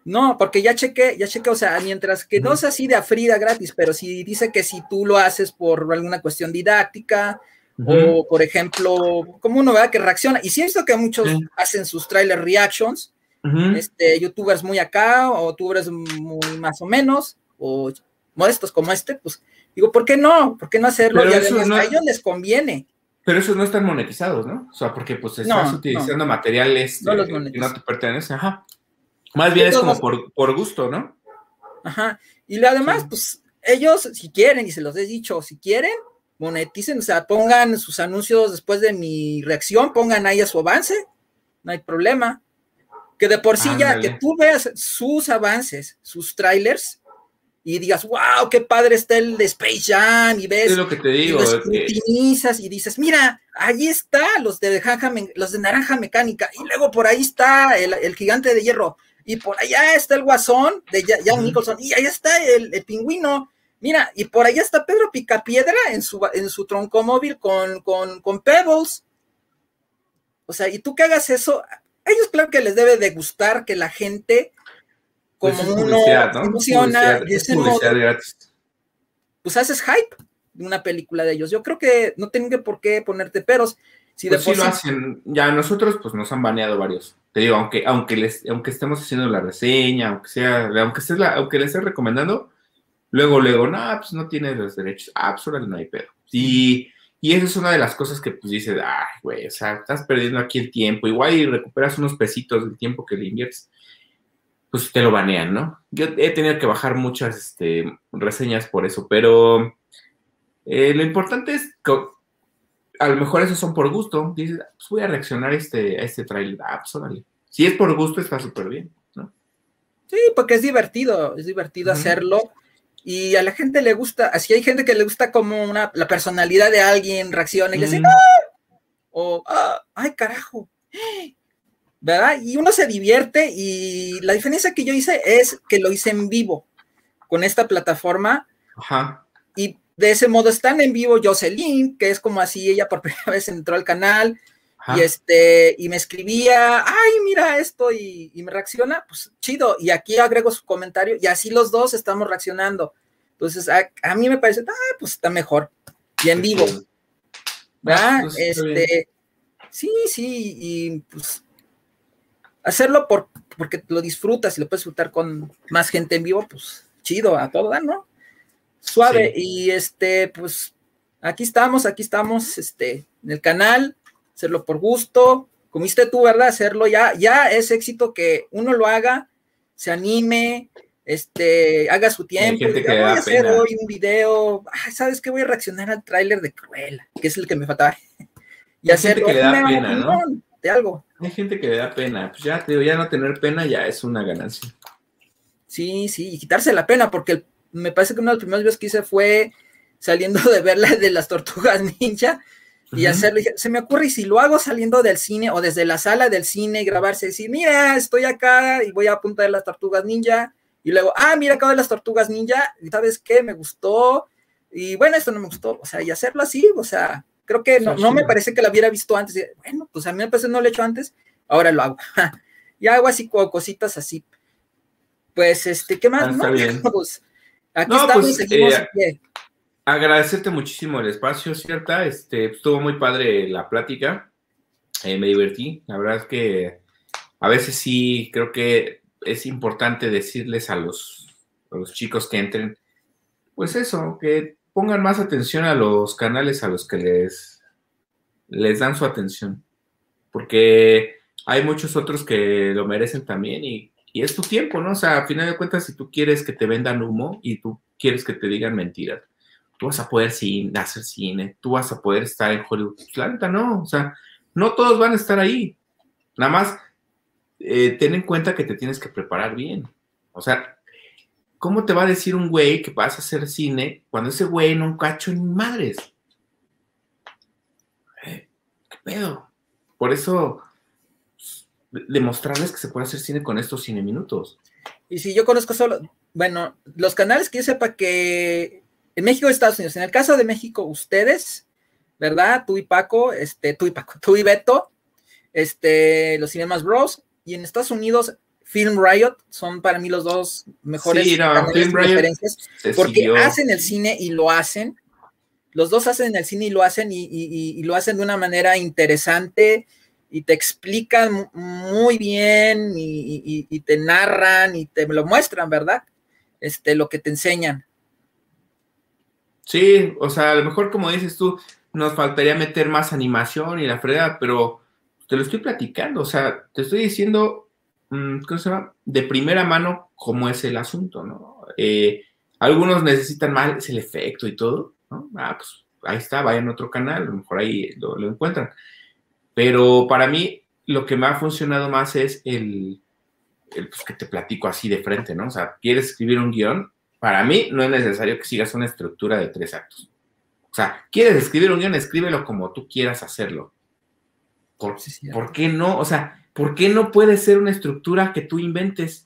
No, porque ya chequé, ya chequé, o sea, mientras que no sea así de a Frida gratis, pero si dice que si tú lo haces por alguna cuestión didáctica, uh -huh. o por ejemplo, como uno vea que reacciona, y sí he visto que muchos sí. hacen sus trailer reactions, uh -huh. este, youtubers muy acá, o youtubers muy más o menos, o modestos como este, pues digo, ¿por qué no? ¿Por qué no hacerlo? Pero y además no... a ellos les conviene. Pero esos no están monetizados, ¿no? O sea, porque pues estás no, utilizando no. materiales no los que no te pertenecen, ajá. Más bien es como por, por, gusto, ¿no? Ajá. Y además, sí. pues ellos, si quieren, y se los he dicho, si quieren, moneticen, o sea, pongan sus anuncios después de mi reacción, pongan ahí a su avance, no hay problema. Que de por sí Ándale. ya, que tú veas sus avances, sus trailers, y digas, wow, qué padre está el de Space Jam, y ves, es lo que te digo, y lo escrutinizas y dices, mira, ahí está los de, naranja, los de naranja mecánica, y luego por ahí está el, el gigante de hierro, y por allá está el guasón de Jack Nicholson, y allá está el, el, pingüino, mira, y por allá está Pedro Picapiedra en su, en su troncomóvil con, con, con Pebbles. O sea, y tú que hagas eso, a ellos claro que les debe de gustar que la gente, como pues uno ¿no? modo, pues haces hype de una película de ellos. Yo creo que no tienen por qué ponerte peros. Si pues sí lo hacen, ya nosotros pues nos han baneado varios. Te digo, aunque, aunque les, aunque estemos haciendo la reseña, aunque sea, aunque estés la, aunque les estés recomendando, luego, luego, no, pues no tienes los derechos. Ah, pues no hay pedo. Y, y esa es una de las cosas que pues dices, ay, güey, o sea, estás perdiendo aquí el tiempo. Igual y recuperas unos pesitos del tiempo que le inviertes, pues te lo banean, ¿no? Yo he tenido que bajar muchas este, reseñas por eso, pero eh, lo importante es a lo mejor esos son por gusto. Dices, pues voy a reaccionar a este, a este trailer. Ah, pues órale. Si es por gusto, está súper bien, ¿no? Sí, porque es divertido, es divertido uh -huh. hacerlo. Y a la gente le gusta, así hay gente que le gusta como una, la personalidad de alguien reacciona y le dice, ¡Ah! o ¡Ah! ¡ay, carajo! ¿Verdad? Y uno se divierte y la diferencia que yo hice es que lo hice en vivo con esta plataforma. Ajá. Y de ese modo están en vivo Jocelyn, que es como así, ella por primera vez entró al canal, y este, y me escribía, ay, mira esto, y, me reacciona, pues chido, y aquí agrego su comentario, y así los dos estamos reaccionando. Entonces, a, mí me parece, ah, pues está mejor, y en vivo. ¿Verdad? Pues, este, sí, sí, y pues hacerlo por, porque lo disfrutas y lo puedes disfrutar con más gente en vivo, pues chido, a todo ¿no? Suave, y este, pues aquí estamos, aquí estamos, este, en el canal hacerlo por gusto, como viste tú, ¿verdad? Hacerlo ya, ya es éxito que uno lo haga, se anime, este, haga su tiempo. voy a hacer hoy un video, ¿sabes qué? Voy a reaccionar al tráiler de Cruella, que es el que me faltaba. y Hay Gente que le da pena, ¿no? De algo. Hay gente que le da pena, pues ya, te ya no tener pena ya es una ganancia. Sí, sí, y quitarse la pena, porque me parece que uno de los primeros videos que hice fue saliendo de ver la de las tortugas ninja, y hacerlo. Se me ocurre, y si lo hago saliendo del cine o desde la sala del cine y grabarse, decir, mira, estoy acá y voy a apuntar las tortugas ninja. Y luego, ah, mira, acabo de las tortugas ninja. ¿Y sabes qué? Me gustó. Y bueno, esto no me gustó. O sea, y hacerlo así, o sea, creo que no, no me parece que lo hubiera visto antes. Bueno, pues a mí me parece que no lo he hecho antes, ahora lo hago. y hago así cositas así. Pues, este, ¿qué más? Ah, no, pues, aquí estamos, pues, seguimos eh, agradecerte muchísimo el espacio, ¿cierta? Este, estuvo muy padre la plática, eh, me divertí. La verdad es que a veces sí creo que es importante decirles a los, los chicos que entren, pues eso, que pongan más atención a los canales a los que les, les dan su atención, porque hay muchos otros que lo merecen también y, y es tu tiempo, ¿no? O sea, a final de cuentas, si tú quieres que te vendan humo y tú quieres que te digan mentiras, tú vas a poder hacer cine, tú vas a poder estar en Hollywood. Claro, pues, no, o sea, no todos van a estar ahí. Nada más eh, ten en cuenta que te tienes que preparar bien. O sea, ¿cómo te va a decir un güey que vas a hacer cine cuando ese güey no cacho ni madres? Eh, ¿Qué pedo? Por eso, demostrarles que se puede hacer cine con estos cine minutos. Y si yo conozco solo, bueno, los canales que yo sepa que en México y Estados Unidos. En el caso de México, ustedes, ¿verdad? Tú y Paco, este, tú y Paco, tú y Beto, este, los Cinemas Bros. Y en Estados Unidos, Film Riot son para mí los dos mejores sí, no, Film referencias porque hacen el cine y lo hacen. Los dos hacen el cine y lo hacen y, lo hacen de una manera interesante y te explican muy bien y, te narran y te lo muestran, ¿verdad? Este, lo que te enseñan. Sí, o sea, a lo mejor como dices tú, nos faltaría meter más animación y la frega, pero te lo estoy platicando, o sea, te estoy diciendo, mm. De primera mano cómo es el asunto, ¿no? Eh, algunos necesitan más el efecto y todo, ¿no? Ah, pues ahí está, vayan a otro canal, a lo mejor ahí lo, encuentran. Pero para mí, lo que me ha funcionado más es el, el pues, que te platico así de frente, ¿no? O sea, quieres escribir un guion, para mí no es necesario que sigas una estructura de tres actos. O sea, quieres escribir un guion, escríbelo como tú quieras hacerlo. ¿Por, ¿por qué no? O sea, ¿por qué no puede ser una estructura que tú inventes?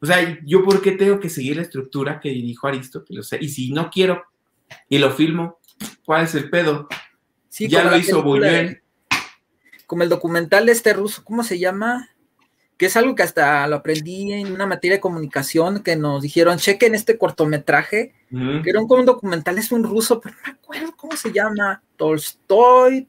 O sea, ¿yo por qué tengo que seguir la estructura que dijo Aristóteles? y si no quiero y lo filmo, ¿cuál es el pedo? ya lo hizo Buñuel. Como el documental de este ruso, ¿cómo se llama? que es algo que hasta lo aprendí en una materia de comunicación, que nos dijeron, chequen este cortometraje, que era un, documental, es un ruso, pero no me acuerdo cómo se llama, Tolstoy,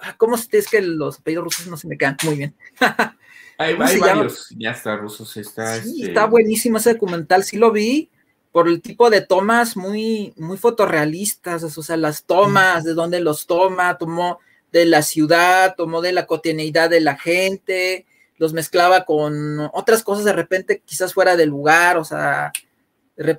ah, ¿cómo se es que los apellidos rusos no se me quedan muy bien? hay, varios está rusos, está... Sí, este está buenísimo ese documental, sí lo vi, por el tipo de tomas muy, muy fotorrealistas, o sea, las tomas, de dónde los toma, tomó de la ciudad, tomó de la cotidianidad de la gente, los mezclaba con otras cosas de repente quizás fuera del lugar, o sea,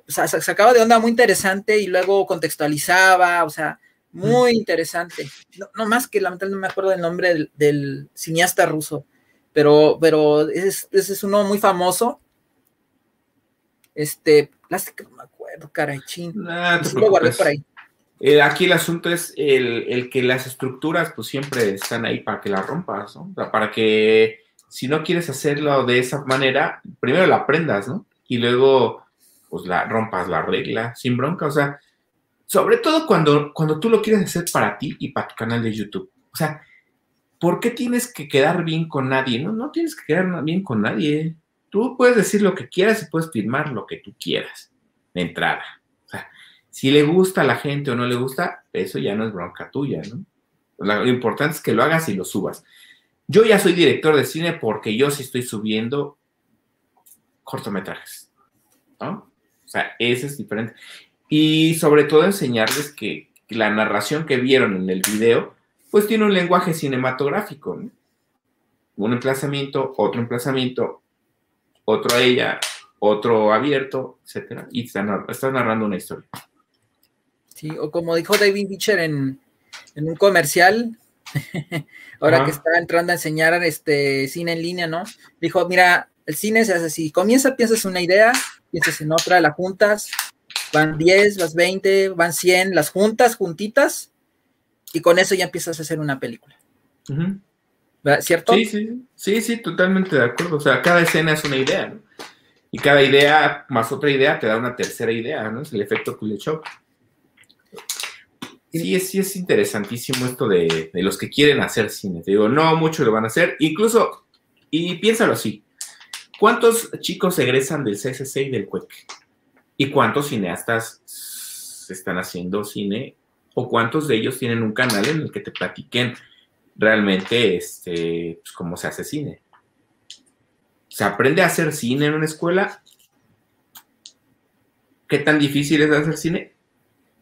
sacaba de onda muy interesante y luego contextualizaba, o sea, muy interesante. No, más que lamentablemente no me acuerdo del nombre del, cineasta ruso, pero, pero ese, es uno muy famoso. Este, plástico, no me acuerdo, caray, lo guardé por ahí. Eh, aquí el asunto es el, que las estructuras pues siempre están ahí para que las rompas, ¿no? Para que si no quieres hacerlo de esa manera, primero la aprendas, ¿no? Y luego, pues la rompas la regla sin bronca, o sea, sobre todo cuando, cuando tú lo quieres hacer para ti y para tu canal de YouTube. O sea, ¿por qué tienes que quedar bien con nadie? No, no tienes que quedar bien con nadie. Tú puedes decir lo que quieras y puedes firmar lo que tú quieras de entrada. Si le gusta a la gente o no le gusta, eso ya no es bronca tuya, ¿no? Lo importante es que lo hagas y lo subas. Yo ya soy director de cine porque yo sí estoy subiendo cortometrajes, ¿no? O sea, ese es diferente. Y sobre todo enseñarles que la narración que vieron en el video, pues tiene un lenguaje cinematográfico, ¿no? Un emplazamiento, otro emplazamiento, otro a ella, otro abierto, etcétera, y está, narrando una historia. Sí, o como dijo David Beecher en, en un comercial, ahora que está entrando a enseñar este cine en línea, ¿no? Dijo, mira, el cine se hace así, comienza, piensas una idea, piensas en otra, la juntas, van 10, vas 20, van 100, las juntas, juntitas, y con eso ya empiezas a hacer una película. ¿Cierto? Sí, sí, sí, sí, totalmente de acuerdo. O sea, cada escena es una idea, ¿no? Y cada idea más otra idea te da una tercera idea, ¿no? Es el efecto Kuleshov. Sí, es, sí es interesantísimo esto de, los que quieren hacer cine. Te digo, no muchos lo van a hacer. Incluso, y piénsalo así, ¿cuántos chicos egresan del CSC y del CUEC? ¿Y cuántos cineastas están haciendo cine? ¿O cuántos de ellos tienen un canal en el que te platiquen realmente este, pues, cómo se hace cine? ¿Se aprende a hacer cine en una escuela? ¿Qué tan difícil es hacer cine?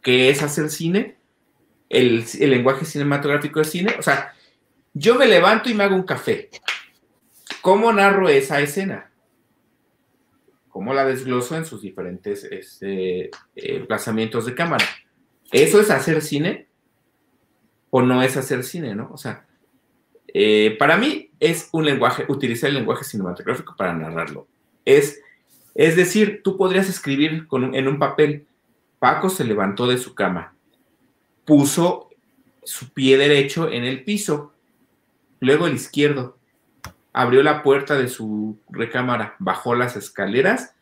¿Qué es hacer cine? El, lenguaje cinematográfico de cine. O sea, yo me levanto y me hago un café. ¿Cómo narro esa escena? ¿Cómo la desgloso en sus diferentes este, emplazamientos de cámara? ¿Eso es hacer cine? ¿O no es hacer cine, no? O sea, eh, para mí es un lenguaje, utilizar el lenguaje cinematográfico para narrarlo. Es, es decir, tú podrías escribir en un papel, Paco se levantó de su cama, puso su pie derecho en el piso, luego el izquierdo, abrió la puerta de su recámara, bajó las escaleras,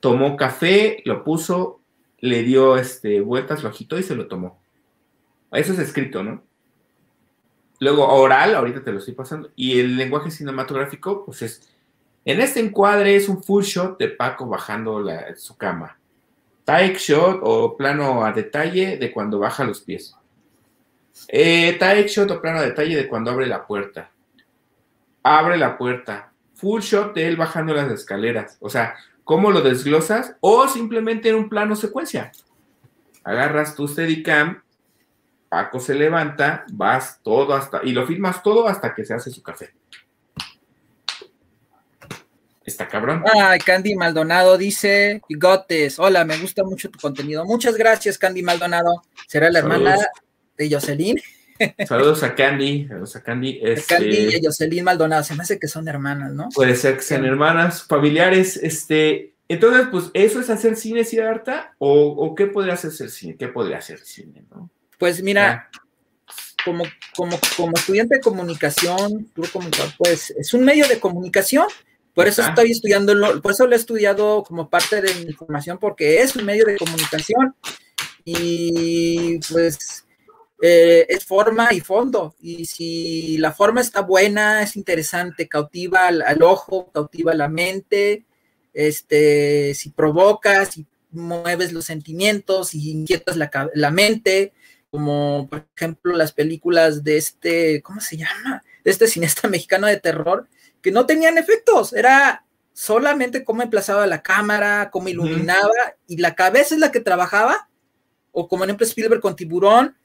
tomó café, lo puso, le dio este, vueltas, lo agitó y se lo tomó. Eso es escrito, ¿no? Luego oral, ahorita te lo estoy pasando, y el lenguaje cinematográfico, pues es, en este encuadre es un full shot de Paco bajando su cama. Take shot o plano a detalle de cuando baja los pies. Eh, shot o plano a detalle de cuando abre la puerta. Abre la puerta. Full shot de él bajando las escaleras. O sea, ¿cómo lo desglosas? O simplemente en un plano secuencia. Agarras tu Steadicam, Paco se levanta, vas todo hasta, y lo filmas todo hasta que se hace su café. Está cabrón. Ay, Candy Maldonado dice, Gotes, hola, me gusta mucho tu contenido. Muchas gracias, Candy Maldonado. ¿Será la hermana de Jocelyn? Saludos a Candy, saludos a Candy. Este, Candy y Jocelyn Maldonado, se me hace que son hermanas, ¿no? Puede ser que sean hermanas, familiares, este, entonces, pues, ¿eso es hacer cine, Siddhartha? ¿O, o qué podría hacer cine? ¿Qué podría hacer cine, no? Pues mira, ah. como, como, como estudiante de comunicación, pues es un medio de comunicación por eso estoy estudiando, por eso lo he estudiado como parte de mi formación, porque es un medio de comunicación y pues eh, es forma y fondo. Y si la forma está buena, es interesante, cautiva al, ojo, cautiva la mente, este, si provocas, si mueves los sentimientos y inquietas la, la mente, como por ejemplo las películas de este, ¿cómo se llama? De este cineasta mexicano de terror, que no tenían efectos, era solamente cómo emplazaba la cámara, cómo iluminaba, y la cabeza es la que trabajaba, o como en ejemplo Spielberg con Tiburón,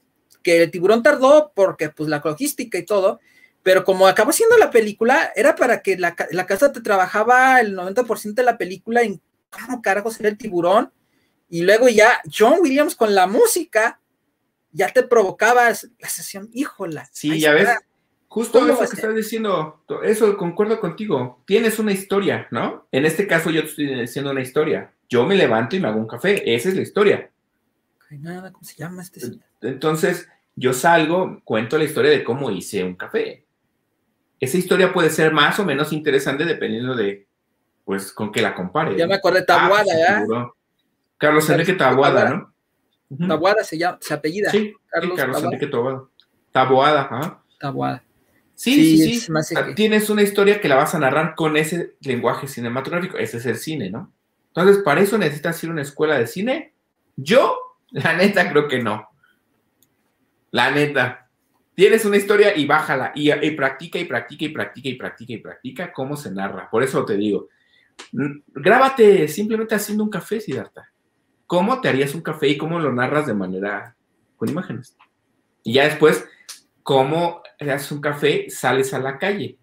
que el tiburón tardó porque pues la logística y todo, pero como acabó siendo la película, era para que la, la casa te trabajaba el 90% de la película en cómo carajos era el tiburón, y luego ya John Williams con la música, ya te provocaba la sesión, híjola. Sí, ya ves, Justo eso que estás diciendo, eso concuerdo contigo. Tienes una historia, ¿no? En este caso yo te estoy diciendo una historia. Yo me levanto y me hago un café. Esa es la historia. nada, ¿cómo se llama este? Entonces, yo salgo, cuento la historia de cómo hice un café. Esa historia puede ser más o menos interesante dependiendo de, pues, con qué la compare. Ya me acordé de Tabuada, ah, pues, Carlos Enrique Tabuada, ¿no? Tabuada se llama, se apellida. Sí, Carlos, Enrique Tabuada. Tabuada, ajá. tabuada. Sí, sí, sí. Tienes una historia que la vas a narrar con ese lenguaje cinematográfico. Ese es el cine, ¿no? Entonces, ¿para eso necesitas ir a una escuela de cine? Yo, la neta, creo que no. La neta. Tienes una historia y bájala y, practica y practica y practica y practica y practica cómo se narra. Por eso te digo, grábate simplemente haciendo un café, Siddhartha. ¿Cómo te harías un café y cómo lo narras de manera con imágenes? Y ya después, ¿cómo haces un café? Sales a la calle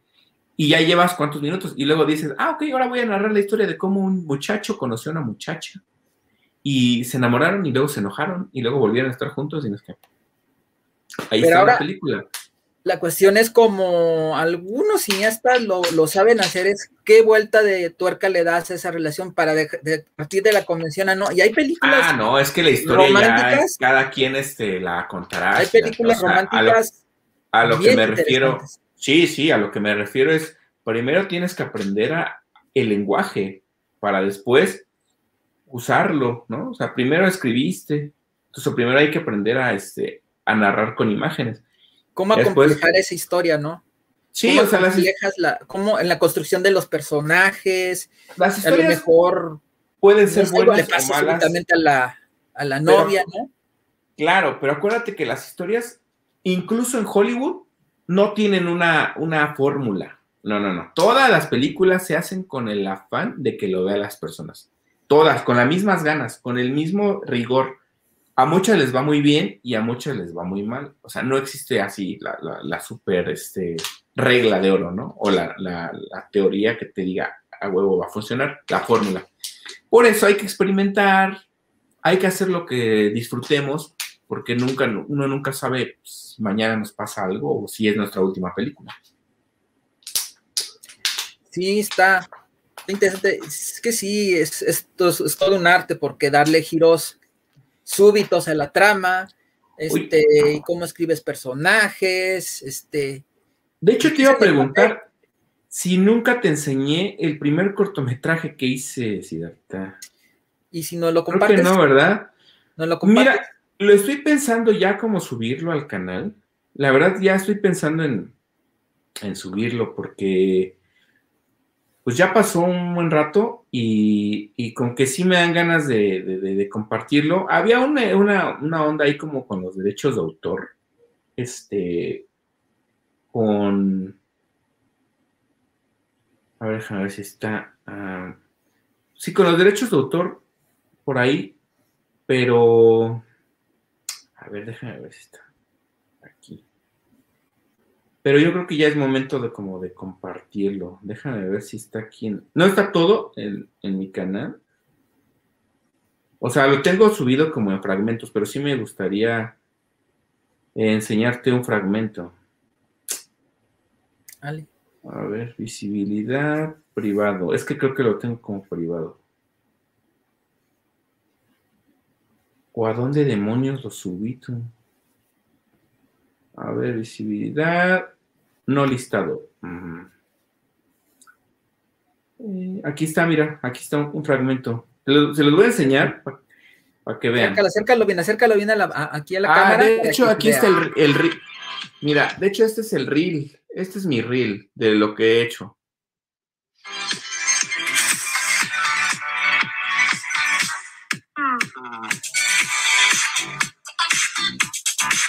y ya llevas cuántos minutos y luego dices, ah, ok, ahora voy a narrar la historia de cómo un muchacho conoció a una muchacha y se enamoraron y luego se enojaron y luego volvieron a estar juntos y no es que... Ahí está la película. La cuestión es como algunos cineastas lo, lo, saben hacer, es qué vuelta de tuerca le das a esa relación para de, partir de la convención a no. Y hay películas. Ah, no, es que la historia románticas, cada quien este, la contará. Hay películas románticas. A lo, que me refiero. Sí, sí, a lo que me refiero es, primero tienes que aprender a, el lenguaje para después usarlo, ¿no? O sea, primero escribiste, entonces primero hay que aprender a, este, a narrar con imágenes. ¿Cómo acomplejar esa historia, no? Sí, o sea, las la, cómo en la construcción de los personajes, las historias a lo mejor pueden ser buenas le o malas. a la, a la novia, ¿no? Claro, pero acuérdate que las historias, incluso en Hollywood, no tienen una, una fórmula. No, no, no. Todas las películas se hacen con el afán de que lo vean las personas. Todas, con las mismas ganas, con el mismo rigor a muchas les va muy bien y a muchas les va muy mal. O sea, no existe así la, la, super este, regla de oro, ¿no? O la, la, teoría que te diga a huevo va a funcionar, la fórmula. Por eso hay que experimentar, hay que hacer lo que disfrutemos, porque nunca, uno nunca sabe si mañana nos pasa algo o si es nuestra última película. Sí, está interesante. Es que sí, es, esto es todo un arte porque darle giros súbitos a la trama, este, y cómo escribes personajes, este. De hecho, te iba a preguntar si nunca te enseñé el primer cortometraje que hice, Siddhartha. Y si no lo compartes. Creo que no, ¿verdad? No lo compartes. Mira, lo estoy pensando ya como subirlo al canal. La verdad, ya estoy pensando en, en subirlo porque pues ya pasó un buen rato y, con que sí me dan ganas de, compartirlo. Había una, onda ahí como con los derechos de autor, este, con... A ver, déjame ver si está... Ah, sí, con los derechos de autor por ahí, pero... A ver, déjame ver si está. Pero yo creo que ya es momento de como de compartirlo. Déjame ver si está aquí. No está todo en, mi canal. O sea, lo tengo subido como en fragmentos, pero sí me gustaría enseñarte un fragmento. Vale. A ver, visibilidad, privado. Es que creo que lo tengo como privado. ¿O a dónde demonios lo subí tú? A ver, visibilidad, no listado. Eh, aquí está, mira, aquí está un, fragmento. Se los, voy a enseñar para, que vean. Acércalo, acércalo bien, acércalo bien aquí a la ah, cámara. De hecho, aquí está el, el reel. Mira, de hecho, este es el reel. Este es mi reel de lo que he hecho.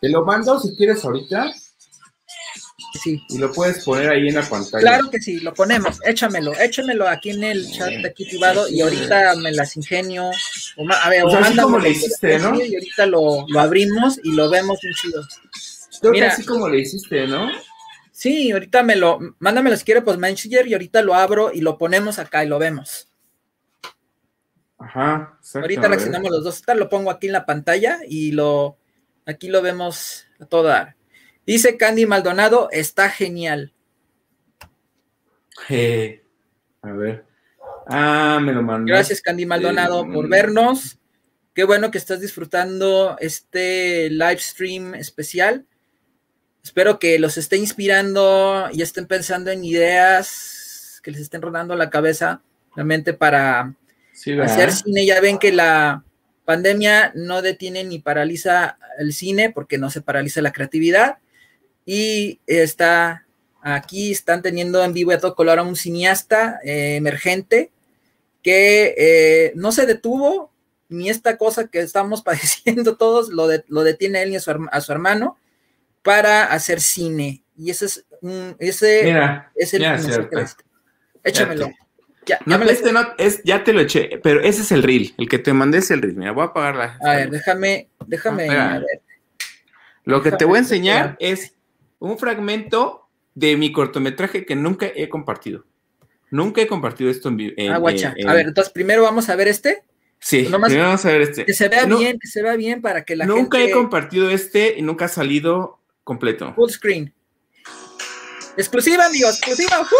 Te lo mando si quieres ahorita. Sí. Y lo puedes poner ahí en la pantalla. Claro que sí, lo ponemos. Échamelo, échamelo aquí en el chat de aquí privado y ahorita me las ingenio. a ver, pues así como le hiciste, ¿no? Y ahorita lo, abrimos y lo vemos un chido. Mira, así como le hiciste, ¿no? Sí, ahorita me lo, mándamelo si quiere, pues Messenger y ahorita lo abro y lo ponemos acá y lo vemos. Ajá, Ahorita reaccionamos los dos. Ahorita lo pongo aquí en la pantalla y lo, aquí lo vemos a toda. Dice Candy Maldonado, está genial. a ver. Ah, me lo mandó. Gracias, Candy Maldonado, por vernos. Qué bueno que estás disfrutando este live stream especial. Espero que los esté inspirando y estén pensando en ideas que les estén rodando la cabeza, realmente para hacer cine. Ya ven que la pandemia no detiene ni paraliza el cine porque no se paraliza la creatividad y está aquí, están teniendo en vivo a todo color a un cineasta eh, emergente que eh, no se detuvo, ni esta cosa que estamos padeciendo todos, lo, lo detiene él y a su, hermano, para hacer cine. Y ese es un, ese es el Échamelo. Ya, no, este no, es, ya te lo eché, pero ese es el reel, el que te mandé es el reel. Mira, voy a apagarla. A ver, déjame, déjame, a ver. Lo que te voy a enseñar es un fragmento de mi cortometraje que nunca he compartido. Nunca he compartido esto en vivo. Ah, guacha. A ver, entonces primero vamos a ver este. Sí, primero vamos a ver este. Que se vea bien, que se vea bien para que la nunca gente... Nunca he compartido este y nunca ha salido completo. Full screen. Exclusiva, amigos, exclusiva. estoy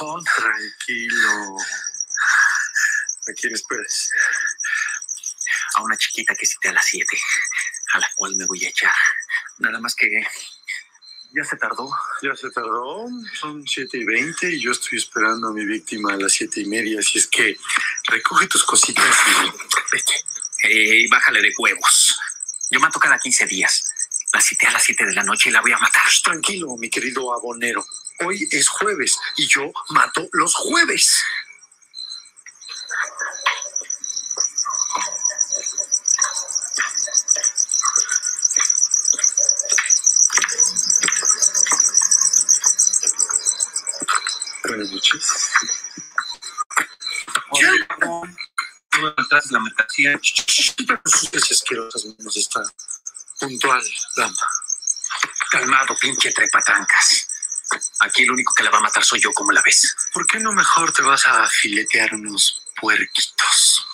corazón. Tranquilo. ¿A quién esperas? A una chiquita que cité a las 7, a la cual me voy a echar. Nada más que ya se tardó. Ya se tardó. Son 7 y 20 y yo estoy esperando a mi víctima a las 7 y media. Así es que recoge tus cositas y vete. Eh, bájale de huevos. Yo mato cada 15 días. La cité a las 7 de la noche y la voy a matar. Tranquilo, mi querido abonero. Hoy es jueves y yo mato los jueves. Buenas noches. Ya. Atrás la mercancía. Sus asquerosas manos está puntual, dama. Calmado, pinche trepatrancas. Aquí el único que la va a matar soy yo, ¿cómo la ves? ¿Por qué no mejor te vas a filetear unos puerquitos?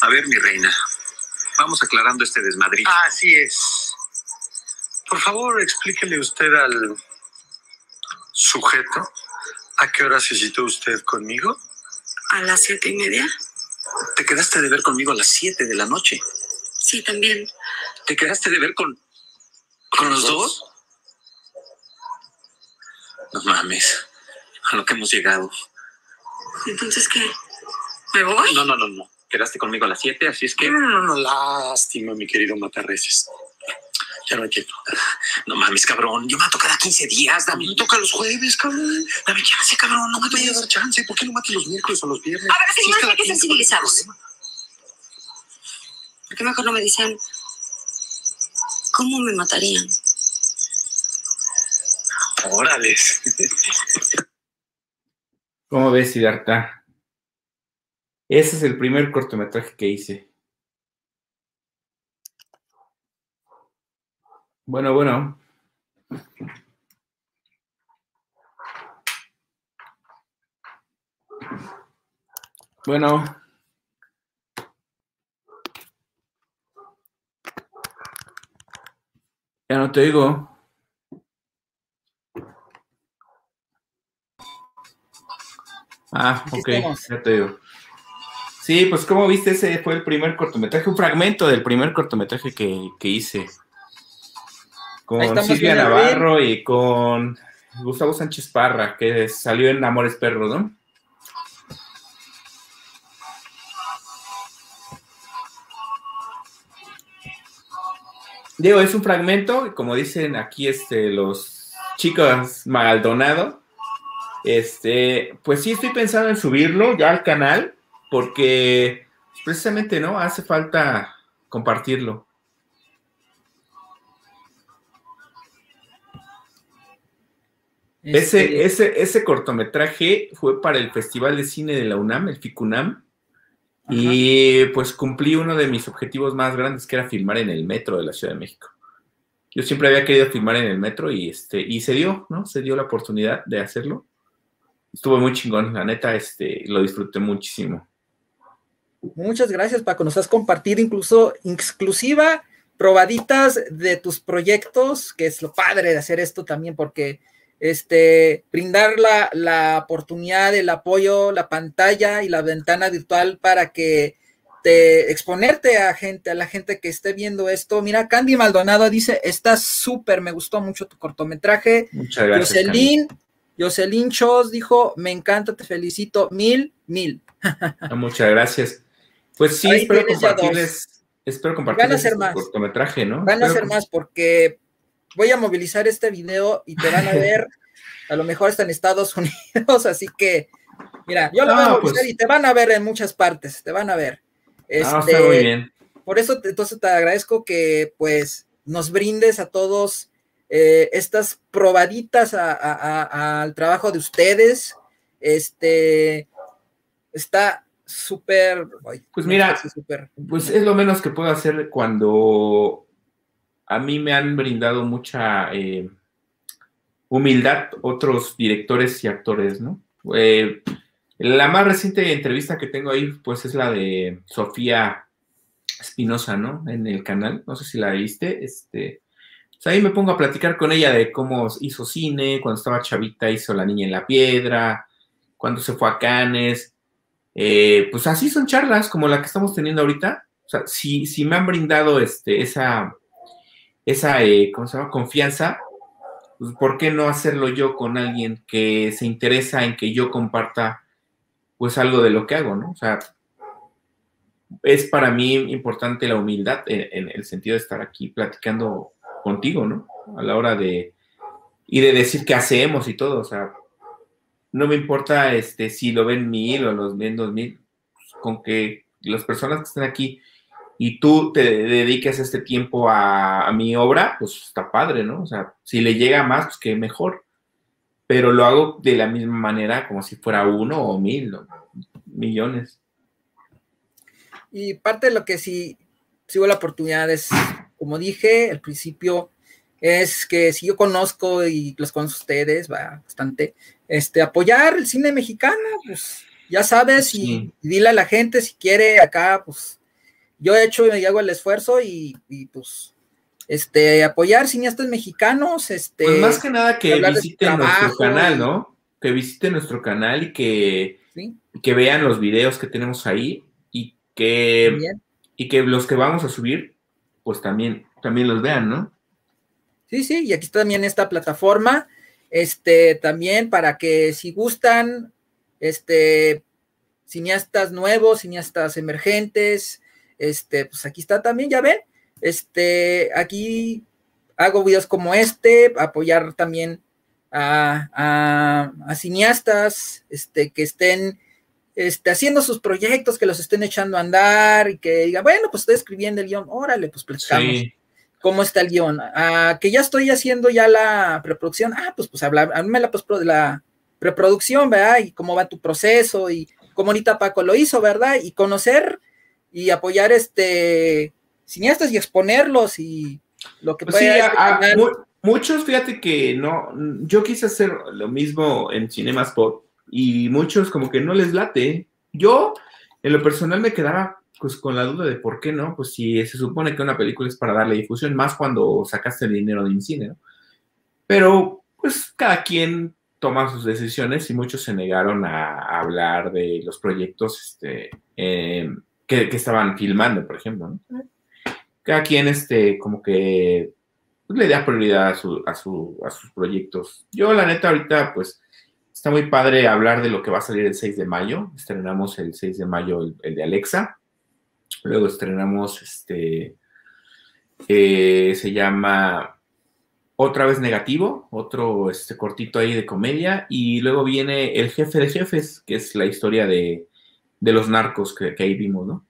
A ver, mi reina, vamos aclarando este desmadrito. Así es. Por favor, explíquele usted al sujeto a qué hora se citó usted conmigo. A las siete y media. Te quedaste de ver conmigo a las 7 de la noche. Sí, también. ¿Te quedaste de ver con, con los dos? No mames, a lo que hemos llegado. Entonces, ¿qué? ¿Me voy? No, no, no, no. Quedaste conmigo a las 7, así es que... No, no, no, lástima, mi querido Matarreces. Ya no entiendo. No mames, cabrón. Yo mato cada 15 días. Dame. Me toca los jueves, cabrón. Dame chance, cabrón. No me voy a dar chance. ¿Por qué no matas los miércoles o los viernes? A ver, señores, hay que ser civilizados. ¿Por qué mejor no me dicen cómo me matarían? Órales. ¿Cómo ves, Siddhartha? Ese es el primer cortometraje que hice. Bueno, bueno. Bueno. Ya no te digo. Ah, ok, ya te digo. Sí, pues como viste, ese fue el primer cortometraje, un fragmento del primer cortometraje que, que hice. Con Silvia Navarro y con Gustavo Sánchez Parra, que salió en Amores Perros, ¿no? Diego, es un fragmento, como dicen aquí este, los chicos Maldonado, este, pues sí estoy pensando en subirlo ya al canal, porque precisamente, ¿no? Hace falta compartirlo. Este ese, ese cortometraje fue para el Festival de Cine de la UNAM, el FICUNAM, y pues cumplí uno de mis objetivos más grandes, que era filmar en el metro de la Ciudad de México. Yo siempre había querido filmar en el metro y, este, y se dio, ¿no? Se dio la oportunidad de hacerlo. Estuvo muy chingón, la neta, este, lo disfruté muchísimo. Muchas gracias, Paco. Nos has compartido incluso exclusiva, probaditas de tus proyectos, que es lo padre de hacer esto también, porque este, brindar la, oportunidad, el apoyo, la pantalla y la ventana virtual para que te exponerte a gente, a la gente que esté viendo esto. Mira, Candy Maldonado dice, está súper, me gustó mucho tu cortometraje. Muchas gracias. Jocelyn, Jocelyn Chos dijo, me encanta, te felicito, mil, mil. Ah, muchas gracias. Pues sí, espero compartirles, espero compartirles Van cortometraje, ¿no? Van a ser más porque voy a movilizar este video y te van a ver, a lo mejor está en Estados Unidos, así que, mira, yo lo voy a movilizar pues y te van a ver en muchas partes, te van a ver. Ah, este, muy bien. Por eso, entonces te agradezco que, pues, nos brindes a todos eh, estas probaditas al trabajo de ustedes. Este, está súper... Pues mira, pues es lo menos que puedo hacer cuando a mí me han brindado mucha eh, humildad otros directores y actores, ¿no? Eh, la más reciente entrevista que tengo ahí, pues es la de Sofía Espinosa, ¿no? En el canal, no sé si la viste, este, pues ahí me pongo a platicar con ella de cómo hizo cine, cuando estaba chavita hizo La Niña en la Piedra, cuando se fue a Cannes, eh, pues así son charlas como la que estamos teniendo ahorita, o sea, si, si me han brindado este, esa esa, eh, ¿cómo se llama? Confianza, pues, ¿por qué no hacerlo yo con alguien que se interesa en que yo comparta, pues, algo de lo que hago, ¿no? O sea, es para mí importante la humildad en, el sentido de estar aquí platicando contigo, ¿no? A la hora de, y de decir qué hacemos y todo, o sea, no me importa este, si lo ven mil o los ven dos mil, pues, con que las personas que estén aquí y tú te dediques este tiempo a, mi obra, pues está padre, ¿no? O sea, si le llega más, pues qué mejor. Pero lo hago de la misma manera como si fuera uno o mil, ¿no? millones. Y parte de lo que sí, sigo la oportunidad es, como dije al principio, es que si yo conozco y los conozco ustedes, va bastante, este, apoyar el cine mexicano, pues ya sabes, y dile a la gente si quiere acá, pues yo he hecho y hago el esfuerzo y, pues este apoyar cineastas mexicanos, este pues más que nada que visiten nuestro canal, ¿no? Que visiten nuestro canal y que, que vean los videos que tenemos ahí y que y que los que vamos a subir pues también también los vean, ¿no? Sí, sí, y aquí está también esta plataforma este también para que si gustan este cineastas nuevos, cineastas emergentes, este, pues aquí está también, ya ven, este, aquí hago videos como este, apoyar también a, cineastas, este, que estén este, haciendo sus proyectos, que los estén echando a andar y que digan, bueno, pues estoy escribiendo el guion, órale, pues platicamos. ¿Cómo está el guion? Ah, que ya estoy haciendo ya la preproducción. Ah, pues, pues hablar, la, de la preproducción, ¿verdad? Y cómo va tu proceso y cómo ahorita Paco lo hizo, ¿verdad? Y conocer y apoyar este cineastas y exponerlos y lo que pues muchos, fíjate que no, yo quise hacer lo mismo en Cinemas Pop y muchos como que no les late. Yo, en lo personal, me quedaba pues con la duda de por qué no, pues si se supone que una película es para darle difusión, más cuando sacaste el dinero de cine, ¿no? Pero, pues cada quien toma sus decisiones y muchos se negaron a, hablar de los proyectos este, eh, que, estaban filmando, por ejemplo, ¿no? Cada quien, este, como que pues, le da prioridad a, su, a, su, a sus proyectos. Yo, la neta, ahorita, pues, está muy padre hablar de lo que va a salir el 6 de mayo. Estrenamos el 6 de mayo el de Alexa. Luego estrenamos este, eh, se llama Otra vez negativo, otro este, cortito ahí de comedia. Y luego viene El jefe de jefes, que es la historia de, los narcos que, ahí vimos, ¿no?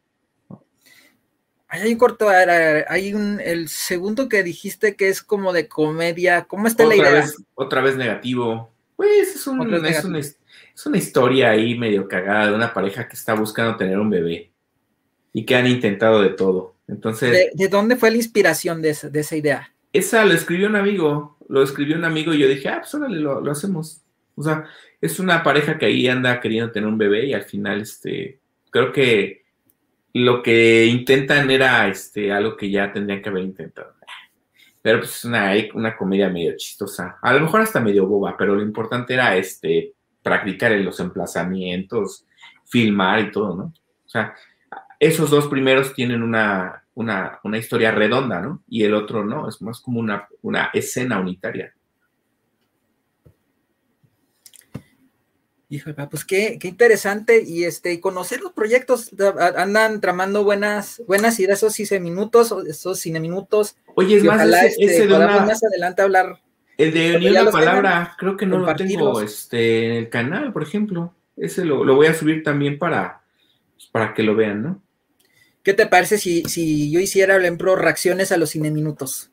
Hay un corto, hay un, el segundo que dijiste que es como de comedia. ¿Cómo está la idea? Vez, otra vez negativo. Pues es, un, es, una, es una historia ahí medio cagada de una pareja que está buscando tener un bebé y que han intentado de todo. Entonces. ¿De, dónde fue la inspiración de esa, de esa, idea? Esa lo escribió un amigo, lo escribió un amigo y yo dije, ah, pues órale, lo, lo, hacemos. O sea, es una pareja que ahí anda queriendo tener un bebé y al final, este, creo que lo que intentan era, este, algo que ya tendrían que haber intentado. Pero pues es una, una comedia medio chistosa, a lo mejor hasta medio boba, pero lo importante era, este, practicar en los emplazamientos, filmar y todo, ¿no? O sea, esos dos primeros tienen una, una, historia redonda, ¿no? Y el otro no, es más como una, una escena unitaria. Híjole, pues qué, qué, interesante. Y este, conocer los proyectos, andan tramando buenas, buenas ideas, esos cine minutos, esos cine minutos. Oye, es más, ese, este, de más adelante hablar. El de ni una palabra, creo que no lo tengo este, en el canal, por ejemplo. Ese lo, lo voy a subir también para, para que lo vean, ¿no? ¿Qué te parece si, si yo hiciera, por ejemplo, reacciones a los cine minutos?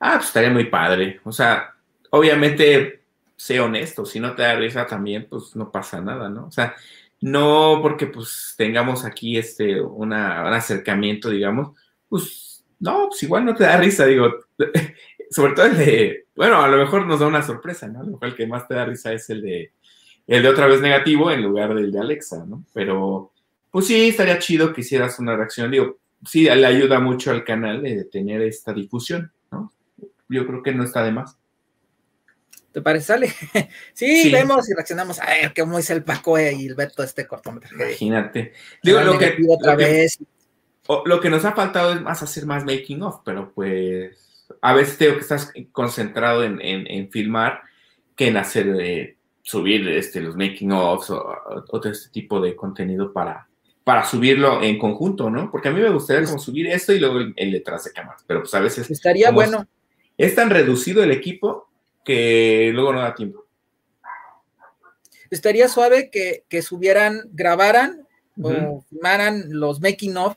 Ah, pues estaría muy padre. O sea, obviamente, sé honesto, si no te da risa también, pues no pasa nada, ¿no? O sea, no porque pues tengamos aquí este, un acercamiento, digamos, pues no, pues igual no te da risa, digo, sobre todo el de, bueno, a lo mejor nos da una sorpresa, ¿no? A lo mejor el que más te da risa es el de, el de otra vez negativo en lugar del de Alexa, ¿no? Pero pues sí, estaría chido que hicieras una reacción. Digo, sí, le ayuda mucho al canal de tener esta difusión, ¿no? Yo creo que no está de más. ¿Te parece? Sale. sí, vemos y reaccionamos. A ver, cómo es el Paco y el Beto este cortometraje. Imagínate. Digo, lo que, otra vez. lo que nos ha faltado es más hacer más making of, pero pues a veces tengo que estás concentrado en, filmar que en hacer, eh, subir este, los making ofs o, otro este tipo de contenido para, para subirlo en conjunto, ¿no? Porque a mí me gustaría como subir esto y luego el, detrás de cámaras, pero pues a veces... Estaría bueno. Es, tan reducido el equipo que luego no da tiempo. Estaría suave que, subieran, grabaran o filmaran los making of,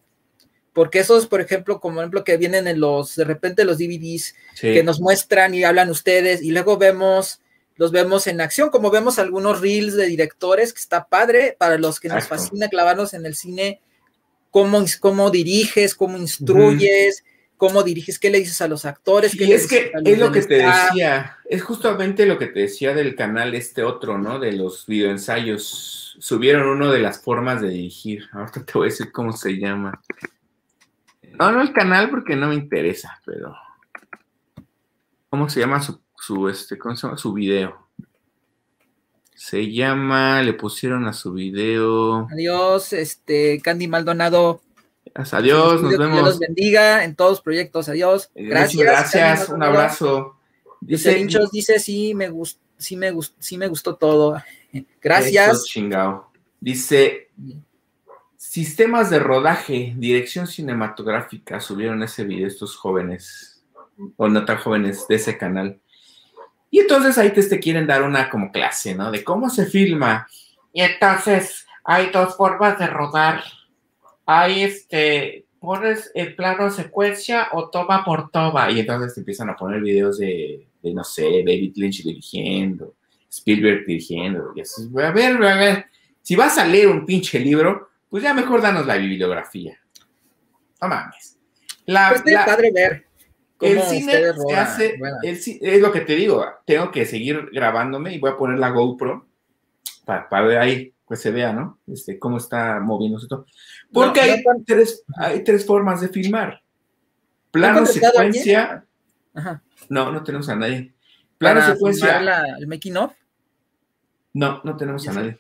porque esos, por ejemplo, como ejemplo que vienen en los, de repente los DVDs que nos muestran y hablan ustedes y luego vemos los vemos en acción, como vemos algunos reels de directores, que está padre, para los que nos fascina clavarnos en el cine, cómo, cómo diriges, cómo instruyes, cómo diriges, qué le dices a los actores. y es que es lo que te decía, es justamente lo que te decía del canal este otro, ¿no? De los videoensayos. Subieron uno de las formas de dirigir. Ahorita te voy a decir cómo se llama. No, no el canal porque no me interesa, pero... ¿Cómo se llama su su, este, ¿cómo se llama? Su video. Se llama, le pusieron a su video. Adiós, este, Candy Maldonado. Adiós, nos vemos. Dios los bendiga en todos los proyectos. Adiós. Eh, gracias. Gracias, un abrazo. Dice Linchos, dice sí me gustó, sí me gustó, sí me gustó todo. Gracias. chingado. Dice sistemas de rodaje, dirección cinematográfica, subieron ese video estos jóvenes, o no tan jóvenes de ese canal. Y entonces ahí te, quieren dar una como clase, ¿no? De cómo se filma. Y entonces hay dos formas de rodar. Hay este, pones el plano secuencia o toma por toma. Y entonces te empiezan a poner videos de, no sé, David Lynch dirigiendo, Spielberg dirigiendo. Y así, a ver, a ver, si vas a leer un pinche libro, pues ya mejor danos la bibliografía. No mames. La, pues padre ver el cine se hace, es lo que te digo, tengo que seguir grabándome y voy a poner la GoPro para, ver ahí, pues se vea, ¿no? Este, cómo está moviéndose todo. Porque hay, tres, hay tres formas de filmar. Plano secuencia. No, no tenemos a nadie. Plano secuencia. ¿El making of? No, no tenemos a nadie.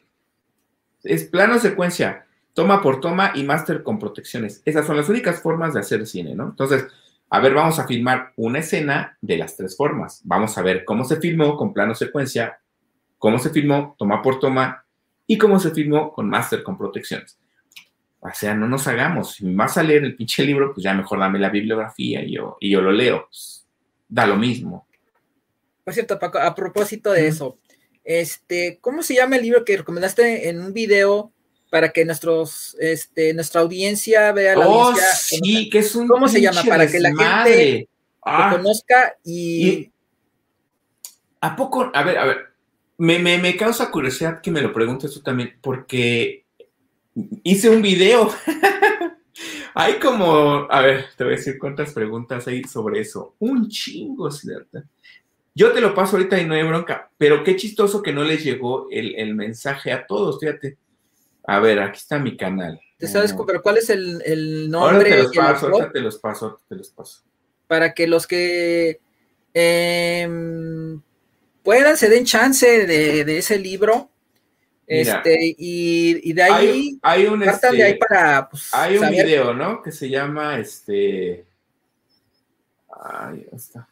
Es plano secuencia, toma por toma y máster con protecciones. Esas son las únicas formas de hacer cine, ¿no? Entonces, a ver, vamos a filmar una escena de las tres formas. Vamos a ver cómo se filmó con plano secuencia, cómo se filmó toma por toma y cómo se filmó con máster con protecciones. O sea, no nos hagamos. Si me vas a leer el pinche libro, pues ya mejor dame la bibliografía y yo, y yo lo leo. Pues, da lo mismo. Por cierto, Paco, a propósito de eso, este, ¿cómo se llama el libro que recomendaste en un video para que nuestros, este, nuestra audiencia vea la oh, Sí, que es un ¿Cómo se llama? Para que la gente lo ah. conozca y... ¿A poco? A ver, a ver. Me, me, me, causa curiosidad que me lo preguntes tú también, porque hice un video. hay como, a ver, te voy a decir cuántas preguntas hay sobre eso. Un chingo, ¿cierto? Yo te lo paso ahorita y no hay bronca, pero qué chistoso que no les llegó el, mensaje a todos, fíjate. A ver, aquí está mi canal. ¿Te sabes pero cuál es el, nombre? Ahora te los paso, ahorita te los paso, te los paso. Para que los que em, puedan se den chance de, ese libro. Este, y, de ahí, hay, un de ahí este, para pues, hay un video, ¿no? Que se llama este. Ahí está.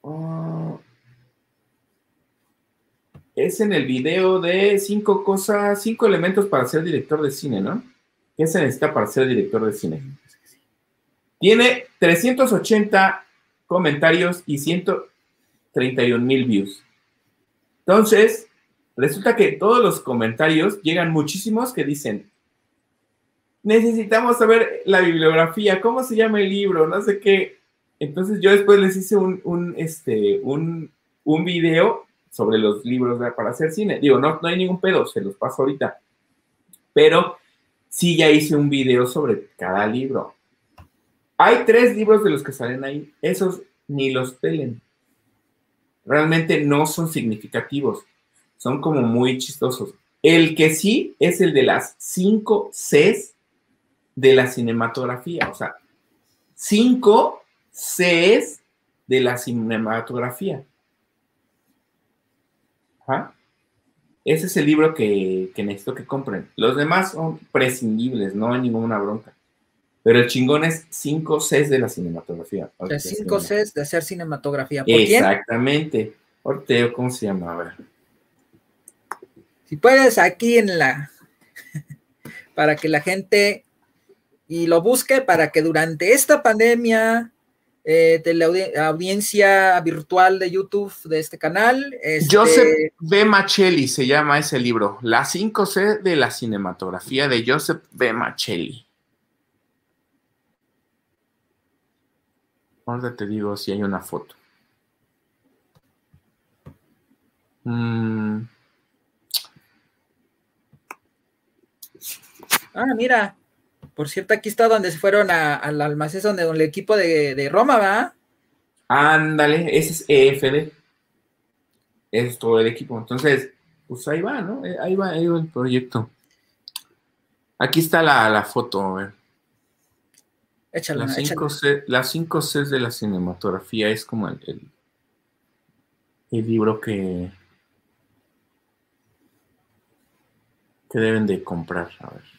Oh. Es en el video de cinco cosas, cinco elementos para ser director de cine, ¿no? ¿Qué se necesita para ser director de cine? Tiene 380 comentarios y 131 mil views. Entonces, resulta que todos los comentarios llegan muchísimos que dicen, necesitamos saber la bibliografía, cómo se llama el libro, no sé qué. Entonces yo después les hice un, este, un, un video sobre los libros para hacer cine. Digo, no, no hay ningún pedo, se los paso ahorita. Pero sí ya hice un video sobre cada libro. Hay tres libros de los que salen ahí. Esos ni los pelen. Realmente no son significativos. Son como muy chistosos. El que sí es el de las cinco Cs de la cinematografía. O sea, cinco Cs de la cinematografía. Ese es el libro que, necesito que compren. Los demás son prescindibles, no hay ninguna bronca. Pero el chingón es 5 Cs de la cinematografía. 5 Cs de hacer cinematografía. ¿Por Exactamente. Orteo, ¿cómo se llama? A ver. Si puedes, aquí en la. para que la gente. Y lo busque para que durante esta pandemia eh, de la audiencia virtual de YouTube de este canal. Este... Joseph B. Machelli se llama ese libro, La 5C de la cinematografía de Joseph B. Machelli. Ahora te digo si hay una foto. Mm. Ah, mira, por cierto, aquí está donde se fueron al almacén donde el equipo de, Roma va. Ándale, ese es EFD. Ese es todo el equipo. Entonces, pues ahí va, ¿no? Eh, ahí va, ahí va el proyecto. Aquí está la, foto, a ver. Échala, las 5 C, las cinco Cs de la cinematografía es como el, el, el libro que, que deben de comprar. A ver.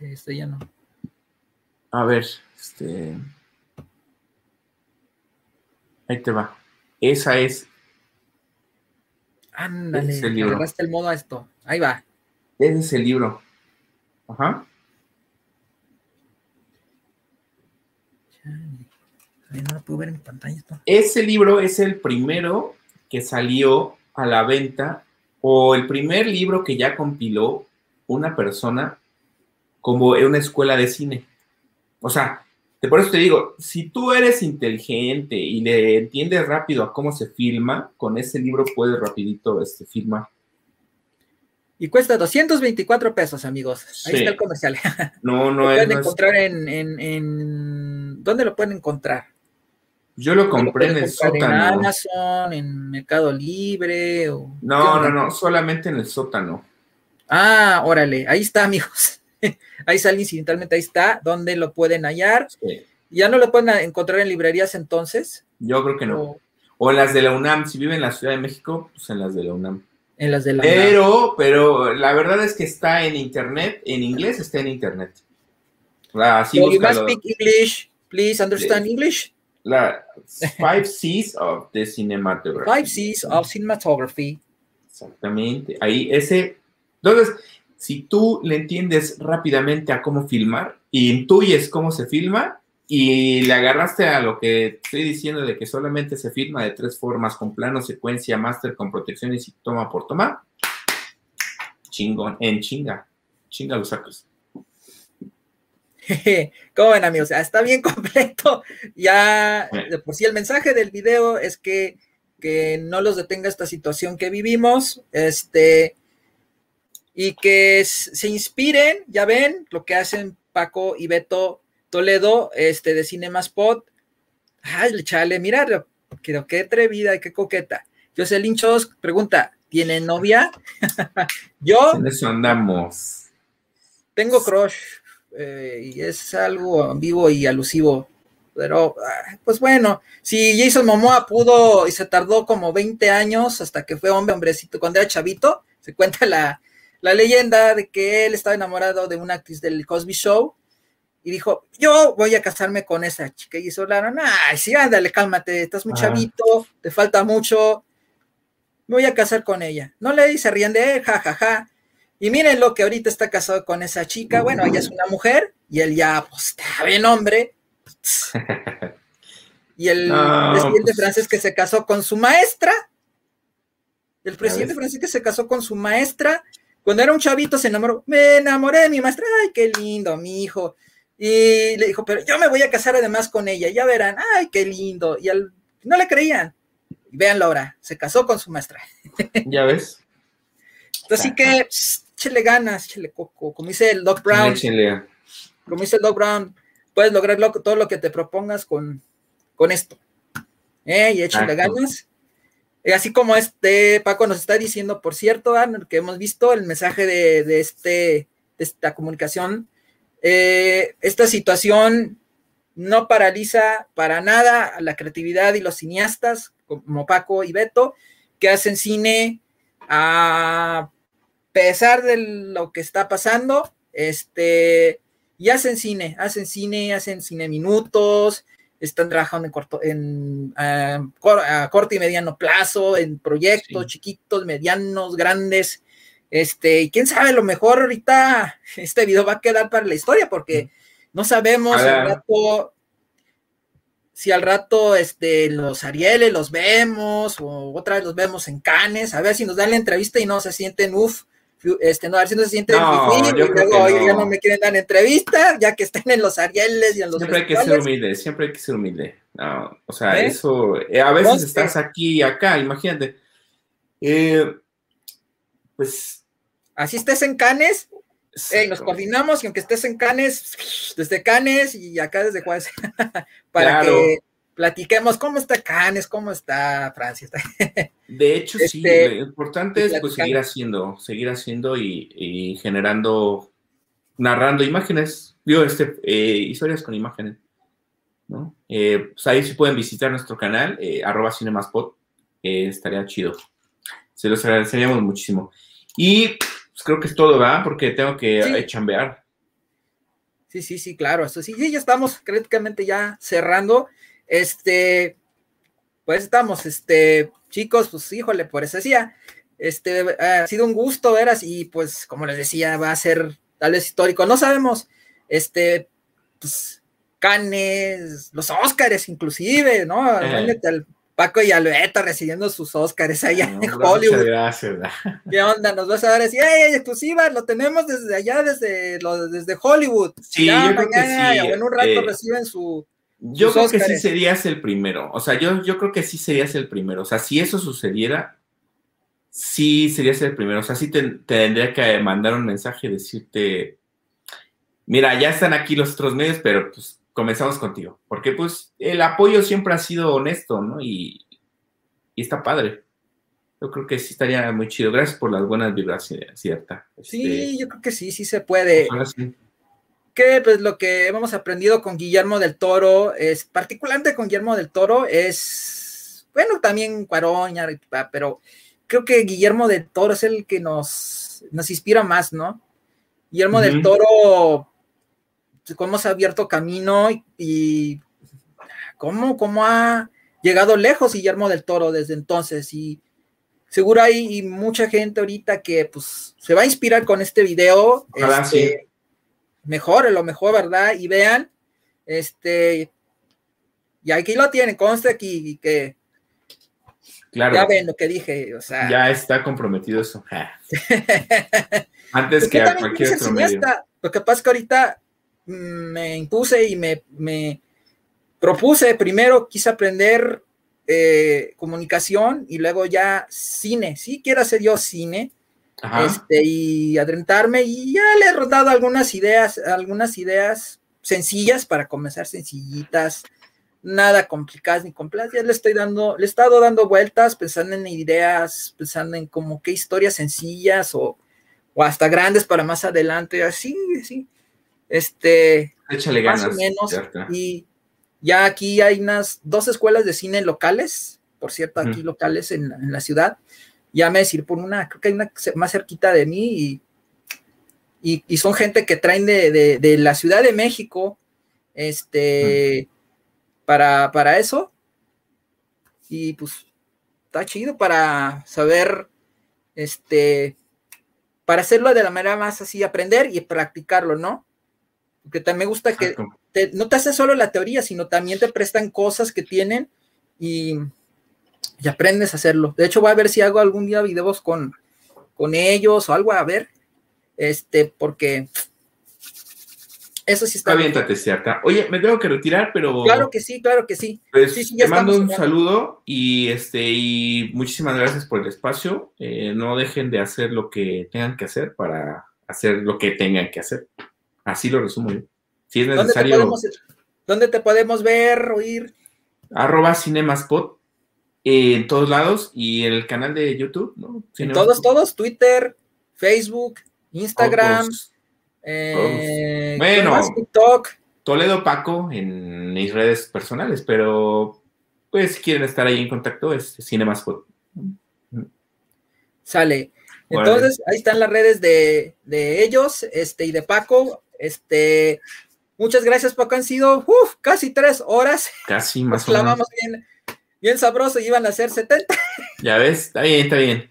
Este ya no. A ver, este. Ahí te va. Esa es. Ándale, es el libro. el modo a esto. Ahí va. Ese es el libro. Ajá. No lo puedo ver en pantalla. Ese libro es el primero que salió a la venta o el primer libro que ya compiló una persona como en una escuela de cine. O sea, por eso te digo, si tú eres inteligente y le entiendes rápido a cómo se filma, con ese libro puedes rapidito este, filmar. Y cuesta 224 pesos, amigos. Ahí está el comercial. No, no lo es. pueden encontrar en, en, en, ¿Dónde lo pueden encontrar? Yo lo compré en el sótano. En Amazon, en Mercado Libre. O... No, no, no, solamente en el sótano. Ah, órale, ahí está, amigos. ahí sale incidentalmente, ahí está, donde lo pueden hallar. ¿Ya no lo pueden encontrar en librerías entonces? Yo creo que no. O, en las de la UNAM, si viven en la Ciudad de México, pues en las de la UNAM. En las de la pero, UNAM. Pero la verdad es que está en internet, en inglés está en internet. Así so you must speak English, please understand English. La Five C's of the Cinematography. Five C's of Cinematography. Exactamente. Ahí ese. Entonces, si tú le entiendes rápidamente a cómo filmar y intuyes cómo se filma y le agarraste a lo que estoy diciendo de que solamente se filma de tres formas, con plano, secuencia, máster, con protecciones y toma por toma, chingón, en chinga, chinga los sacos. ¿Cómo ven, amigos? Está bien completo. Ya, de por sí, el mensaje del video es que, que no los detenga esta situación que vivimos. Este, y que se inspiren, ya ven lo que hacen Paco y Beto Toledo este, de Cinemaspot. Ay, chale, mira, creo que atrevida y qué coqueta. Jocelyn Chos pregunta, ¿tiene novia? Yo. En eso andamos. Tengo crush eh, y es algo ambiguo y alusivo. Pero, ah, pues bueno, si Jason Momoa pudo y se tardó como 20 años hasta que fue hombre, hombrecito, cuando era chavito, se cuenta la, la leyenda de que él estaba enamorado de una actriz del Cosby Show y dijo, yo voy a casarme con esa chica. Y la ay, sí, ándale, cálmate, estás muy chavito, te falta mucho, me voy a casar con ella. No le dice, ríen de él, jajaja. Ja, ja. Y miren lo que ahorita está casado con esa chica, bueno, ella es una mujer y él ya, pues, está bien hombre. Y el presidente pues. francés que se casó con su maestra, el presidente francés que se casó con su maestra, cuando era un chavito se enamoró, me enamoré de mi maestra, ay, qué lindo, mi hijo. Y le dijo, pero yo me voy a casar además con ella, ya verán, ay, qué lindo. Y al, no le creían. Y véanlo ahora, se casó con su maestra. Ya ves. Así que, échale ganas, échale coco, como dice el Doc Brown. Como dice el Doc Brown, puedes lograr todo lo que te propongas con, con esto. ¿Eh? Y échale ganas. Eh, así como este Paco nos está diciendo, por cierto, que hemos visto el mensaje de, este, de esta comunicación, eh, esta situación no paraliza para nada a la creatividad y los cineastas como Paco y Beto, que hacen cine a pesar de lo que está pasando, este, y hacen cine, hacen cine, hacen cine minutos, están trabajando en corto, en a corto y mediano plazo, en proyectos chiquitos, medianos, grandes. Este, y quién sabe, lo mejor ahorita este video va a quedar para la historia, porque no sabemos al rato, si al rato este, los Arieles los vemos, o otra vez los vemos en Canes, a ver si nos dan la entrevista y no se sienten uff este, no, a ver si no se siente no, y luego ya no me quieren dar entrevista, ya que estén en los Arieles y en los Siempre hay que ser humilde, siempre hay que ser humilde. No, o sea, ¿Eh? eso, eh, a veces estás aquí y acá, imagínate. Eh, pues. Así estés en Canes, nos coordinamos y aunque estés en Canes, desde Canes y acá desde Juárez, para que platiquemos cómo está Canes, cómo está Francia. De hecho, sí, este, lo importante es pues, seguir haciendo, seguir haciendo y, generando, narrando imágenes, digo, este, eh, historias con imágenes. ¿no? Eh, pues ahí sí pueden visitar nuestro canal, eh, arroba cinemaspot, estaría chido. Se los agradeceríamos muchísimo. Y pues, creo que es todo, ¿verdad? Porque tengo que chambear. Sí, sí, sí, claro, eso sí, ya estamos prácticamente ya cerrando. Este, pues estamos, este, chicos, pues híjole, por eso decía, este, ha sido un gusto ver así, pues como les decía, va a ser tal vez histórico, no sabemos, este, pues, Canes, los Óscares inclusive, ¿no? Eh. Paco y Alberto recibiendo sus Oscars allá en Hollywood. Gracias. ¿Qué onda? Nos vas a dar así, ¡ay, exclusiva! Lo tenemos desde allá, desde, lo, desde Hollywood. Sí, yo creo que sí. en un rato eh, reciben su. Yo creo que sí serías el primero. O sea, yo, yo creo que sí serías el primero. O sea, si eso sucediera, sí serías el primero. O sea, sí te, tendría que mandar un mensaje y decirte, mira, ya están aquí los otros medios, pero pues comenzamos contigo. Porque pues el apoyo siempre ha sido honesto, ¿no? Y, está padre. Yo creo que sí estaría muy chido. Gracias por las buenas vibraciones, ¿cierta? Sí, este, yo creo que sí, sí se puede. Que pues lo que hemos aprendido con Guillermo del Toro es, particularmente con Guillermo del Toro, es, bueno, también Cuarón, pero creo que Guillermo del Toro es el que nos, nos inspira más, ¿no? Guillermo del Toro cómo se ha abierto camino y, cómo, cómo, ha llegado lejos Guillermo del Toro desde entonces. Y seguro hay mucha gente ahorita que pues se va a inspirar con este video. este, Mejor, lo mejor, ¿verdad? Y vean, este, y aquí lo tienen, conste aquí que Claro. Ya ven lo que dije, o sea. Ya está comprometido eso. Antes que a cualquier otro medio. Lo que pasa es que ahorita me impuse y me, propuse, primero quise aprender eh, comunicación y luego ya cine, sí quiero hacer yo cine, este, y adentrarme y ya le he dado algunas ideas, algunas ideas sencillas para comenzar sencillitas, nada complicadas ni complejas, ya le estoy dando, le he estado dando vueltas, pensando en ideas, pensando en como qué historias sencillas o, o hasta grandes para más adelante, así, sí. Este, Échale más o menos. Y ya aquí hay unas dos escuelas de cine locales, por cierto, aquí locales en, la ciudad. Ya me decir por una, creo que hay una más cerquita de mí y, y, son gente que traen de, de, la Ciudad de México, este, para, para eso. Y pues está chido para saber, este, para hacerlo de la manera más así, aprender y practicarlo, ¿no? Porque también me gusta que no te hace solo la teoría, sino también te prestan cosas que tienen y, aprendes a hacerlo. De hecho, voy a ver si hago algún día videos con, con ellos o algo a ver. Este, porque eso sí está. Aviéntate, cierta. Oye, me tengo que retirar, pero. Claro que sí, claro que sí. Pues sí, te mando un saludo y este y muchísimas gracias por el espacio. Eh, no dejen de hacer lo que tengan que hacer para hacer lo que tengan que hacer. Así lo resumo yo. Si es necesario. ¿Dónde te podemos, ver, oír? Arroba Cinemaspot en todos lados y en el canal de YouTube, ¿no? En todos, todos, Twitter, Facebook, Instagram, eh, bueno, TikTok. Toledo Paco en mis redes personales, pero pues si quieren estar ahí en contacto es Cinemaspot. Sale. Entonces, ahí están las redes de, de, ellos este, y de Paco. Este, muchas gracias, Paco. Han sido casi tres horas. Casi más o menos. bien, bien sabroso y iban a ser 70. Ya ves, está bien, está bien.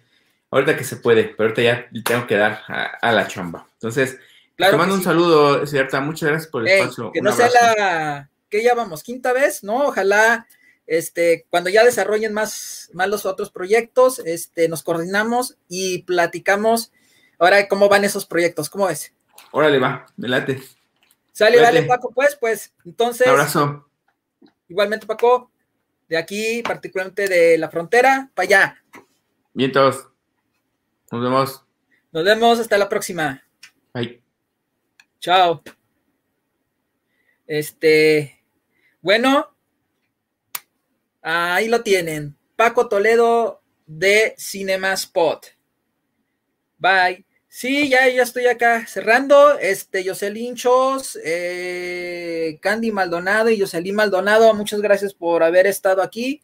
Ahorita que se puede, pero ahorita ya tengo que dar a, la chamba. Entonces, te mando un saludo, cierta. Muchas gracias por el espacio. Que no sea la que ya vamos, quinta vez, ¿no? Ojalá este, cuando ya desarrollen más, más los otros proyectos, este, nos coordinamos y platicamos ahora cómo van esos proyectos. ¿Cómo ves? Órale, va, me late. Sale, dale, Paco, pues, pues, entonces. Un abrazo. Igualmente, Paco, de aquí, particularmente de la frontera, para allá. Bien, todos. Nos vemos. Nos vemos, hasta la próxima. Bye. Chao. Este, bueno, ahí lo tienen. Paco Toledo de Cinema Spot. Bye. Sí, ya, ya estoy acá cerrando. Este, Jocelyn Chos, eh, Candy Maldonado y Jocelyn Maldonado, muchas gracias por haber estado aquí.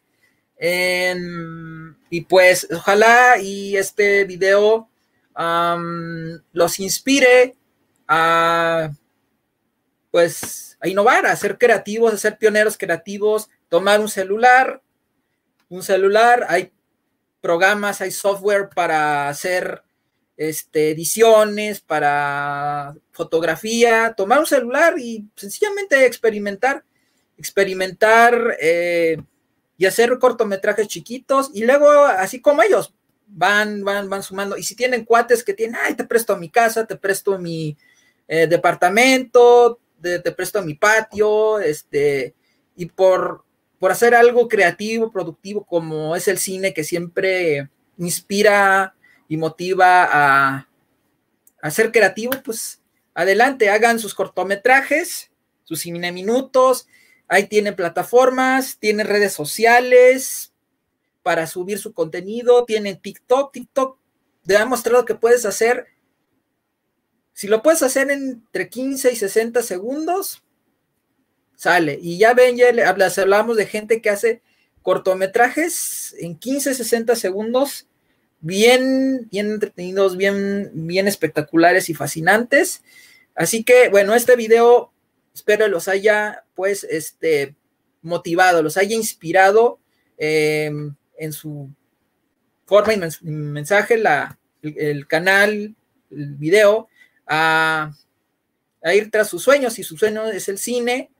y pues, ojalá y este video los inspire a, pues, a innovar, a ser creativos, a ser pioneros creativos, tomar un celular, un celular, hay programas, hay software para hacer este, ediciones, para fotografía, tomar un celular y sencillamente experimentar, experimentar, eh, y hacer cortometrajes chiquitos y luego, así como ellos, van, van, van sumando. Y si tienen cuates que tienen, ay, te presto mi casa, te presto mi eh, departamento, te, te, presto mi patio, este, y por, por hacer algo creativo, productivo, como es el cine que siempre inspira y motiva a, a ser creativo, pues adelante, hagan sus cortometrajes, sus minutos, ahí tienen plataformas, tienen redes sociales para subir su contenido, tienen TikTok, TikTok te ha mostrado que puedes hacer, si lo puedes hacer entre 15 y 60 segundos, sale. Y ya ven, ya hablamos de gente que hace cortometrajes en 15, 60 segundos, bien, bien entretenidos, bien, bien espectaculares y fascinantes. Así que, bueno, este video espero los haya, pues, este, motivado, los haya inspirado eh, en su forma y mensaje, la, el, canal, el video, a, a, ir tras sus sueños. Si su sueño es el cine,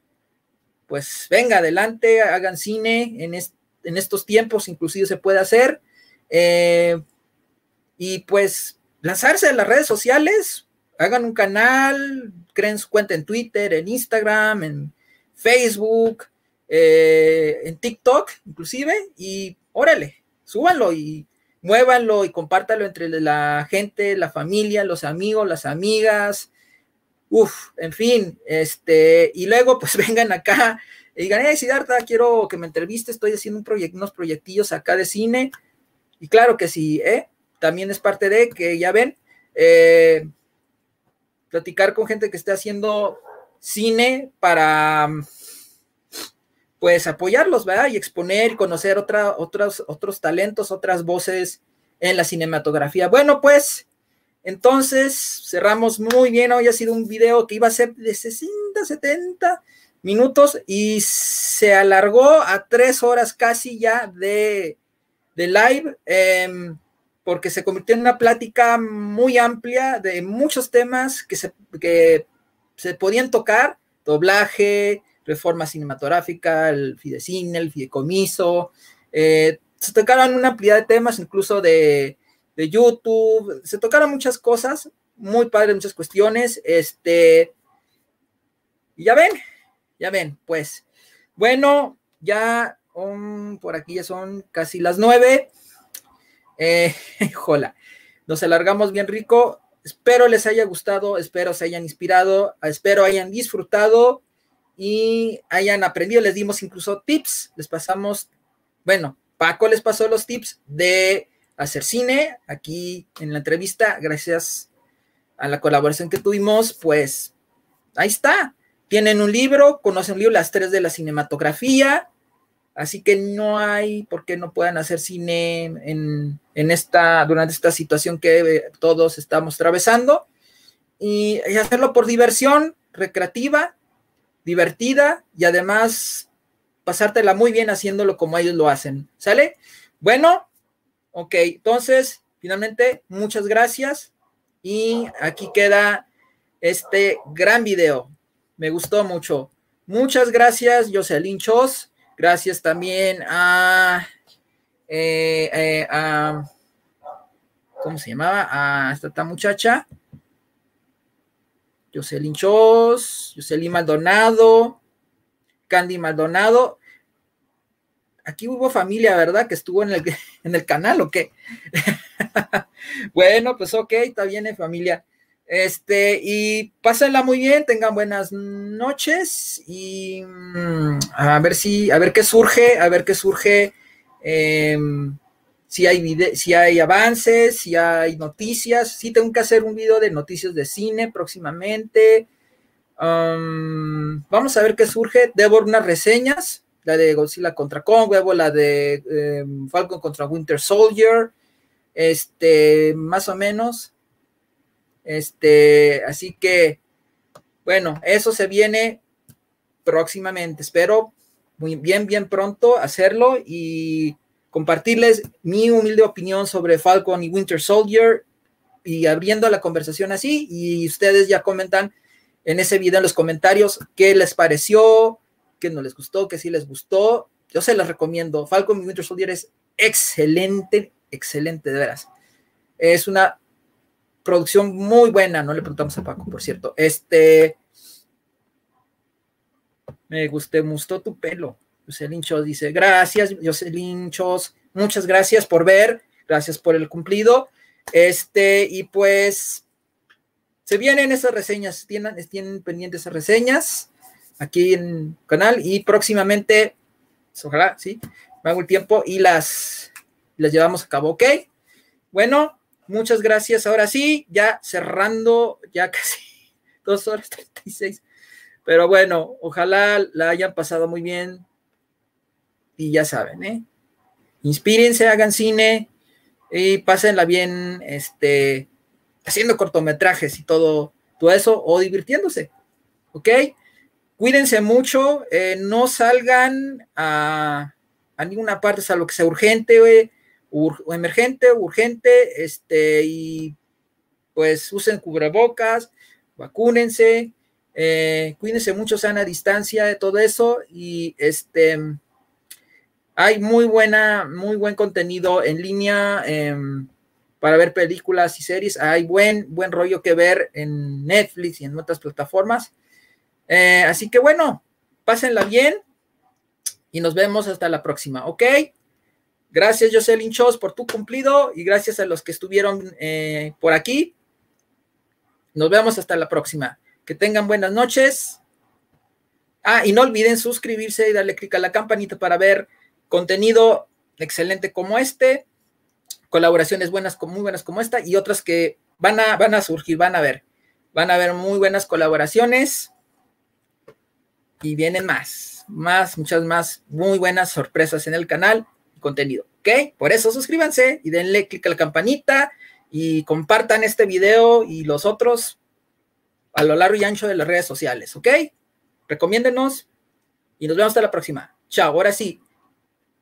pues venga adelante, hagan cine en, en estos tiempos, inclusive se puede hacer. Eh, y pues lanzarse a las redes sociales, hagan un canal, creen su cuenta en Twitter, en Instagram, en Facebook, eh, en TikTok, inclusive, y órale, súbanlo y muévanlo y compártalo entre la gente, la familia, los amigos, las amigas, uf, en fin, este, y luego pues vengan acá y digan, hey, Siddhartha, quiero que me entreviste, estoy haciendo un proyecto, unos proyectillos acá de cine, y claro que sí, ¿eh? También es parte de que ya ven, eh, platicar con gente que esté haciendo cine para pues apoyarlos, ¿verdad? Y exponer y conocer otra, otros, otros talentos, otras voces en la cinematografía. Bueno, pues entonces cerramos muy bien. Hoy ha sido un video que iba a ser de 60, 70 minutos y se alargó a tres horas casi ya de, de live, eh, porque se convirtió en una plática muy amplia de muchos temas que se, que se podían tocar, doblaje, reforma cinematográfica, el fidecine, el fideicomiso, eh, se tocaron una amplitud de temas, incluso de, de, YouTube, se tocaron muchas cosas, muy padres, muchas cuestiones, este, y ya ven, ya ven, pues, bueno, ya um, por aquí ya son casi las nueve, eh, jola, nos alargamos bien rico, espero les haya gustado, espero se hayan inspirado, espero hayan disfrutado, y hayan aprendido. Les dimos incluso tips, les pasamos, bueno, Paco les pasó los tips de hacer cine aquí en la entrevista, gracias a la colaboración que tuvimos, pues ahí está. Tienen un libro, conocen un libro, las tres de la cinematografía, así que no hay por qué no puedan hacer cine en, en esta, durante esta situación que todos estamos atravesando y hacerlo por diversión recreativa, divertida y además pasártela muy bien haciéndolo como ellos lo hacen. ¿Sale? Bueno, ok, entonces, finalmente, muchas gracias y aquí queda este gran video. Me gustó mucho. Muchas gracias, Jocelyn Chos. Gracias también a, eh, eh, a ¿cómo se llamaba? A esta muchacha. Jocelyn Chos, Jocelyn Maldonado, Candy Maldonado. Aquí hubo familia, ¿verdad? Que estuvo en el, en el canal, ¿o qué? bueno, pues ok, está bien, eh, familia. Este, y pásenla muy bien, tengan buenas noches y mm, a ver si, a ver qué surge, a ver qué surge. Eh, si hay, si hay avances, si hay noticias. Sí tengo que hacer un video de noticias de cine próximamente. Um, vamos a ver qué surge. Debo unas reseñas, la de Godzilla contra Kong, debo la de em, Falcon contra Winter Soldier, este, más o menos. Este, así que, bueno, eso se viene próximamente. Espero muy bien, bien pronto hacerlo y compartirles mi humilde opinión sobre Falcon y Winter Soldier y abriendo la conversación así y ustedes ya comentan en ese video en los comentarios qué les pareció, qué no les gustó, qué sí les gustó yo se las recomiendo. Falcon y Winter Soldier es excelente, excelente, de veras. Es una producción muy buena, no le preguntamos a Paco, por cierto. Este, me gusté, gustó tu pelo. Jocelyn Chos dice, gracias, Jocelyn Chos, muchas gracias por ver, gracias por el cumplido. Este, y pues se vienen esas reseñas, tienen, tienen pendientes esas reseñas aquí en el canal y próximamente, pues, ojalá, sí, me hago el tiempo y las, las llevamos a cabo, ¿ok? Bueno, muchas gracias. Ahora sí, ya cerrando, ya casi dos horas 36. Pero bueno, ojalá la hayan pasado muy bien. Y ya saben, ¿eh? Inspírense, hagan cine y pásenla bien, este, haciendo cortometrajes y todo, todo eso, o divirtiéndose. ¿Ok? Cuídense mucho, eh, no salgan a, ninguna parte, salvo que sea urgente, o emergente, urgente, este, y pues usen cubrebocas, vacúnense, eh, cuídense mucho, sana distancia de todo eso y este hay muy buena, muy buen contenido en línea em, para ver películas y series. Hay buen, buen rollo que ver en Netflix y en otras plataformas. Eh, así que bueno, pásenla bien y nos vemos hasta la próxima, ¿ok? Gracias, Jocelyn Chos, por tu cumplido y gracias a los que estuvieron eh, por aquí. Nos vemos hasta la próxima. Que tengan buenas noches. Ah, y no olviden suscribirse y darle clic a la campanita para ver contenido excelente como este, colaboraciones buenas, muy buenas como esta y otras que van a, van a surgir, van a ver. Van a ver muy buenas colaboraciones y vienen más, más, muchas más muy buenas sorpresas en el canal contenido. ¿Ok? Por eso suscríbanse y denle clic a la campanita y compartan este video y los otros a lo largo y ancho de las redes sociales, ¿ok? Recomiéndenos y nos vemos hasta la próxima. Chao, ahora sí.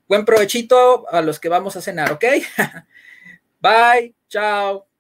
Buen provechito a los que vamos a cenar, ¿ok? Bye, chao.